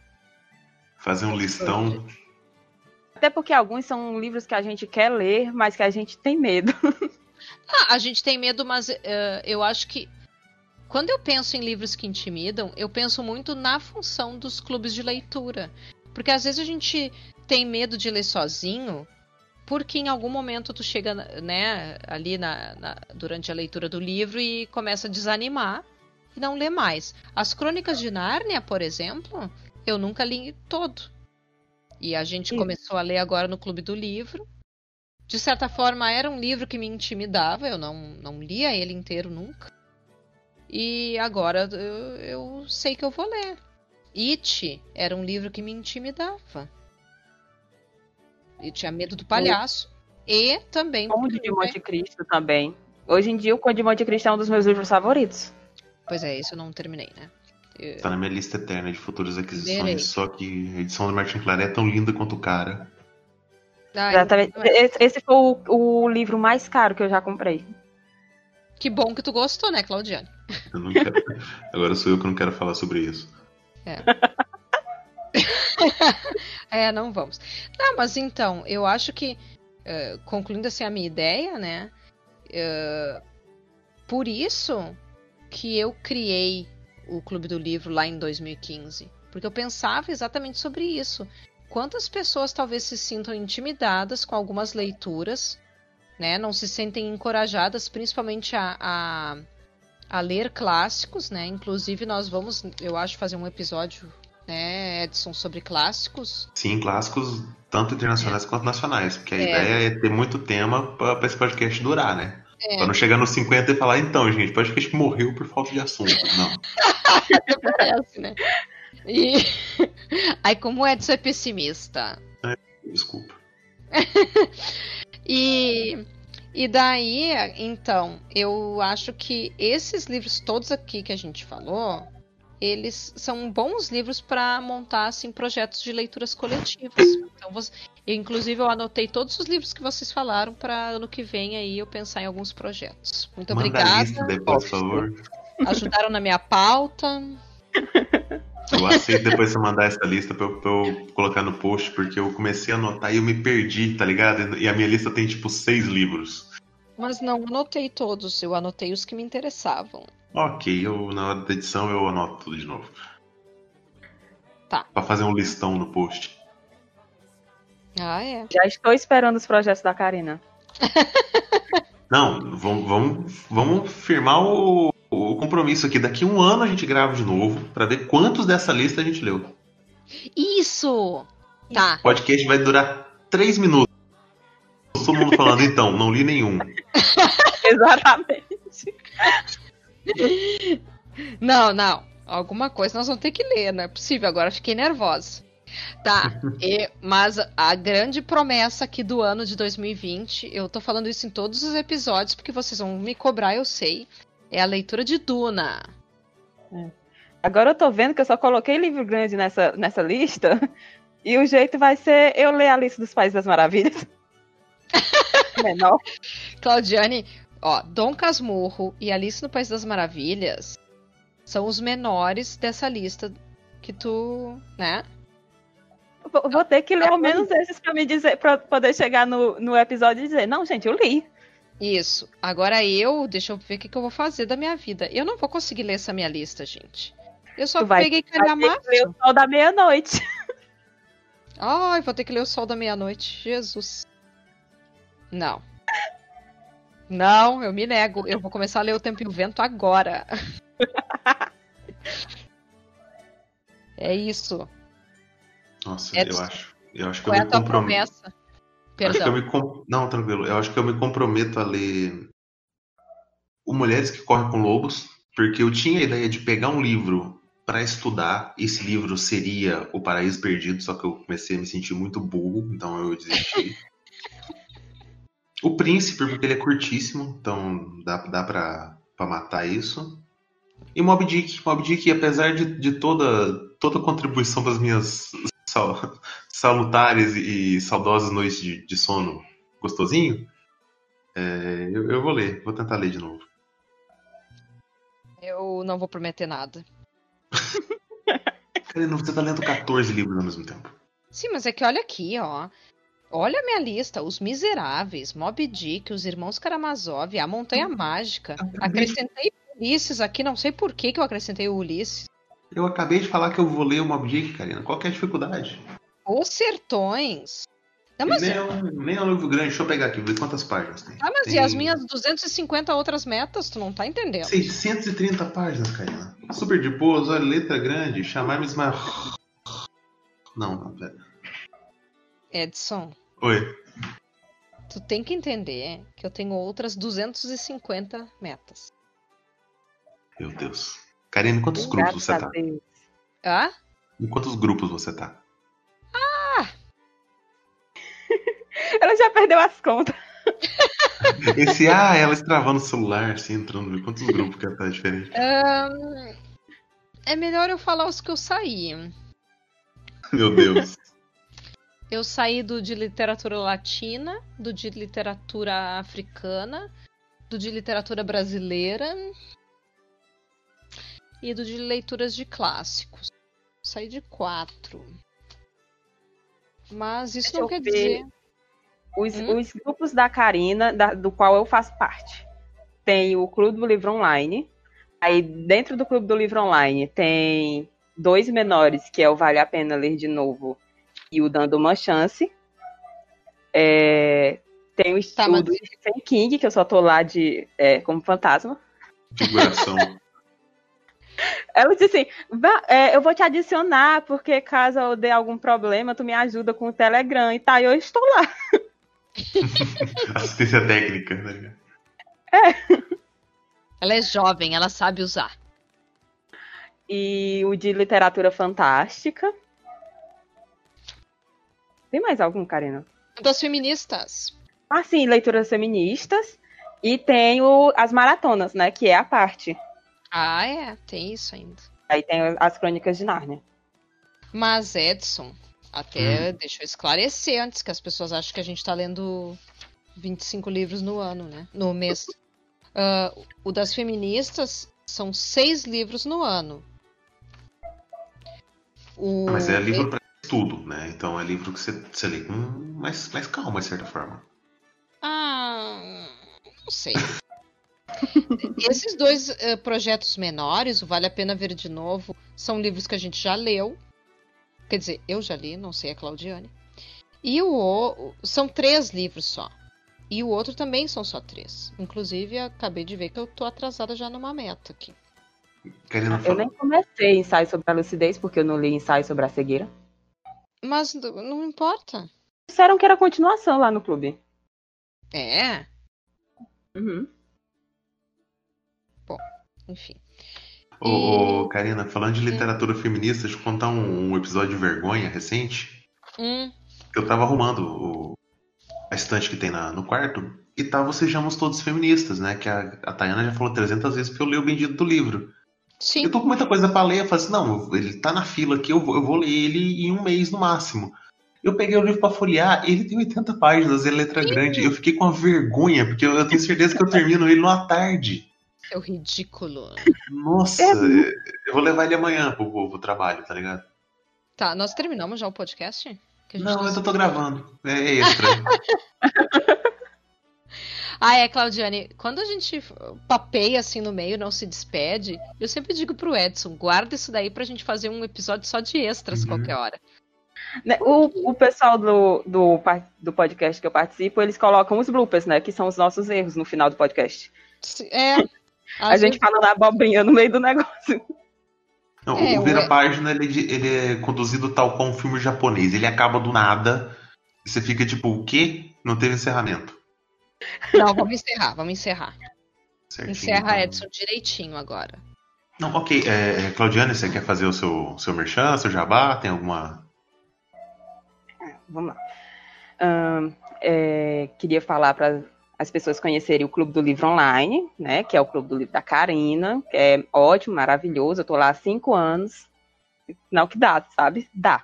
Fazer um listão. Até porque alguns são livros que a gente quer ler, mas que a gente tem medo. [LAUGHS] ah, a gente tem medo, mas uh, eu acho que quando eu penso em livros que intimidam, eu penso muito na função dos clubes de leitura. Porque às vezes a gente tem medo de ler sozinho, porque em algum momento tu chega né, ali na, na, durante a leitura do livro e começa a desanimar e não lê mais. As Crônicas de Nárnia, por exemplo, eu nunca li todo. E a gente começou a ler agora no Clube do Livro. De certa forma, era um livro que me intimidava, eu não, não lia ele inteiro nunca. E agora eu, eu sei que eu vou ler. It era um livro que me intimidava. E tinha medo do palhaço. E, e também. Conde de Monte Cristo também. Hoje em dia, o Conde de Monte Cristo é um dos meus livros favoritos. Pois é, isso eu não terminei, né? Tá na minha lista eterna de futuras aquisições, Verei. só que a edição do Martin Claret é tão linda quanto o cara. Ah, Exatamente. Esse foi o, o, livro mais caro que eu já comprei. Que bom que tu gostou, né, Claudiane? Quero... [LAUGHS] Agora sou eu que não quero falar sobre isso. É. [LAUGHS] é, não vamos. Não, mas então, eu acho que, uh, concluindo assim a minha ideia, né? Uh, por isso que eu criei o Clube do Livro lá em 2015. Porque eu pensava exatamente sobre isso. Quantas pessoas talvez se sintam intimidadas com algumas leituras, né? Não se sentem encorajadas, principalmente a, a, a ler clássicos, né? Inclusive, nós vamos, eu acho, fazer um episódio, né, Edson, sobre clássicos. Sim, clássicos tanto internacionais é. quanto nacionais. Porque a é. ideia é ter muito tema para esse podcast durar, né? É. Pra não chegar nos 50 e falar, então, gente, pode que a gente morreu por falta de assunto. Não. Parece, [LAUGHS] né? E... [LAUGHS] Aí, como o Edson é pessimista. É, desculpa. [LAUGHS] e E daí, então, eu acho que esses livros todos aqui que a gente falou, eles são bons livros para montar assim projetos de leituras coletivas. Então, você, eu, inclusive, eu anotei todos os livros que vocês falaram para ano que vem aí eu pensar em alguns projetos. Muito Manda obrigada. lista depois, por favor. Ajudaram na minha pauta. Eu aceito depois você mandar essa lista pra eu, pra eu colocar no post, porque eu comecei a anotar e eu me perdi, tá ligado? E a minha lista tem tipo seis livros. Mas não anotei todos, eu anotei os que me interessavam. Ok, eu na hora da edição eu anoto tudo de novo. Tá. Pra fazer um listão no post. Ah, é. Já estou esperando os projetos da Karina. [LAUGHS] Não, vamos, vamos, vamos firmar o, o compromisso aqui. Daqui um ano a gente grava de novo pra ver quantos dessa lista a gente leu. Isso! Tá. O podcast vai durar três minutos. Todo mundo falando, então, não li nenhum. [LAUGHS] Exatamente. [LAUGHS] [LAUGHS] Não, não. Alguma coisa nós vamos ter que ler, não é possível. Agora fiquei nervosa. Tá, [LAUGHS] e- mas a grande promessa aqui do ano de 2020, eu tô falando isso em todos os episódios, porque vocês vão me cobrar, eu sei, é a leitura de Duna. Agora eu tô vendo que eu só coloquei livro grande nessa, nessa lista. [LAUGHS] E o jeito vai ser eu ler a lista dos Países das Maravilhas. Menor. Claudiane, ó, Dom Casmurro e Alice no País das Maravilhas são os menores dessa lista que tu, né? Vou vou ter que ler ao menos esses pra me dizer, pra poder chegar no, no episódio e dizer, não, gente, eu li. Isso. Agora eu, deixa eu ver o que, que eu vou fazer da minha vida. Eu não vou conseguir ler essa minha lista, gente. Eu só vai- peguei Vai calhamaço. que ler o sol da meia-noite. Ai, vou ter que ler o Sol da Meia-Noite. Jesus. Não. Não, eu me nego. Eu vou começar a ler O Tempo e o Vento agora. [LAUGHS] É isso. Nossa, É eu de- acho. Eu acho que Qual é eu a me tua comprometo. promessa? Acho que eu Perdão. me com- Não, tranquilo. Eu acho que eu me comprometo a ler o Mulheres que Correm com Lobos, porque eu tinha a ideia de pegar um livro para estudar. Esse livro seria O Paraíso Perdido, só que eu comecei a me sentir muito burro, então eu desisti. [LAUGHS] o Príncipe, porque ele é curtíssimo, então dá, dá pra, pra matar isso. E Mob Dick. Mob Dick, apesar de, de toda, toda a contribuição das minhas sal- salutares e saudosas noites de, de sono gostosinho, é, eu, eu vou ler, vou tentar ler de novo. Eu não vou prometer nada. [LAUGHS] Karina, você tá lendo 14 livros ao mesmo tempo. Sim, mas é que olha aqui, ó. Olha a minha lista: Os Miseráveis, Mob Dick, Os Irmãos Karamazov, A Montanha Mágica. Acrescentei Ulisses aqui, não sei por que, que eu acrescentei o Ulisses. Eu acabei de falar que eu vou ler o Mob Dick, Karina. Qual que é a dificuldade? Os Sertões. Não, mas, Nem, é um, nem é um livro grande. Deixa eu pegar aqui, ver quantas páginas tem. ah, mas tem e as minhas 250 outras metas? Tu não tá entendendo. 630 páginas, Karina. Super de boas, olha, letra grande. Chamar-me Ismael. Não, não, pera. Edson, Oi. tu tem que entender que eu tenho outras 250 metas. Meu Deus. Karina, em quantos grupos você tá? Deus. Ah? Em quantos grupos você tá? [LAUGHS] Ela já perdeu as contas. [LAUGHS] Esse, ah, ela estravando o celular, assim, entrando. em Quantos grupos que ela tá diferente? Ahn, é melhor eu falar os que eu saí. Meu Deus. Eu saí do de literatura latina, do de literatura africana, do de literatura brasileira e do de leituras de clássicos. Saí de quatro. Mas isso Deixa não quer ver. dizer. Os, Hum? os grupos da Karina, da- do qual eu faço parte. Tem o Clube do Livro Online. Aí, dentro do Clube do Livro Online, tem dois menores, que é o Vale a Pena Ler de Novo e o Dando uma Chance. É, tem o Tá, estudo mas- do Stephen King, que eu só tô lá de, é, como fantasma. Figuração. [LAUGHS] Ela disse assim: "Vá, é, eu vou te adicionar, porque caso eu dê algum problema, tu me ajuda com o Telegram e tá, eu estou lá. [LAUGHS] Assistência técnica, tá ligado? Ela é jovem, ela sabe usar. E o de literatura fantástica. Tem mais algum, Karina? Das feministas. Assim, leituras feministas. E tem o, as maratonas, né? Que é a parte. Ah, é, tem isso ainda. Aí tem as crônicas de Nárnia. Mas, Edson, até hum. deixa eu esclarecer antes, que as pessoas acham que a gente tá lendo 25 livros no ano, né? No mês. Uh, o das feministas são seis livros no ano. O... Mas é livro estudo, né? Então é livro que você, você lê com mais, mais calma, de certa forma. Ah, não sei. [LAUGHS] Esses dois uh, projetos menores, o Vale a Pena Ver de Novo, são livros que a gente já leu. Quer dizer, eu já li, não sei a Claudiane. E o são três livros só. E o outro também são só três. Inclusive, acabei de ver que eu tô atrasada já numa meta aqui. Eu nem comecei ensaio sobre a lucidez, porque eu não li ensaio sobre a cegueira. Mas não importa. Disseram que era continuação lá no clube. É? Uhum. Bom, enfim. Ô, e... Karina, falando de literatura hum. feminista, deixa eu contar um, um, episódio de vergonha recente. Hum. Eu tava arrumando o, a estante que tem na, no quarto e tava Sejamos Todos Feministas, né? Que a, a Tayana já falou 300 vezes que eu leio o bendito do livro. Sim. Eu tô com muita coisa pra ler, eu falei assim, não, ele tá na fila aqui, eu vou, eu vou ler ele em um mês no máximo. Eu peguei o livro para folhear, ele tem 80 páginas, ele é letra Sim. grande. Eu fiquei com uma vergonha, porque eu, eu tenho certeza que eu [LAUGHS] termino ele numa tarde. É o ridículo. Nossa, é. eu vou levar ele amanhã pro, pro, pro, trabalho, tá ligado? Tá, nós terminamos já o podcast? Não, eu tô gravando. É extra. [LAUGHS] Ah, é, Claudiane, quando a gente papeia assim no meio, não se despede, eu sempre digo pro Edson, guarda isso daí pra gente fazer um episódio só de extras uhum. qualquer hora. Né, o, o pessoal do, do, do podcast que eu participo, eles colocam os bloopers, né? Que são os nossos erros no final do podcast. É. [LAUGHS] A gente vezes... fala na abobrinha no meio do negócio. Não, é, o Vira-Página ele, ele é conduzido tal como um filme japonês. Ele acaba do nada. E você fica tipo, o quê? Não teve encerramento. Não, vamos encerrar, vamos encerrar. Certinho, Encerra então... Edson direitinho agora. Não, ok. É, é, Claudiane, você quer fazer o seu, seu merchan, seu jabá? Tem alguma. Vamos lá. é, queria falar para as pessoas conhecerem o Clube do Livro Online, né? Que é o Clube do Livro da Karina, que é ótimo, maravilhoso. Eu tô lá há cinco anos. Não que dá, sabe? Dá.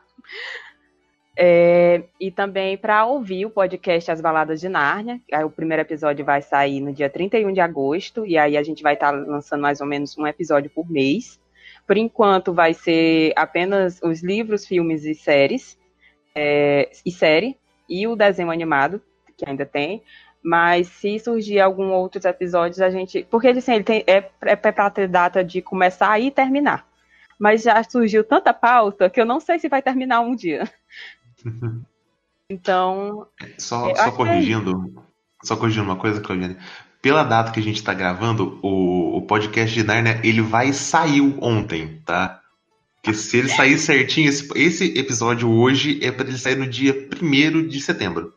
É, e também para ouvir o podcast As Baladas de Nárnia. O primeiro episódio vai sair no dia 31 de agosto, e aí a gente vai estar tá lançando mais ou menos um episódio por mês. Por enquanto vai ser apenas os livros, filmes e séries, é, e série, e o desenho animado, que ainda tem. Mas se surgir algum outros episódios, a gente. Porque assim, ele tem, é, é para ter data de começar e terminar. Mas já surgiu tanta pauta que eu não sei se vai terminar um dia. [LAUGHS] Então. Só, só corrigindo. É só corrigindo uma coisa, Claudiane. Pela data que a gente está gravando, o, o podcast de Narnia, ele vai saiu ontem, tá? Porque se ele sair certinho, esse, esse episódio hoje é para ele sair no dia 1 de setembro.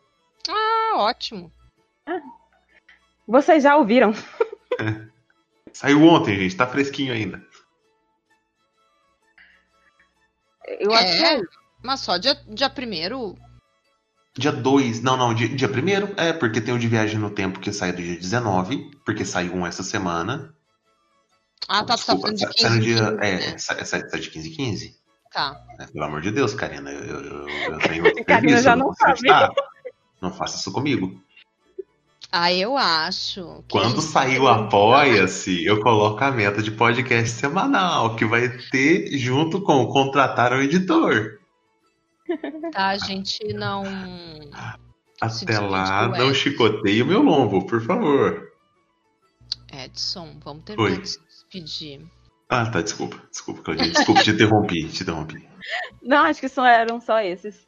Ah, ótimo. Vocês já ouviram? [LAUGHS] É. Saiu ontem, gente, tá fresquinho ainda. Eu acho é, que... mas só dia, dia primeiro. Dia 2, não, não, dia, dia primeiro, é, porque tem o de viagem no tempo que sai do dia 19, porque saiu um essa semana. Ah, tá, Desculpa, tá falando de 15 sai no dia, 15, É, sai, sai, sai de 15 15. Tá. É, pelo amor de Deus, Karina, eu, eu, eu tenho outro [LAUGHS] Karina já não, não sabe. Não faça isso comigo. Ah, eu acho. Quando sair o Apoia-se, eu coloco a meta de podcast semanal, que vai ter junto com contratar o editor. Tá, a gente não. Até lá, não chicoteie o meu lombo, por favor. Edson, vamos terminar de se despedir. Ah, tá, desculpa. Desculpa, Claudinha. Desculpa, te interrompi, te interrompi. Não, acho que só eram só esses.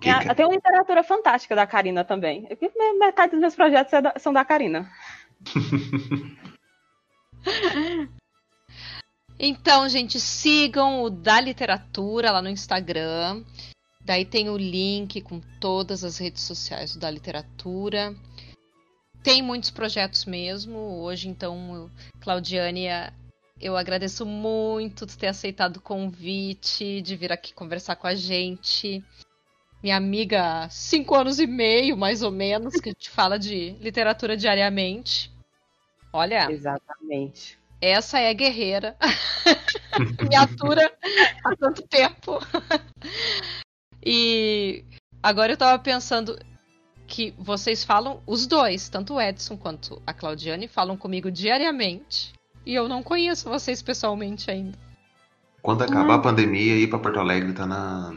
Que, é, tem uma literatura fantástica da Karina também. Metade dos meus projetos é são da Karina. [LAUGHS] então, gente, sigam o da literatura lá no Instagram. Daí tem o link com todas as redes sociais do da literatura. Tem muitos projetos mesmo. Hoje, então, Claudiane, eu agradeço muito de ter aceitado o convite, de vir aqui conversar com a gente. minha amiga cinco anos e meio, mais ou menos, que a gente fala de literatura diariamente. Olha. Exatamente. Essa é guerreira. [LAUGHS] Me atura há tanto tempo. [LAUGHS] e agora eu tava pensando que vocês falam, os dois, tanto o Edson quanto a Claudiane, falam comigo diariamente. E eu não conheço vocês pessoalmente ainda. Quando acabar hum. a pandemia, ir para Porto Alegre tá na.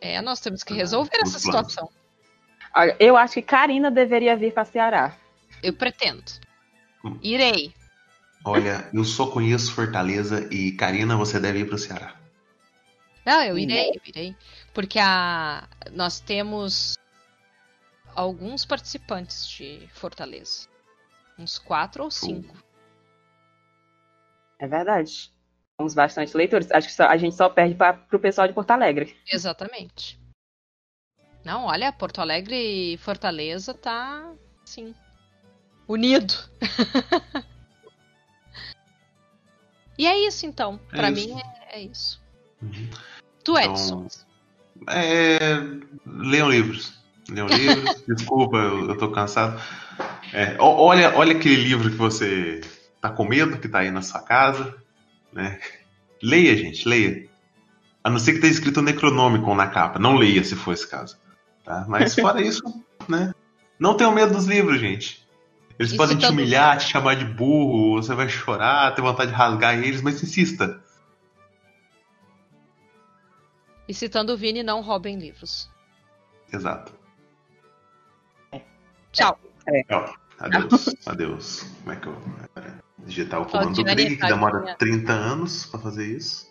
É, nós temos que resolver essa situação. Eu acho que Karina deveria vir para Ceará. Eu pretendo. Hum. Irei. Olha, eu só conheço Fortaleza e Karina, você deve ir para o Ceará. Não, eu irei, eu irei. Porque a... nós temos alguns participantes de Fortaleza. Uns quatro ou cinco. É verdade. Temos bastante leitores. Acho que só, a gente só perde para o pessoal de Porto Alegre. Exatamente. Não, olha, Porto Alegre e Fortaleza tá, sim, unido. [LAUGHS] E é isso, então. É para mim é, é isso. Uhum. Tu, então, Edson. É, leiam livros. Leiam livros. [LAUGHS] Desculpa, eu, eu tô cansado. É, olha, olha aquele livro que você tá com medo, que tá aí na sua casa. Né? Leia, gente, leia. A não ser que tenha escrito Necronômico na capa. Não leia, se for esse caso. Tá? Mas fora isso, né? Não tenham medo dos livros, gente. Eles e podem te humilhar, te chamar de burro, você vai chorar, ter vontade de rasgar eles, mas insista. E citando o Vini, não roubem livros. Exato. É. Tchau. É. Tchau. Adeus. [LAUGHS] Adeus. Como é que eu. Digitar o comando do Greg, que demora 30 anos pra fazer isso.